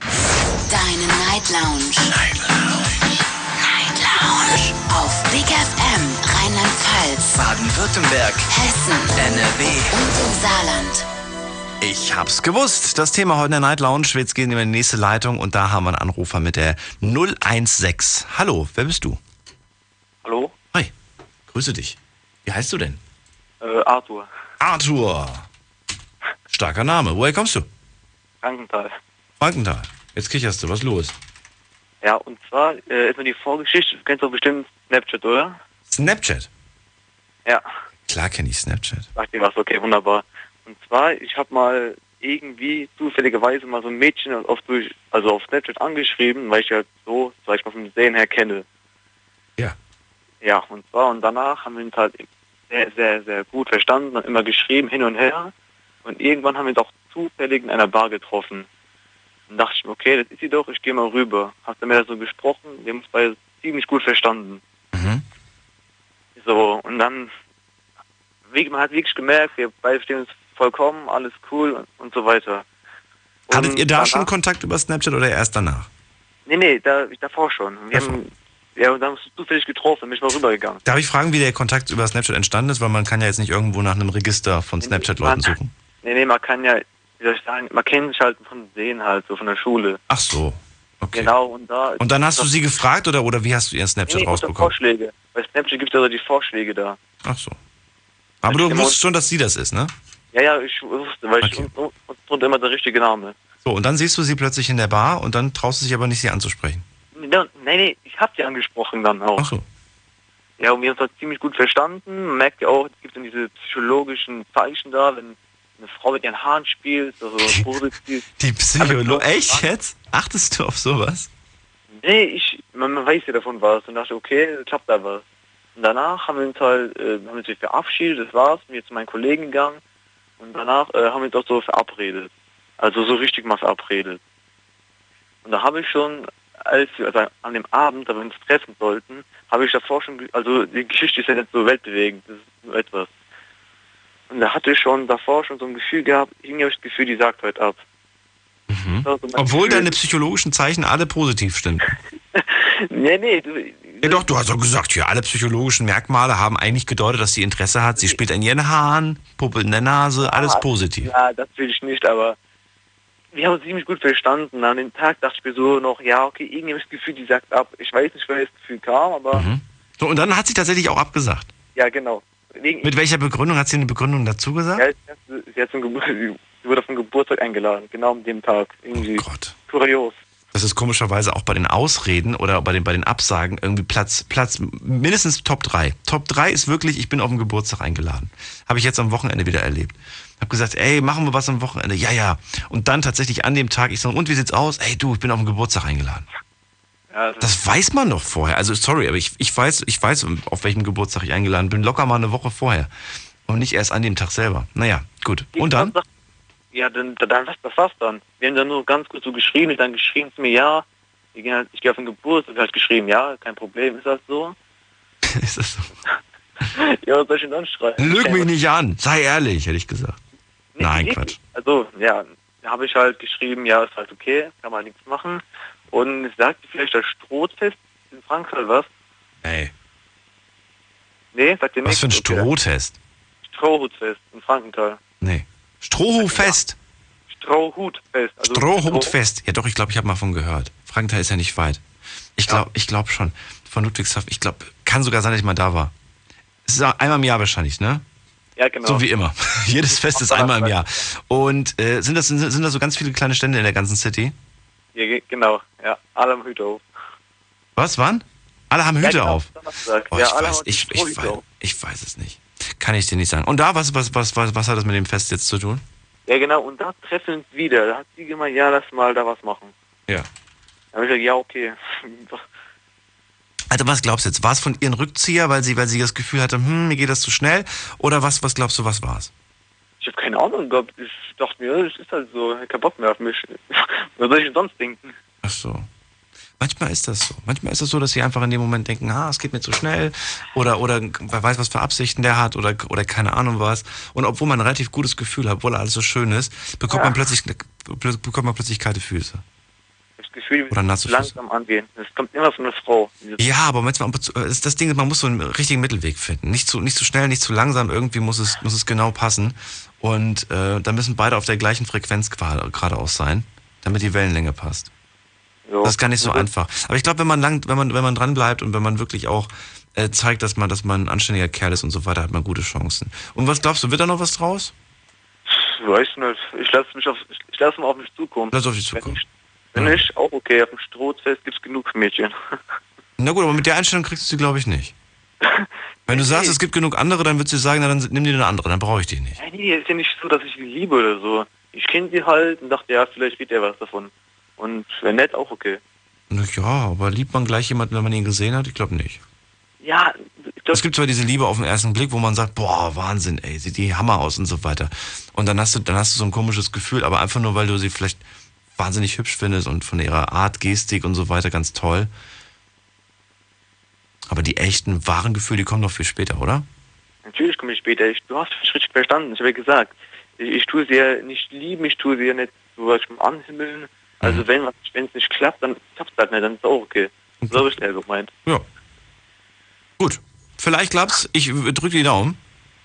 Deine Night Lounge. Night Lounge. Night Lounge. Auf Big FM Rheinland-Pfalz, Baden-Württemberg, Hessen NRW und im Saarland. Ich hab's gewusst. Das Thema heute in der Night Lounge. Jetzt gehen wir in die nächste Leitung und da haben wir einen Anrufer mit der 016. Hallo, wer bist du? Hallo? Hi, grüße dich. Wie heißt du denn? Äh, Arthur, Arthur. Starker Name. Woher kommst du? Frankenthal. Frankenthal. Jetzt kicherst du. Was los? Ja, und zwar äh, ist nur die Vorgeschichte, du kennst doch bestimmt Snapchat, oder? Snapchat? Ja. Klar kenne ich Snapchat. Sagt dir was, okay, wunderbar. Und zwar, ich habe mal irgendwie zufälligerweise mal so ein Mädchen auf, durch, also auf Snapchat angeschrieben, weil ich halt so, sag ich mal, vom Sehen her kenne. Ja. Ja, und zwar, und danach haben wir uns halt sehr, sehr, sehr gut verstanden und immer geschrieben, hin und her. Und irgendwann haben wir uns auch zufällig in einer Bar getroffen. Dann dachte ich mir, okay, das ist sie doch, ich gehe mal rüber. Hab dann mit ihr so gesprochen, wir haben uns beide ziemlich gut verstanden. So, und dann, wie- man hat wirklich gemerkt, wir beide verstehen uns vollkommen, alles cool und, und so weiter. Und Hattet ihr da danach- schon Kontakt über Snapchat oder erst danach? Nee, nee, da, davor schon. Wir haben, ja, und dann wir uns zufällig getroffen bin ich mal rübergegangen. Darf ich fragen, wie der Kontakt über Snapchat entstanden ist? Weil man kann ja jetzt nicht irgendwo nach einem Register von Snapchat-Leuten suchen. Nee, nee, man kann ja, wie soll ich sagen, man kennt sich halt von Sehen halt, so von der Schule. Ach so. Genau, und da... Und dann hast du sie gefragt oder, oder wie hast du ihren Snapchat nee, rausbekommen? Vorschläge. Bei Snapchat gibt es also die Vorschläge da. Ach so. Aber du wusstest schon, dass sie das ist, ne? Ja, ja, ich wusste, weil ich und, und, und immer der richtige Name. So, und dann siehst du sie plötzlich in der Bar und dann traust du dich aber nicht, sie anzusprechen. Nee, nee, nee, ich hab sie angesprochen dann auch. Ach so. Ja, und wir haben uns halt ziemlich gut verstanden. Man merkt ja auch, es gibt dann diese psychologischen Zeichen da, wenn eine Frau mit ihren Haaren spielt, also positiv. Die Psycholo... Echt jetzt? Achtest du auf sowas? Nee, ich, man, man weiß ja davon was und dachte, okay, klappt da was. Und danach haben wir uns halt, äh, haben wir uns verabschiedet, das war's, bin jetzt zu meinen Kollegen gegangen und danach äh, haben wir uns auch so verabredet. Also so richtig mal verabredet. Und da habe ich schon, als wir, also an dem Abend, da wir uns treffen sollten, habe ich davor schon, also die Geschichte ist ja nicht so weltbewegend, das ist nur etwas. Und da hatte ich schon davor schon so ein Gefühl gehabt, irgendwie habe ich das Gefühl, die sagt heute ab. War so Mhm. Obwohl Gefühl. deine psychologischen Zeichen alle positiv stimmen. [LAUGHS] Nee, nee, du, Ja doch, du hast doch gesagt, ja, alle psychologischen Merkmale haben eigentlich gedeutet, dass sie Interesse hat. Sie spielt an ihren Haaren, Puppe in der Nase, alles Ah, positiv. Ja, das will ich nicht, aber wir haben uns ziemlich gut verstanden. An dem Tag dachte ich mir so noch, ja, okay, irgendwie habe ich das Gefühl, die sagt ab. Ich weiß nicht, woher das Gefühl kam, aber Mhm. So, und dann hat sie tatsächlich auch abgesagt. ja, genau. Wegen, Mit welcher Begründung? Hat sie eine Begründung dazu gesagt? ja, sie, hat zum Gebur sie wurde auf den Geburtstag eingeladen, genau an dem Tag. Irgendwie Oh Gott. kurios. Das ist komischerweise auch bei den Ausreden oder bei den, bei den Absagen irgendwie Platz, Platz mindestens Top 3. Top 3 ist wirklich, ich bin auf den Geburtstag eingeladen. Habe ich jetzt am Wochenende wieder erlebt. Habe gesagt, ey, machen wir was am Wochenende? Ja, ja. Und dann tatsächlich an dem Tag, ich sage, und wie sieht's aus? Ey, du, ich bin auf den Geburtstag eingeladen. Ja, Das weiß man doch vorher. Also sorry, aber ich, ich weiß, ich weiß, auf welchem Geburtstag ich eingeladen bin. Locker mal eine Woche vorher. Und nicht erst an dem Tag selber. Naja, gut. Und dann? Ja, dann, dann was, das war's dann. Wir haben dann nur ganz kurz so geschrieben, und dann geschrieben zu mir, ja, halt, ich gehe auf den Geburtstag, halt geschrieben, ja, kein Problem, ist das so? [LAUGHS] ist das so? [LAUGHS] ja, was soll ich denn dann schreiben? Lüg mich nicht an. Sei ehrlich, hätte ich gesagt. Nee, Nein, Quatsch. Also, ja, da habe ich halt geschrieben, ja, ist halt okay, kann man nichts machen. Und es sagte vielleicht das Strohfest in Frankfurt was? Ey, Nee, sagt ihr was nichts? für ein. Strohtest? Strohhutfest in Frankenthal. Nee. Strohhutfest. Strohhutfest. Also Strohhutfest. Ja doch, ich glaube, ich habe mal von gehört. Frankenthal ist ja nicht weit. Ich glaube ich glaub schon. Von Ludwigshafen. Ich glaube, kann sogar sein, dass ich mal da war. Es ist einmal im Jahr wahrscheinlich, ne? Ja, genau. So wie immer. [LAUGHS] Jedes Fest ist einmal im Jahr. Und äh, sind, das, sind, sind da so ganz viele kleine Stände in der ganzen City? Ja, ge- genau, ja, alle am Hüte auf. Was, wann? Alle haben Hüte ja, genau, auf. Oh, ja, ich, alle weiß, haben ich, ich, weiß, auf. ich weiß es nicht. Kann ich dir nicht sagen. Und da, was, was, was, was, was hat das mit dem Fest jetzt zu tun? Ja, genau, und da treffen wir uns wieder. Da hat sie gemeint, ja, lass mal da was machen. Ja. Da habe ich gesagt, ja, okay. Also was glaubst du jetzt? War es von ihren Rückzieher, weil sie, weil sie das Gefühl hatte, hm, mir geht das zu schnell? Oder was, was glaubst du, was war's? Ich habe keine Ahnung gehabt. Ich dachte mir, das ist halt so, keinen Bock mehr auf mich. [LAUGHS] Was soll ich denn sonst denken? Ach so. Manchmal ist das so. Manchmal ist es so, dass sie einfach in dem Moment denken, ah, es geht mir zu schnell oder oder wer weiß, was für Absichten der hat oder oder keine Ahnung was. Und obwohl man ein relativ gutes Gefühl hat, obwohl alles so schön ist, bekommt Ja. man plötzlich bekommt man plötzlich kalte Füße. Das Gefühl, Oder nasse Füße. langsam angehen. Das kommt immer von einer Frau. Ja, aber manchmal äh, ist das Ding, man muss so einen richtigen Mittelweg finden. Nicht zu, nicht zu schnell, nicht zu langsam, irgendwie muss es, muss es genau passen. Und äh, da müssen beide auf der gleichen Frequenz geradeaus sein, damit die Wellenlänge passt. So. Das ist gar nicht so Also, einfach. Aber ich glaube, wenn man lang, wenn man, wenn man dran bleibt und wenn man wirklich auch äh, zeigt, dass man, dass man ein anständiger Kerl ist und so weiter, hat man gute Chancen. Und was glaubst du, wird da noch was draus? Weiß nicht. Ich lasse mich auf, ich lasse mal auf mich zukommen. Lass auf dich zukommen. Wenn nicht, auch okay. Auf dem Strohfest gibt's genug Mädchen. [LAUGHS] Na gut, aber mit der Einstellung kriegst du sie, glaube ich, nicht. [LAUGHS] Wenn du sagst, es gibt genug andere, dann wird sie sagen, na, dann nimm dir eine andere, dann brauche ich die nicht. Ja, nee, ist ja nicht so, dass ich sie liebe oder so. Ich kenne sie halt und dachte, ja, vielleicht wird ja was davon. Und wenn nett, auch okay. Na Ja, aber liebt man gleich jemanden, wenn man ihn gesehen hat? Ich glaube nicht. Ja, Es gibt zwar diese Liebe auf den ersten Blick, wo man sagt, boah, Wahnsinn, ey, sieht die Hammer aus und so weiter. Und dann hast du, dann hast du so ein komisches Gefühl, aber einfach nur, weil du sie vielleicht wahnsinnig hübsch findest und von ihrer Art, Gestik und so weiter ganz toll. Aber die echten, wahren Gefühle, die kommen noch viel später, oder? Natürlich komme ich später. Ich, du hast mich richtig verstanden. Ich habe ja gesagt, ich, ich tue sie ja nicht lieben, ich tue sie ja nicht so was anhimmeln. Also wenn was- wenn es nicht klappt, dann klappt es halt nicht, dann ist auch okay. So habe ich es eher gemeint. Ja. Gut. Vielleicht klappt's. Ich drücke die Daumen.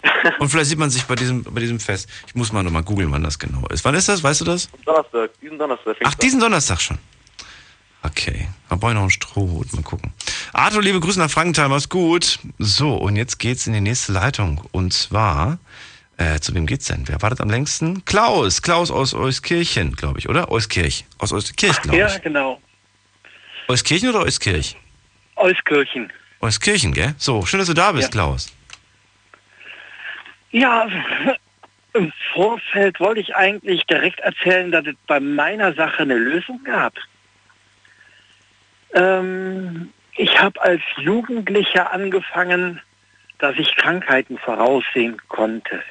[LAUGHS] Und vielleicht sieht man sich bei diesem, bei diesem Fest. Ich muss mal nochmal googeln, wann das genau ist. Wann ist das? Weißt du das? Donnerstag, diesen Donnerstag. Ach, diesen Donnerstag schon. Okay. Brauche ich noch einen Strohhut. Mal gucken. Arthur, liebe Grüße nach Frankenthal. Mach's gut. So, und jetzt geht's in die nächste Leitung. Und zwar, äh, zu wem geht's denn? Wer wartet am längsten? Klaus. Klaus aus Euskirchen, glaube ich, oder? Euskirch. Aus Euskirch, glaube Ja, ich. genau. Euskirchen oder Euskirch? Euskirchen. Euskirchen, gell? So, schön, dass du da bist, Ja. Klaus. Ja, im Vorfeld wollte ich eigentlich direkt erzählen, dass es bei meiner Sache eine Lösung gab. Ähm, ich habe als Jugendlicher angefangen, dass ich Krankheiten voraussehen konnte.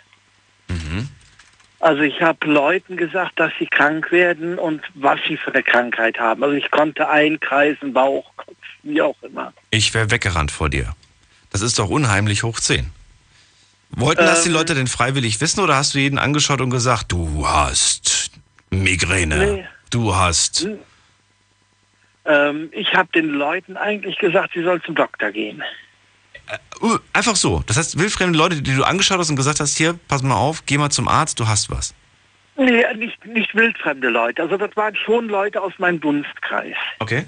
Also ich habe Leuten gesagt, dass sie krank werden und was sie für eine Krankheit haben. Also ich konnte einkreisen, Bauch, Kopf, wie auch immer. Ich wäre weggerannt vor dir. Das ist doch unheimlich hoch 10. Wollten das die Ähm. Leute denn freiwillig wissen oder hast du jeden angeschaut und gesagt, du hast Migräne, Nee. du hast... Ähm, ich habe den Leuten eigentlich gesagt, sie sollen zum Doktor gehen. Uh, einfach so. Das heißt, wildfremde Leute, die du angeschaut hast und gesagt hast, hier, pass mal auf, geh mal zum Arzt, du hast was. Nee, nicht, nicht wildfremde Leute. Also das waren schon Leute aus meinem Dunstkreis. Okay.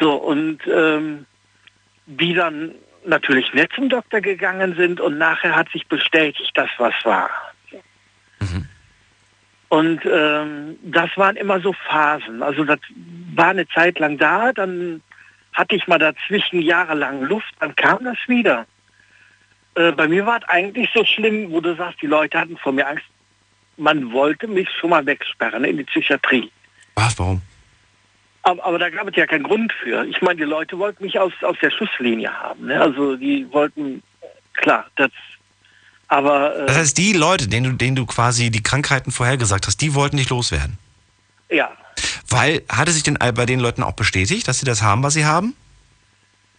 So, und ähm, die dann natürlich nicht zum Doktor gegangen sind und nachher hat sich bestätigt, dass was war. Und ähm, das waren immer so Phasen. Also das war eine Zeit lang da, dann hatte ich mal dazwischen jahrelang Luft, dann kam das wieder. Äh, bei mir war es eigentlich so schlimm, wo du sagst, die Leute hatten vor mir Angst, man wollte mich schon mal wegsperren in die Psychiatrie. Was, warum? Aber, aber da gab es ja keinen Grund für. Ich meine, die Leute wollten mich aus, aus der Schusslinie haben. Ne? Also die wollten, klar, das. Aber äh, Das heißt, die Leute, denen du, denen du quasi die Krankheiten vorhergesagt hast, die wollten dich loswerden. ja, Weil, hat es sich denn bei den Leuten auch bestätigt, dass sie das haben, was sie haben?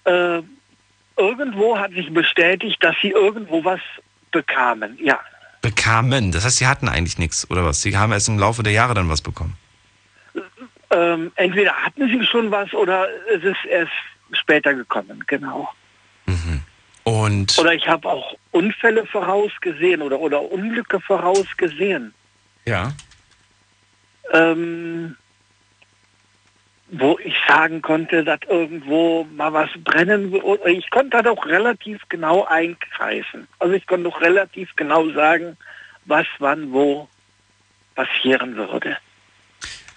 äh, irgendwo hat sich bestätigt, dass sie irgendwo was bekamen. Ja, Bekamen. Das heißt, sie hatten eigentlich nichts, oder was? Sie haben erst im Laufe der Jahre dann was bekommen. ähm, entweder hatten sie schon was oder es ist erst später gekommen. Genau. Und Oder ich habe auch Unfälle vorausgesehen oder oder Unglücke vorausgesehen. ja. ähm, wo ich sagen konnte, dass irgendwo mal was brennen würde. Ich konnte da doch relativ genau einkreisen. Also ich konnte doch relativ genau sagen, was wann wo passieren würde.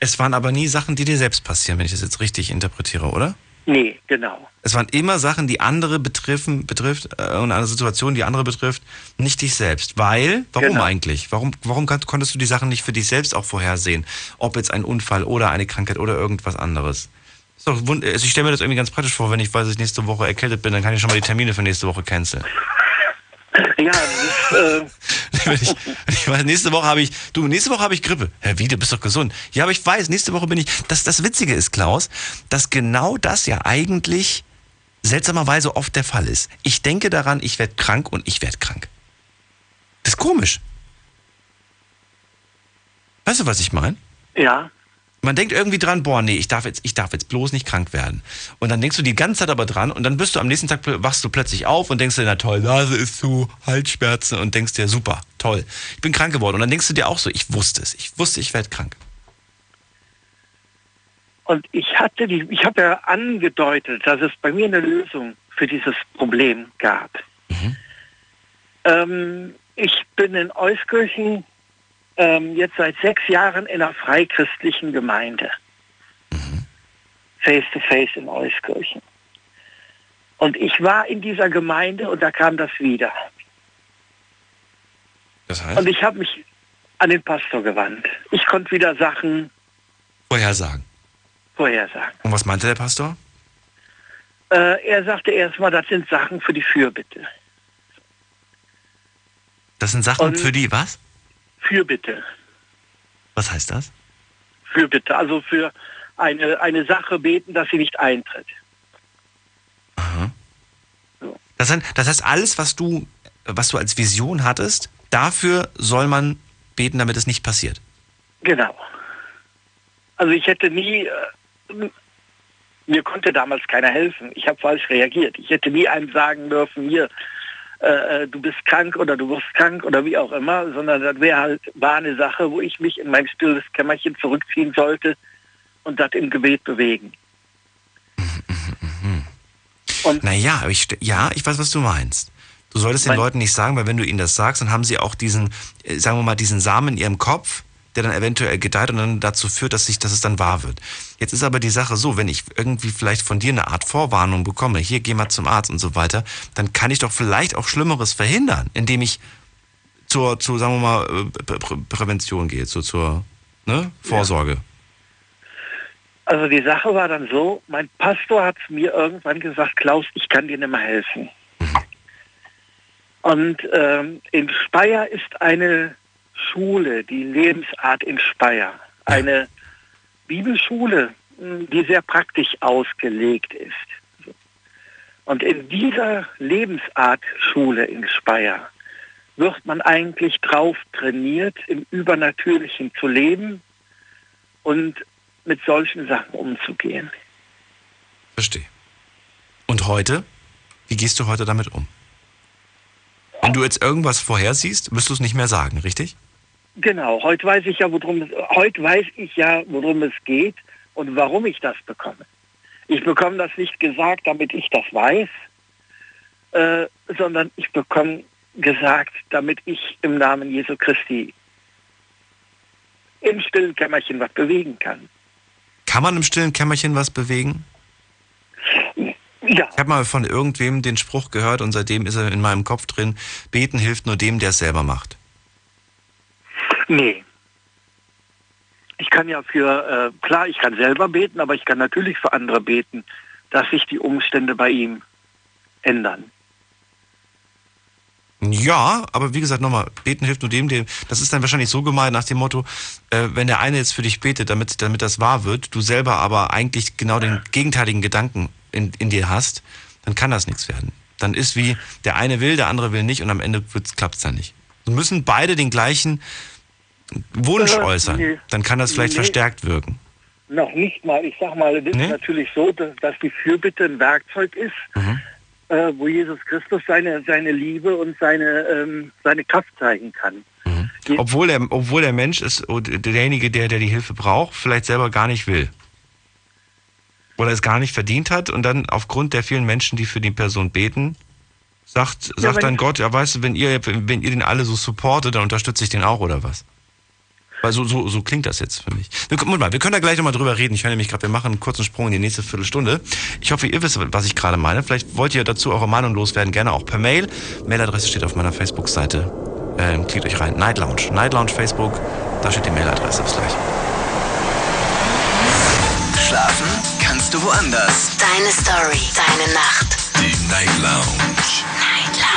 Es waren aber nie Sachen, die dir selbst passieren, wenn ich das jetzt richtig interpretiere, oder? Nee, genau. Es waren immer Sachen, die andere betreffen, betrifft, äh, und eine Situation, die andere betrifft, nicht dich selbst. Weil, warum Genau. eigentlich? Warum, warum konntest du die Sachen nicht für dich selbst auch vorhersehen? Ob jetzt ein Unfall oder eine Krankheit oder irgendwas anderes. Ist doch wund also ich stelle mir das irgendwie ganz praktisch vor, wenn ich weiß, dass ich nächste Woche erkältet bin, dann kann ich schon mal die Termine für nächste Woche canceln. Ja, das äh, [LAUGHS] ich, ich weiß, nächste Woche habe ich, du, nächste Woche habe ich Grippe. Herr wie, du bist doch gesund. Ja, aber ich weiß, nächste Woche bin ich, das, das Witzige ist, Klaus, dass genau das ja eigentlich seltsamerweise oft der Fall ist. Ich denke daran, ich werde krank und ich werde krank. Das ist komisch. Weißt du, was ich meine? ja, Man denkt irgendwie dran, boah, nee, ich darf jetzt, ich darf jetzt bloß nicht krank werden. Und dann denkst du die ganze Zeit aber dran und dann bist du am nächsten Tag, wachst du plötzlich auf und denkst dir, na toll, Nase ist zu, Halsschmerzen und denkst dir, super, toll, ich bin krank geworden. Und dann denkst du dir auch so, ich wusste es, ich wusste, ich werde krank. und ich hatte die, ich habe ja angedeutet, dass es bei mir eine Lösung für dieses Problem gab. Ähm, ich bin in Euskirchen ähm, jetzt seit sechs Jahren in einer freichristlichen Gemeinde. Face to face in Euskirchen. Und ich war in dieser Gemeinde und da kam das wieder. Das heißt? Und ich habe mich an den Pastor gewandt. Ich konnte wieder Sachen Vorhersagen. vorhersagen. Und was meinte der Pastor? Äh, er sagte erstmal, das sind Sachen für die Fürbitte. Das sind Sachen Und- für die, was? Fürbitte. Was heißt das? Fürbitte. Also für eine, eine Sache beten, dass sie nicht eintritt. Das heißt, das heißt, alles, was du, was du als Vision hattest, dafür soll man beten, damit es nicht passiert. Genau. Also ich hätte nie, äh, mir konnte damals keiner helfen. Ich habe falsch reagiert. Ich hätte nie einem sagen dürfen, hier, äh, du bist krank oder du wirst krank oder wie auch immer, sondern das wäre halt, war eine Sache, wo ich mich in mein stilles Kämmerchen zurückziehen sollte und das im Gebet bewegen. Und naja, ich, ja, ich weiß, was du meinst. Du solltest den Leuten nicht sagen, weil wenn du ihnen das sagst, dann haben sie auch diesen, äh, sagen wir mal, diesen Samen in ihrem Kopf, der dann eventuell gedeiht und dann dazu führt, dass, sich, dass es dann wahr wird. Jetzt ist aber die Sache so, wenn ich irgendwie vielleicht von dir eine Art Vorwarnung bekomme, hier geh mal zum Arzt und so weiter, dann kann ich doch vielleicht auch Schlimmeres verhindern, indem ich zur, zur sagen wir mal, äh, Prä Prävention gehe, zur, zur ne, Vorsorge. Ja. Also die Sache war dann so, mein Pastor hat mir irgendwann gesagt, Klaus, ich kann dir nicht mehr helfen. Und ähm, in Speyer ist eine Schule, die Lebensart in Speyer. Eine Bibelschule, hm, die sehr praktisch ausgelegt ist. Und in dieser Lebensart-Schule in Speyer wird man eigentlich drauf trainiert, im Übernatürlichen zu leben und mit solchen Sachen umzugehen. Verstehe. Und heute? Wie gehst du heute damit um? Wenn du jetzt irgendwas vorhersiehst, wirst du es nicht mehr sagen, richtig? Genau, heute weiß ich ja, worum heute weiß ich ja, worum es geht und warum ich das bekomme. Ich bekomme das nicht gesagt, damit ich das weiß, äh, sondern ich bekomme gesagt, damit ich im Namen Jesu Christi im stillen Kämmerchen was bewegen kann. Kann man im stillen Kämmerchen was bewegen? Ja. Ich habe mal von irgendwem den Spruch gehört und seitdem ist er in meinem Kopf drin, beten hilft nur dem, der es selber macht. Nee. Ich kann ja für, äh, klar, ich kann selber beten, aber ich kann natürlich für andere beten, dass sich die Umstände bei ihm ändern. Ja, aber wie gesagt, nochmal, beten hilft nur dem, dem. Das ist dann wahrscheinlich so gemeint nach dem Motto, äh, wenn der eine jetzt für dich betet, damit, damit das wahr wird, du selber aber eigentlich genau den gegenteiligen Gedanken in, in dir hast, dann kann das nichts werden. Dann ist wie, der eine will, der andere will nicht und am Ende klappt es dann nicht. Dann müssen beide den gleichen Wunsch äh, äußern. Nee, dann kann das vielleicht nee, verstärkt wirken. Noch nicht mal. Ich sag mal, es ist nee? natürlich so, dass, dass die Fürbitte ein Werkzeug ist. Mhm äh, wo Jesus Christus seine, seine Liebe und seine, ähm, seine Kraft zeigen kann. Mhm. Obwohl, der, obwohl der Mensch ist, derjenige, der, der die Hilfe braucht, vielleicht selber gar nicht will. Oder es gar nicht verdient hat und dann aufgrund der vielen Menschen, die für die Person beten, sagt, ja, sagt dann Gott, ja weißt du, wenn ihr, wenn ihr den alle so supportet, dann unterstütze ich den auch oder was? Weil so, so, so klingt das jetzt für mich. Wir, mal, wir können da gleich nochmal drüber reden. Ich höre nämlich gerade, wir machen einen kurzen Sprung in die nächste Viertelstunde. Ich hoffe, ihr wisst, was ich gerade meine. Vielleicht wollt ihr dazu eure Meinung loswerden, gerne auch per Mail. Mailadresse steht auf meiner Facebook-Seite. Ähm, klickt euch rein. Night Lounge. Night Lounge Facebook. Da steht die Mailadresse. Bis gleich. Schlafen kannst du woanders. Deine Story. Deine Nacht. Die Night Lounge.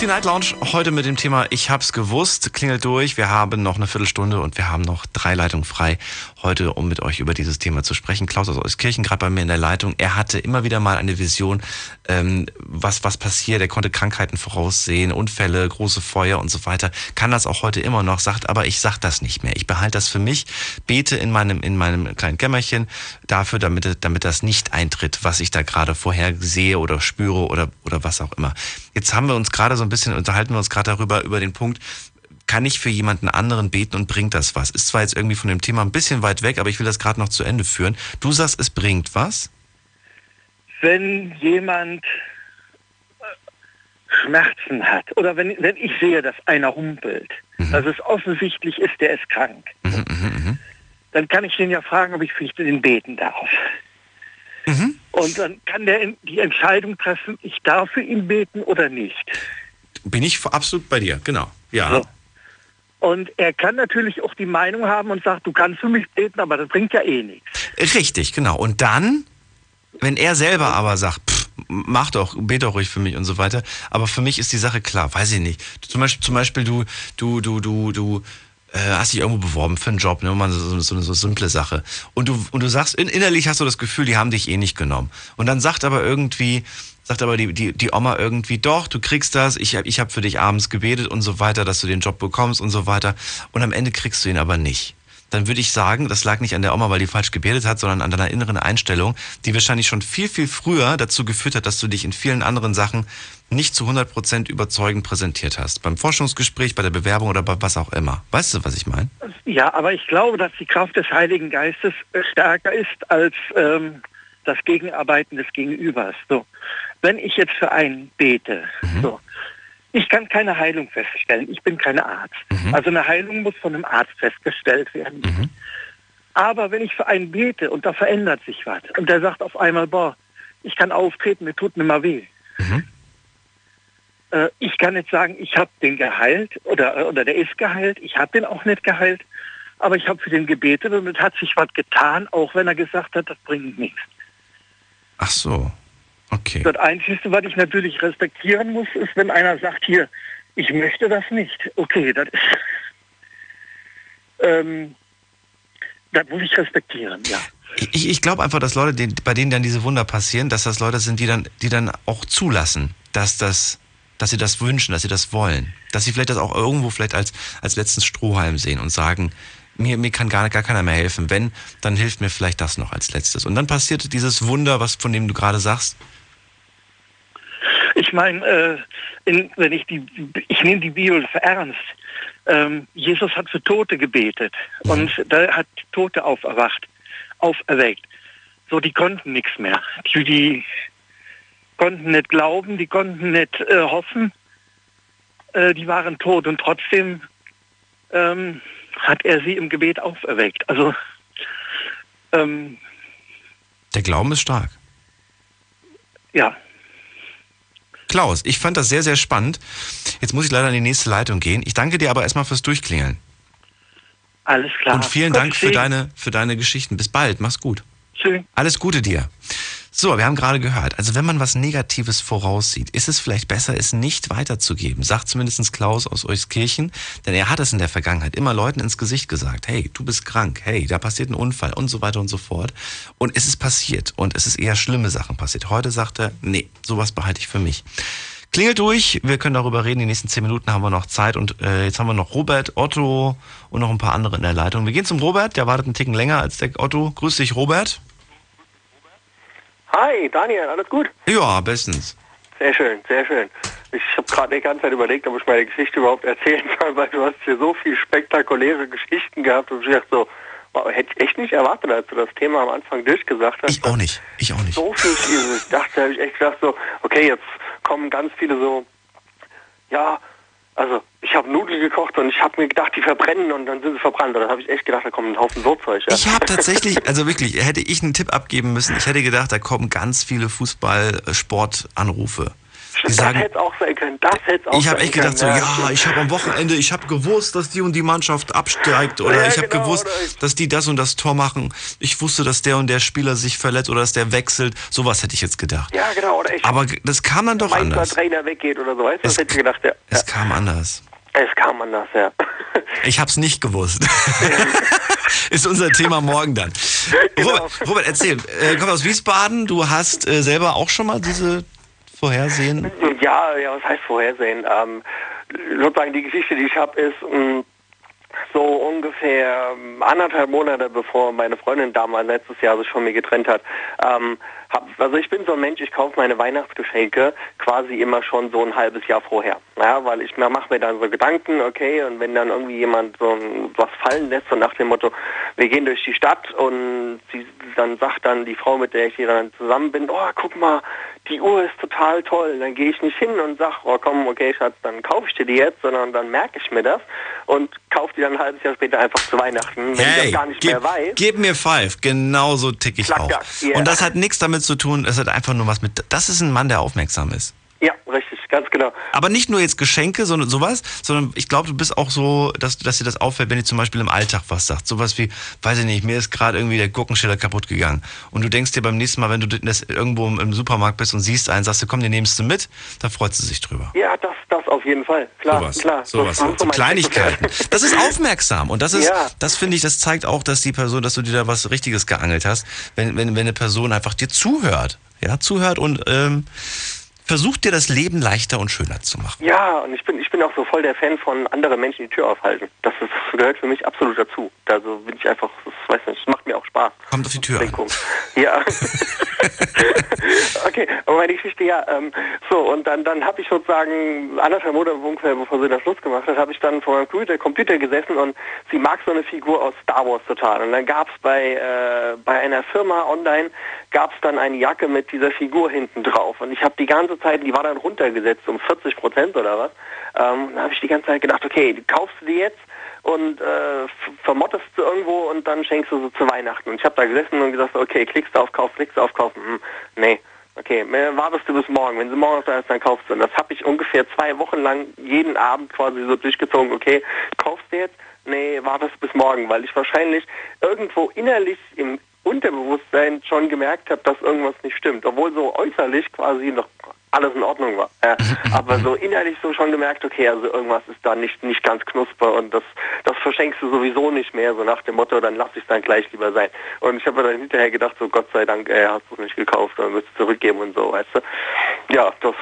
Die Night Lounge heute mit dem Thema Ich hab's gewusst. Klingelt durch. Wir haben noch eine Viertelstunde und wir haben noch drei Leitungen frei heute, um mit euch über dieses Thema zu sprechen. Klaus aus Euskirchen, gerade bei mir in der Leitung. Er hatte immer wieder mal eine Vision, ähm, was, was passiert. Er konnte Krankheiten voraussehen, Unfälle, große Feuer und so weiter. Kann das auch heute immer noch, sagt aber, ich sag das nicht mehr. Ich behalte das für mich, bete in meinem, in meinem kleinen Kämmerchen dafür, damit, damit das nicht eintritt, was ich da gerade vorher sehe oder spüre oder, oder was auch immer. Jetzt haben wir uns gerade so ein bisschen, unterhalten wir uns gerade darüber, über den Punkt, kann ich für jemanden anderen beten und bringt das was? Ist zwar jetzt irgendwie von dem Thema ein bisschen weit weg, aber ich will das gerade noch zu Ende führen. Du sagst, es bringt was? Wenn jemand äh, Schmerzen hat oder wenn, wenn ich sehe, dass einer humpelt, mhm. dass es offensichtlich ist, der ist krank, mhm, mh, mh. dann kann ich den ja fragen, ob ich für den beten darf. Mhm. Und dann kann der die Entscheidung treffen, ich darf für ihn beten oder nicht. Bin ich absolut bei dir, genau. Ja. Und er kann natürlich auch die Meinung haben und sagt, du kannst für mich beten, aber das bringt ja eh nichts. Richtig, genau. Und dann, wenn er selber aber sagt, pff, mach doch, bete doch ruhig für mich und so weiter. Aber für mich ist die Sache klar, weiß ich nicht. Zum Beispiel, zum Beispiel du, du, du, du, du äh, hast dich irgendwo beworben für einen Job, ne, mal so, so, eine so simple Sache. Und du, und du sagst, in, innerlich hast du das Gefühl, die haben dich eh nicht genommen. Und dann sagt aber irgendwie, sagt aber die, die, die Oma irgendwie, doch, du kriegst das, ich, ich habe für dich abends gebetet und so weiter, dass du den Job bekommst und so weiter. Und am Ende kriegst du ihn aber nicht dann würde ich sagen, das lag nicht an der Oma, weil die falsch gebetet hat, sondern an deiner inneren Einstellung, die wahrscheinlich schon viel, viel früher dazu geführt hat, dass du dich in vielen anderen Sachen nicht zu 100% überzeugend präsentiert hast. Beim Forschungsgespräch, bei der Bewerbung oder bei was auch immer. Weißt du, was ich meine? Ja, aber ich glaube, dass die Kraft des Heiligen Geistes stärker ist als ähm, das Gegenarbeiten des Gegenübers. So, wenn ich jetzt für einen bete, mhm. so, ich kann keine Heilung feststellen. Ich bin kein Arzt. Mhm. Also eine Heilung muss von einem Arzt festgestellt werden. Mhm. Aber wenn ich für einen bete und da verändert sich was und der sagt auf einmal, boah, ich kann auftreten, mir tut mir mal weh. Mhm. Äh, ich kann nicht sagen, ich habe den geheilt oder, oder der ist geheilt. Ich habe den auch nicht geheilt. Aber ich habe für den gebetet und es hat sich was getan, auch wenn er gesagt hat, das bringt nichts. Ach so. Okay. Das Einzige, was ich natürlich respektieren muss, ist, wenn einer sagt, hier, ich möchte das nicht. Okay, das ist... Ähm, das muss ich respektieren, ja. Ich, ich glaube einfach, dass Leute, bei denen dann diese Wunder passieren, dass das Leute sind, die dann, die dann auch zulassen, dass das, dass sie das wünschen, dass sie das wollen. Dass sie vielleicht das auch irgendwo vielleicht als, als letzten Strohhalm sehen und sagen, mir, mir kann gar, gar keiner mehr helfen. Wenn, dann hilft mir vielleicht das noch als letztes. Und dann passiert dieses Wunder, was von dem du gerade sagst, ich meine, äh, wenn ich die, ich nehme die Bibel für ernst. Ähm, Jesus hat für Tote gebetet und da hat Tote auferwacht, auferweckt. So, die konnten nichts mehr. Die, die, konnten nicht glauben, die konnten nicht äh, hoffen. Äh, die waren tot und trotzdem ähm, hat er sie im Gebet auferweckt. Also ähm, der Glauben ist stark. Ja. Klaus, ich fand das sehr, sehr spannend. Jetzt muss ich leider in die nächste Leitung gehen. Ich danke dir aber erstmal fürs Durchklingeln. Alles klar. Und vielen Gott Dank für deine, für deine Geschichten. Bis bald. Mach's gut. Tschüss. Alles Gute dir. So, wir haben gerade gehört, also wenn man was Negatives voraussieht, ist es vielleicht besser, es nicht weiterzugeben, sagt zumindest Klaus aus Euskirchen, denn er hat es in der Vergangenheit immer Leuten ins Gesicht gesagt, hey, du bist krank, hey, da passiert ein Unfall und so weiter und so fort. Und es ist passiert und es ist eher schlimme Sachen passiert. Heute sagt er, nee, sowas behalte ich für mich. Klingelt durch, wir können darüber reden, die nächsten zehn Minuten haben wir noch Zeit und äh, jetzt haben wir noch Robert, Otto und noch ein paar andere in der Leitung. Wir gehen zum Robert, der wartet einen Ticken länger als der Otto. Grüß dich, Robert. Hi, Daniel, alles gut? Ja, bestens. Sehr schön, sehr schön. Ich habe gerade die ganze Zeit überlegt, ob ich meine Geschichte überhaupt erzählen soll, weil du hast hier so viele spektakuläre Geschichten gehabt und ich dachte so, wow, hätte ich echt nicht erwartet, als du das Thema am Anfang durchgesagt hast. Ich auch nicht, ich auch nicht. So viel, ich dachte, habe ich echt gedacht so, okay, jetzt kommen ganz viele so, ja, also ich habe Nudeln gekocht und ich habe mir gedacht, die verbrennen und dann sind sie verbrannt. Und dann habe ich echt gedacht, da kommt ein Haufen so. Ja. Ich habe tatsächlich, also wirklich, hätte ich einen Tipp abgeben müssen, ich hätte gedacht, da kommen ganz viele Fußball-Sportanrufe. Die das sagen, hätte auch sein können. Das hätte auch ich habe echt gedacht so, können, ja, ich habe am Wochenende, ich habe gewusst, dass die und die Mannschaft absteigt oder Ja, ich habe genau, gewusst, dass die das und das Tor machen. Ich wusste, dass der und der Spieler sich verletzt oder dass der wechselt. Sowas hätte ich jetzt gedacht. Ja, genau. Oder ich Aber das kam dann doch mein anders. Trainer weggeht oder so. Weißt du, das hätte ich gedacht, ja. Es kam anders. Es kam anders, ja. Ich habe es nicht gewusst. [LAUGHS] [LAUGHS] Ist unser Thema morgen dann. Genau. Robert, Robert, erzähl. Äh, komm aus Wiesbaden. Du hast äh, selber auch schon mal diese Vorhersehen. Ja, ja, was heißt vorhersehen? Ähm, sozusagen die Geschichte, die ich habe, ist mh, so ungefähr ähm, anderthalb Monate bevor meine Freundin damals letztes Jahr sich von mir getrennt hat. Ähm, hab, also ich bin so ein Mensch, ich kaufe meine Weihnachtsgeschenke quasi immer schon so ein halbes Jahr vorher. Ja, weil ich mache mir dann so Gedanken, okay, und wenn dann irgendwie jemand so was fallen lässt, so nach dem Motto, wir gehen durch die Stadt und sie, dann sagt dann die Frau, mit der ich hier dann zusammen bin, oh, guck mal, die Uhr ist total toll. Dann gehe ich nicht hin und sag, oh komm, okay, Schatz, dann kaufe ich dir die jetzt, sondern dann merke ich mir das und kaufe die dann ein halbes Jahr später einfach zu Weihnachten, wenn ich Hey, das gar nicht gib, mehr weiß. gib mir Five. Genauso tick ich Klack, auch. yeah. Und das hat nichts damit zu tun, es hat einfach nur was mit. Das ist ein Mann, der aufmerksam ist. Ja, richtig, ganz genau. Aber nicht nur jetzt Geschenke, sondern sowas, sondern ich glaube, du bist auch so, dass, dass dir das auffällt, wenn ihr zum Beispiel im Alltag was sagt. Sowas wie, weiß ich nicht, mir ist gerade irgendwie der Gurkenschiller kaputt gegangen. Und du denkst dir beim nächsten Mal, wenn du das irgendwo im Supermarkt bist und siehst einen, sagst du, komm, den nimmst du mit, da freut sie sich drüber. Ja, das, das auf jeden Fall. Klar, sowas, klar. Sowas, so mein Kleinigkeiten. Das ist aufmerksam und das ist, Ja. das finde ich, das zeigt auch, dass die Person, dass du dir da was Richtiges geangelt hast, wenn, wenn, wenn eine Person einfach dir zuhört, ja, zuhört und ähm, versucht dir das Leben leichter und schöner zu machen. Ja, und ich bin, ich bin auch so voll der Fan von anderen Menschen die Tür aufhalten. Das, ist, das gehört für mich absolut dazu. Also bin ich einfach, das weiß nicht, macht mir auch Spaß. Kommt auf die Tür an. Ja. [LAUGHS] okay, aber meine Geschichte, ja, ähm, so, und dann, dann habe ich sozusagen anderthalb Monate ungefähr, bevor sie das Schluss gemacht hat, habe ich dann vor meinem Computer, Computer gesessen und sie mag so eine Figur aus Star Wars total. Und dann gab es bei, äh, bei einer Firma online, gab es dann eine Jacke mit dieser Figur hinten drauf. Und ich habe die ganze Zeit, die war dann runtergesetzt um 40 Prozent oder was. Ähm, da habe ich die ganze Zeit gedacht, okay, kaufst du die jetzt und äh, vermottest du irgendwo und dann schenkst du sie zu Weihnachten. Und ich habe da gesessen und gesagt, okay, klickst du auf Kauf, klickst du auf Kaufen. Hm, nee. Okay, wartest du bis morgen. Wenn sie morgen da ist, dann kaufst du. Und das habe ich ungefähr zwei Wochen lang jeden Abend quasi so durchgezogen. Okay, kaufst du jetzt? Nee, wartest bis morgen, weil ich wahrscheinlich irgendwo innerlich im Unterbewusstsein schon gemerkt habe, dass irgendwas nicht stimmt. Obwohl so äußerlich quasi noch alles in Ordnung war. Ja. [LAUGHS] Aber so innerlich so schon gemerkt, okay, also irgendwas ist da nicht, nicht ganz knusper und das, das verschenkst du sowieso nicht mehr, so nach dem Motto, dann lass ich es dann gleich lieber sein. Und ich habe mir dann hinterher gedacht, so Gott sei Dank, äh, hast du es nicht gekauft, dann wirst du zurückgeben und so, weißt du. Ja, das,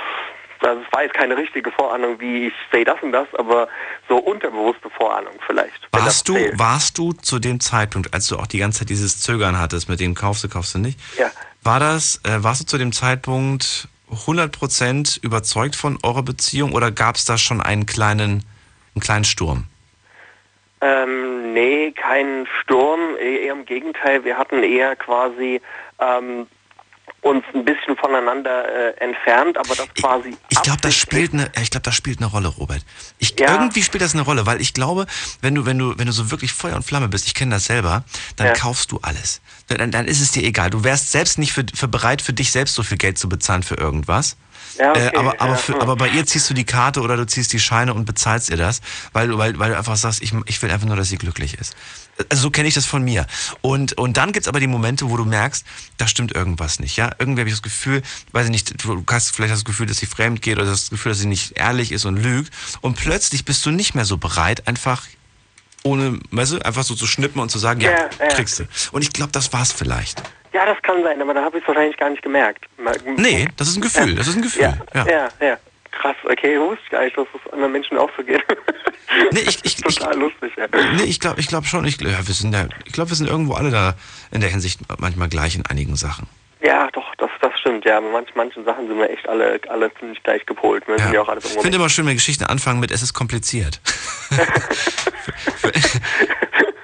also es war jetzt keine richtige Vorahnung, wie ich sehe das und das, aber so unterbewusste Vorahnung vielleicht. Warst du, zählt. warst du zu dem Zeitpunkt, als du auch die ganze Zeit dieses Zögern hattest, mit dem kaufst du, kaufst du nicht, Ja. war das, äh, warst du zu dem Zeitpunkt 100% überzeugt von eurer Beziehung oder gab es da schon einen kleinen, einen kleinen Sturm? Ähm, nee, kein Sturm, eh- eher im Gegenteil. Wir hatten eher quasi ähm, uns ein bisschen voneinander äh, entfernt, aber das quasi. Ich glaube, das spielt eine, ich glaube, das spielt eine Rolle, Robert. Ich, Irgendwie spielt das eine Rolle, weil ich glaube, wenn du, wenn du, wenn du so wirklich Feuer und Flamme bist, ich kenne das selber, dann Ja. kaufst du alles. Dann, dann ist es dir egal. Du wärst selbst nicht für, für bereit, für dich selbst so viel Geld zu bezahlen für irgendwas. Ja, okay, äh, aber, aber, ja, für, hm. aber bei ihr ziehst du die Karte oder du ziehst die Scheine und bezahlst ihr das, weil du, weil, weil du einfach sagst, ich, ich will einfach nur, dass sie glücklich ist. Also so kenne ich das von mir. Und, und dann gibt's aber die Momente, wo du merkst, da stimmt irgendwas nicht. Ja? Irgendwie habe ich das Gefühl, weiß ich nicht, du hast vielleicht das Gefühl, dass sie fremd geht oder das Gefühl, dass sie nicht ehrlich ist und lügt. Und plötzlich bist du nicht mehr so bereit, einfach ohne, weißt du, einfach so zu schnippen und zu sagen, ja, Ja, ja. kriegst du. Und ich glaube, das war's vielleicht. Ja, das kann sein, aber da habe ich es wahrscheinlich gar nicht gemerkt. Nee, das ist ein Gefühl, das ist ein Gefühl. Ja, ja, ja. Krass, okay, wusste ich gar nicht, dass es anderen Menschen auch so geht. Nee, ich, ich, Total lustig, ja. Nee, ich glaube ich glaub schon. Ich, ja, wir sind ja, ich glaube, wir sind irgendwo alle da in der Hinsicht manchmal gleich in einigen Sachen. Ja, doch, das, das stimmt, ja. Manch, manchen Sachen sind wir echt alle, alle ziemlich gleich gepolt. Wir sind ja auch alle Ich finde immer schön, wenn Geschichten anfangen mit, es ist kompliziert. [LAUGHS]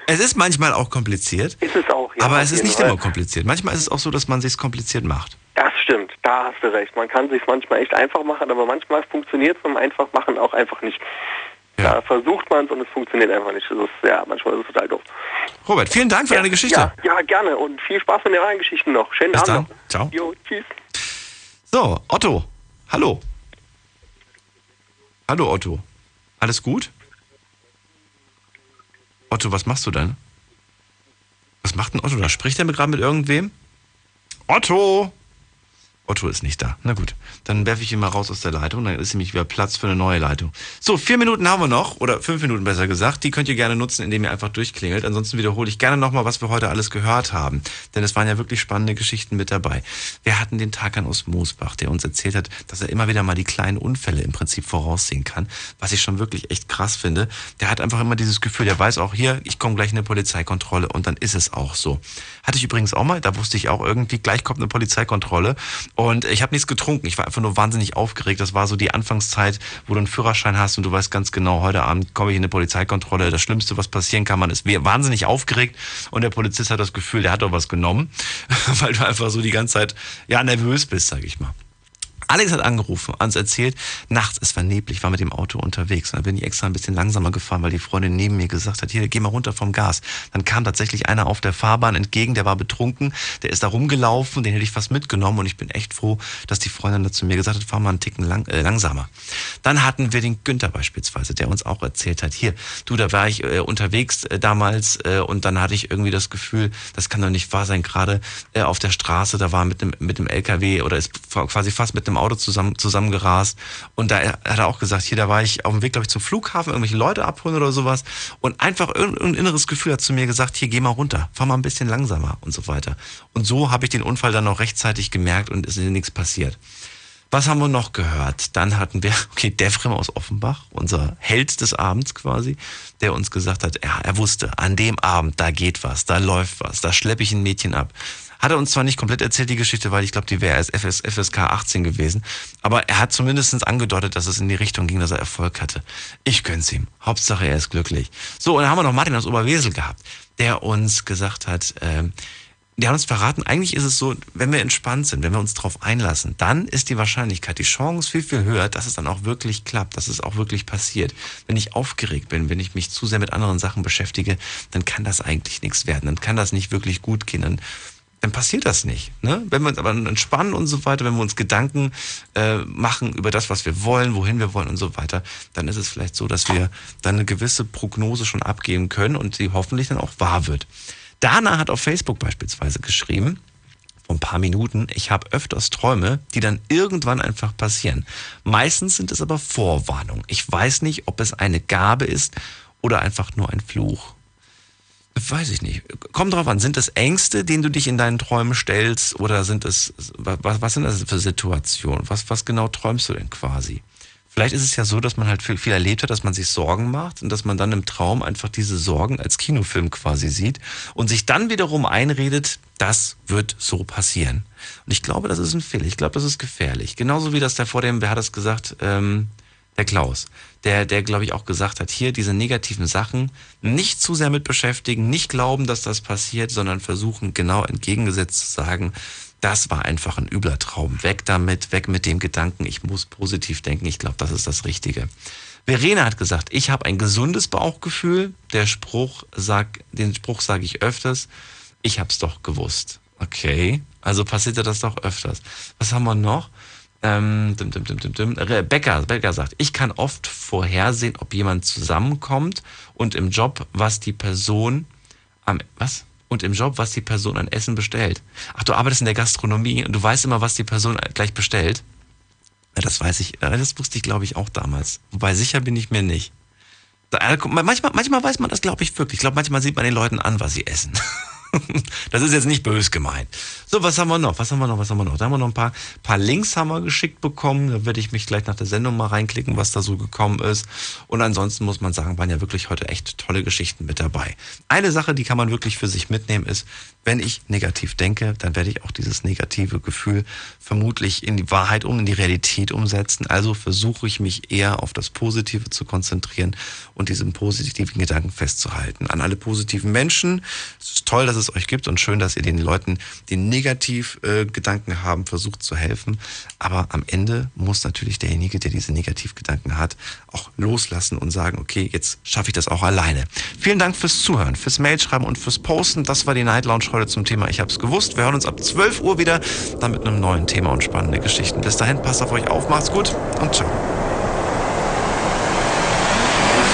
es ist manchmal auch kompliziert. Ist es auch, ja. aber es ist nicht Fall. immer kompliziert. Manchmal ist es auch so, dass man sich kompliziert macht. Das stimmt, da hast du recht. Man kann sich manchmal echt einfach machen, aber manchmal funktioniert es beim Einfachmachen auch einfach nicht. Da versucht man es und es funktioniert einfach nicht. Das ist, ja, manchmal ist es total doof. Robert, vielen Dank für deine Geschichte. Ja, ja, gerne und viel Spaß mit den anderen Geschichten noch. Schönen Bis Abend dann. noch. Ciao. Jo, tschüss. So, Otto. Hallo. Hallo, Otto. Alles gut? Otto, was machst du denn? Was macht denn Otto da? Spricht er gerade mit irgendwem? Otto! Otto ist nicht da. Na gut, dann werfe ich ihn mal raus aus der Leitung, dann ist nämlich wieder Platz für eine neue Leitung. So, vier Minuten haben wir noch, oder fünf Minuten besser gesagt. Die könnt ihr gerne nutzen, indem ihr einfach durchklingelt. Ansonsten wiederhole ich gerne nochmal, was wir heute alles gehört haben. Denn es waren ja wirklich spannende Geschichten mit dabei. Wir hatten den Takan aus Moosbach, der uns erzählt hat, dass er immer wieder mal die kleinen Unfälle im Prinzip voraussehen kann. Was ich schon wirklich echt krass finde. Der hat einfach immer dieses Gefühl, der weiß auch hier, ich komme gleich in eine Polizeikontrolle und dann ist es auch so. Hatte ich übrigens auch mal, da wusste ich auch irgendwie, gleich kommt eine Polizeikontrolle. Und ich habe nichts getrunken. Ich war einfach nur wahnsinnig aufgeregt. Das war so die Anfangszeit, wo du einen Führerschein hast und du weißt ganz genau, heute Abend komme ich in eine Polizeikontrolle. Das Schlimmste, was passieren kann, man ist wahnsinnig aufgeregt und der Polizist hat das Gefühl, der hat doch was genommen, [LAUGHS] weil du einfach so die ganze Zeit ja nervös bist, sag ich mal. Alex hat angerufen, uns erzählt, nachts, es war neblig, war mit dem Auto unterwegs. Und dann bin ich extra ein bisschen langsamer gefahren, weil die Freundin neben mir gesagt hat, hier, geh mal runter vom Gas. Dann kam tatsächlich einer auf der Fahrbahn entgegen, der war betrunken, der ist da rumgelaufen, den hätte ich fast mitgenommen und ich bin echt froh, dass die Freundin dazu mir gesagt hat, fahr mal einen Ticken lang, äh, langsamer. Dann hatten wir den Günther beispielsweise, der uns auch erzählt hat, hier, du, da war ich äh, unterwegs äh, damals äh, und dann hatte ich irgendwie das Gefühl, das kann doch nicht wahr sein, gerade äh, auf der Straße, da war mit dem, mit dem LKW oder ist quasi fast mit einem Auto zusammen, zusammengerast. Und da hat er auch gesagt, hier, da war ich auf dem Weg, glaube ich, zum Flughafen, irgendwelche Leute abholen oder sowas. Und einfach irgendein inneres Gefühl hat zu mir gesagt, hier, geh mal runter, fahr mal ein bisschen langsamer und so weiter. Und so habe ich den Unfall dann noch rechtzeitig gemerkt und ist nichts passiert. Was haben wir noch gehört? Dann hatten wir, [LAUGHS] okay, Devrim aus Offenbach, unser Held des Abends quasi, der uns gesagt hat, ja, er wusste, an dem Abend, da geht was, da läuft was, da schleppe ich ein Mädchen ab. Hat er uns zwar nicht komplett erzählt, die Geschichte, weil ich glaube, die wäre erst FS, FSK 18 gewesen. Aber er hat zumindest angedeutet, dass es in die Richtung ging, dass er Erfolg hatte. Ich gönn's ihm. Hauptsache, er ist glücklich. So, und dann haben wir noch Martin aus Oberwesel gehabt, der uns gesagt hat, ähm, die haben uns verraten, eigentlich ist es so, wenn wir entspannt sind, wenn wir uns darauf einlassen, dann ist die Wahrscheinlichkeit, die Chance viel, viel höher, dass es dann auch wirklich klappt, dass es auch wirklich passiert. Wenn ich aufgeregt bin, wenn ich mich zu sehr mit anderen Sachen beschäftige, dann kann das eigentlich nichts werden, dann kann das nicht wirklich gut gehen. Dann dann passiert das nicht. Ne? Wenn wir uns aber entspannen und so weiter, wenn wir uns Gedanken äh, machen über das, was wir wollen, wohin wir wollen und so weiter, dann ist es vielleicht so, dass wir dann eine gewisse Prognose schon abgeben können und die hoffentlich dann auch wahr wird. Dana hat auf Facebook beispielsweise geschrieben, vor ein paar Minuten, ich habe öfters Träume, die dann irgendwann einfach passieren. Meistens sind es aber Vorwarnungen. Ich weiß nicht, ob es eine Gabe ist oder einfach nur ein Fluch. Weiß ich nicht. Kommt drauf an, sind es Ängste, denen du dich in deinen Träumen stellst, oder sind es, was, was sind das für Situationen? Was, was genau träumst du denn quasi? Vielleicht ist es ja so, dass man halt viel, viel erlebt hat, dass man sich Sorgen macht und dass man dann im Traum einfach diese Sorgen als Kinofilm quasi sieht und sich dann wiederum einredet, das wird so passieren. Und ich glaube, das ist ein Fehler. Ich glaube, das ist gefährlich. Genauso wie das der vor dem, wer hat das gesagt, ähm, der Klaus, der, der glaube ich auch gesagt hat, hier diese negativen Sachen nicht zu sehr mit beschäftigen, nicht glauben, dass das passiert, sondern versuchen genau entgegengesetzt zu sagen, das war einfach ein übler Traum. Weg damit, weg mit dem Gedanken, ich muss positiv denken. Ich glaube, das ist das Richtige. Verena hat gesagt, ich habe ein gesundes Bauchgefühl. Der Spruch sagt, den Spruch sage ich öfters. Ich habe es doch gewusst. Okay, also passierte das doch öfters. Was haben wir noch? Ähm, dim, dim, dim, dim, dim. Becker, Becker sagt, ich kann oft vorhersehen, ob jemand zusammenkommt und im Job, was die Person am, was? Und im Job, was die Person an Essen bestellt. Ach, du arbeitest in der Gastronomie und du weißt immer, was die Person gleich bestellt. Ja, das weiß ich, das wusste ich, glaube ich, auch damals. Wobei sicher bin ich mir nicht. Manchmal, manchmal weiß man das, glaube ich, wirklich. Ich glaube, manchmal sieht man den Leuten an, was sie essen. [LAUGHS] [LAUGHS] das ist jetzt nicht bös gemeint. So, was haben wir noch? Was haben wir noch? Was haben wir noch? Da haben wir noch ein paar, paar Links haben wir geschickt bekommen. Da werde ich mich gleich nach der Sendung mal reinklicken, was da so gekommen ist. Und ansonsten muss man sagen, waren ja wirklich heute echt tolle Geschichten mit dabei. Eine Sache, die kann man wirklich für sich mitnehmen, ist, wenn ich negativ denke, dann werde ich auch dieses negative Gefühl vermutlich in die Wahrheit um, in die Realität umsetzen. Also versuche ich mich eher auf das Positive zu konzentrieren und diesen positiven Gedanken festzuhalten. An alle positiven Menschen. Es ist toll, dass es euch gibt und schön, dass ihr den Leuten, die negativ äh, Gedanken haben, versucht zu helfen. Aber am Ende muss natürlich derjenige, der diese Negativgedanken hat, auch loslassen und sagen, okay, jetzt schaffe ich das auch alleine. Vielen Dank fürs Zuhören, fürs Mailschreiben und fürs Posten. Das war die Night Lounge heute zum Thema Ich hab's gewusst. Wir hören uns ab 12 Uhr wieder, dann mit einem neuen Thema und spannende Geschichten. Bis dahin, passt auf euch auf, macht's gut und ciao.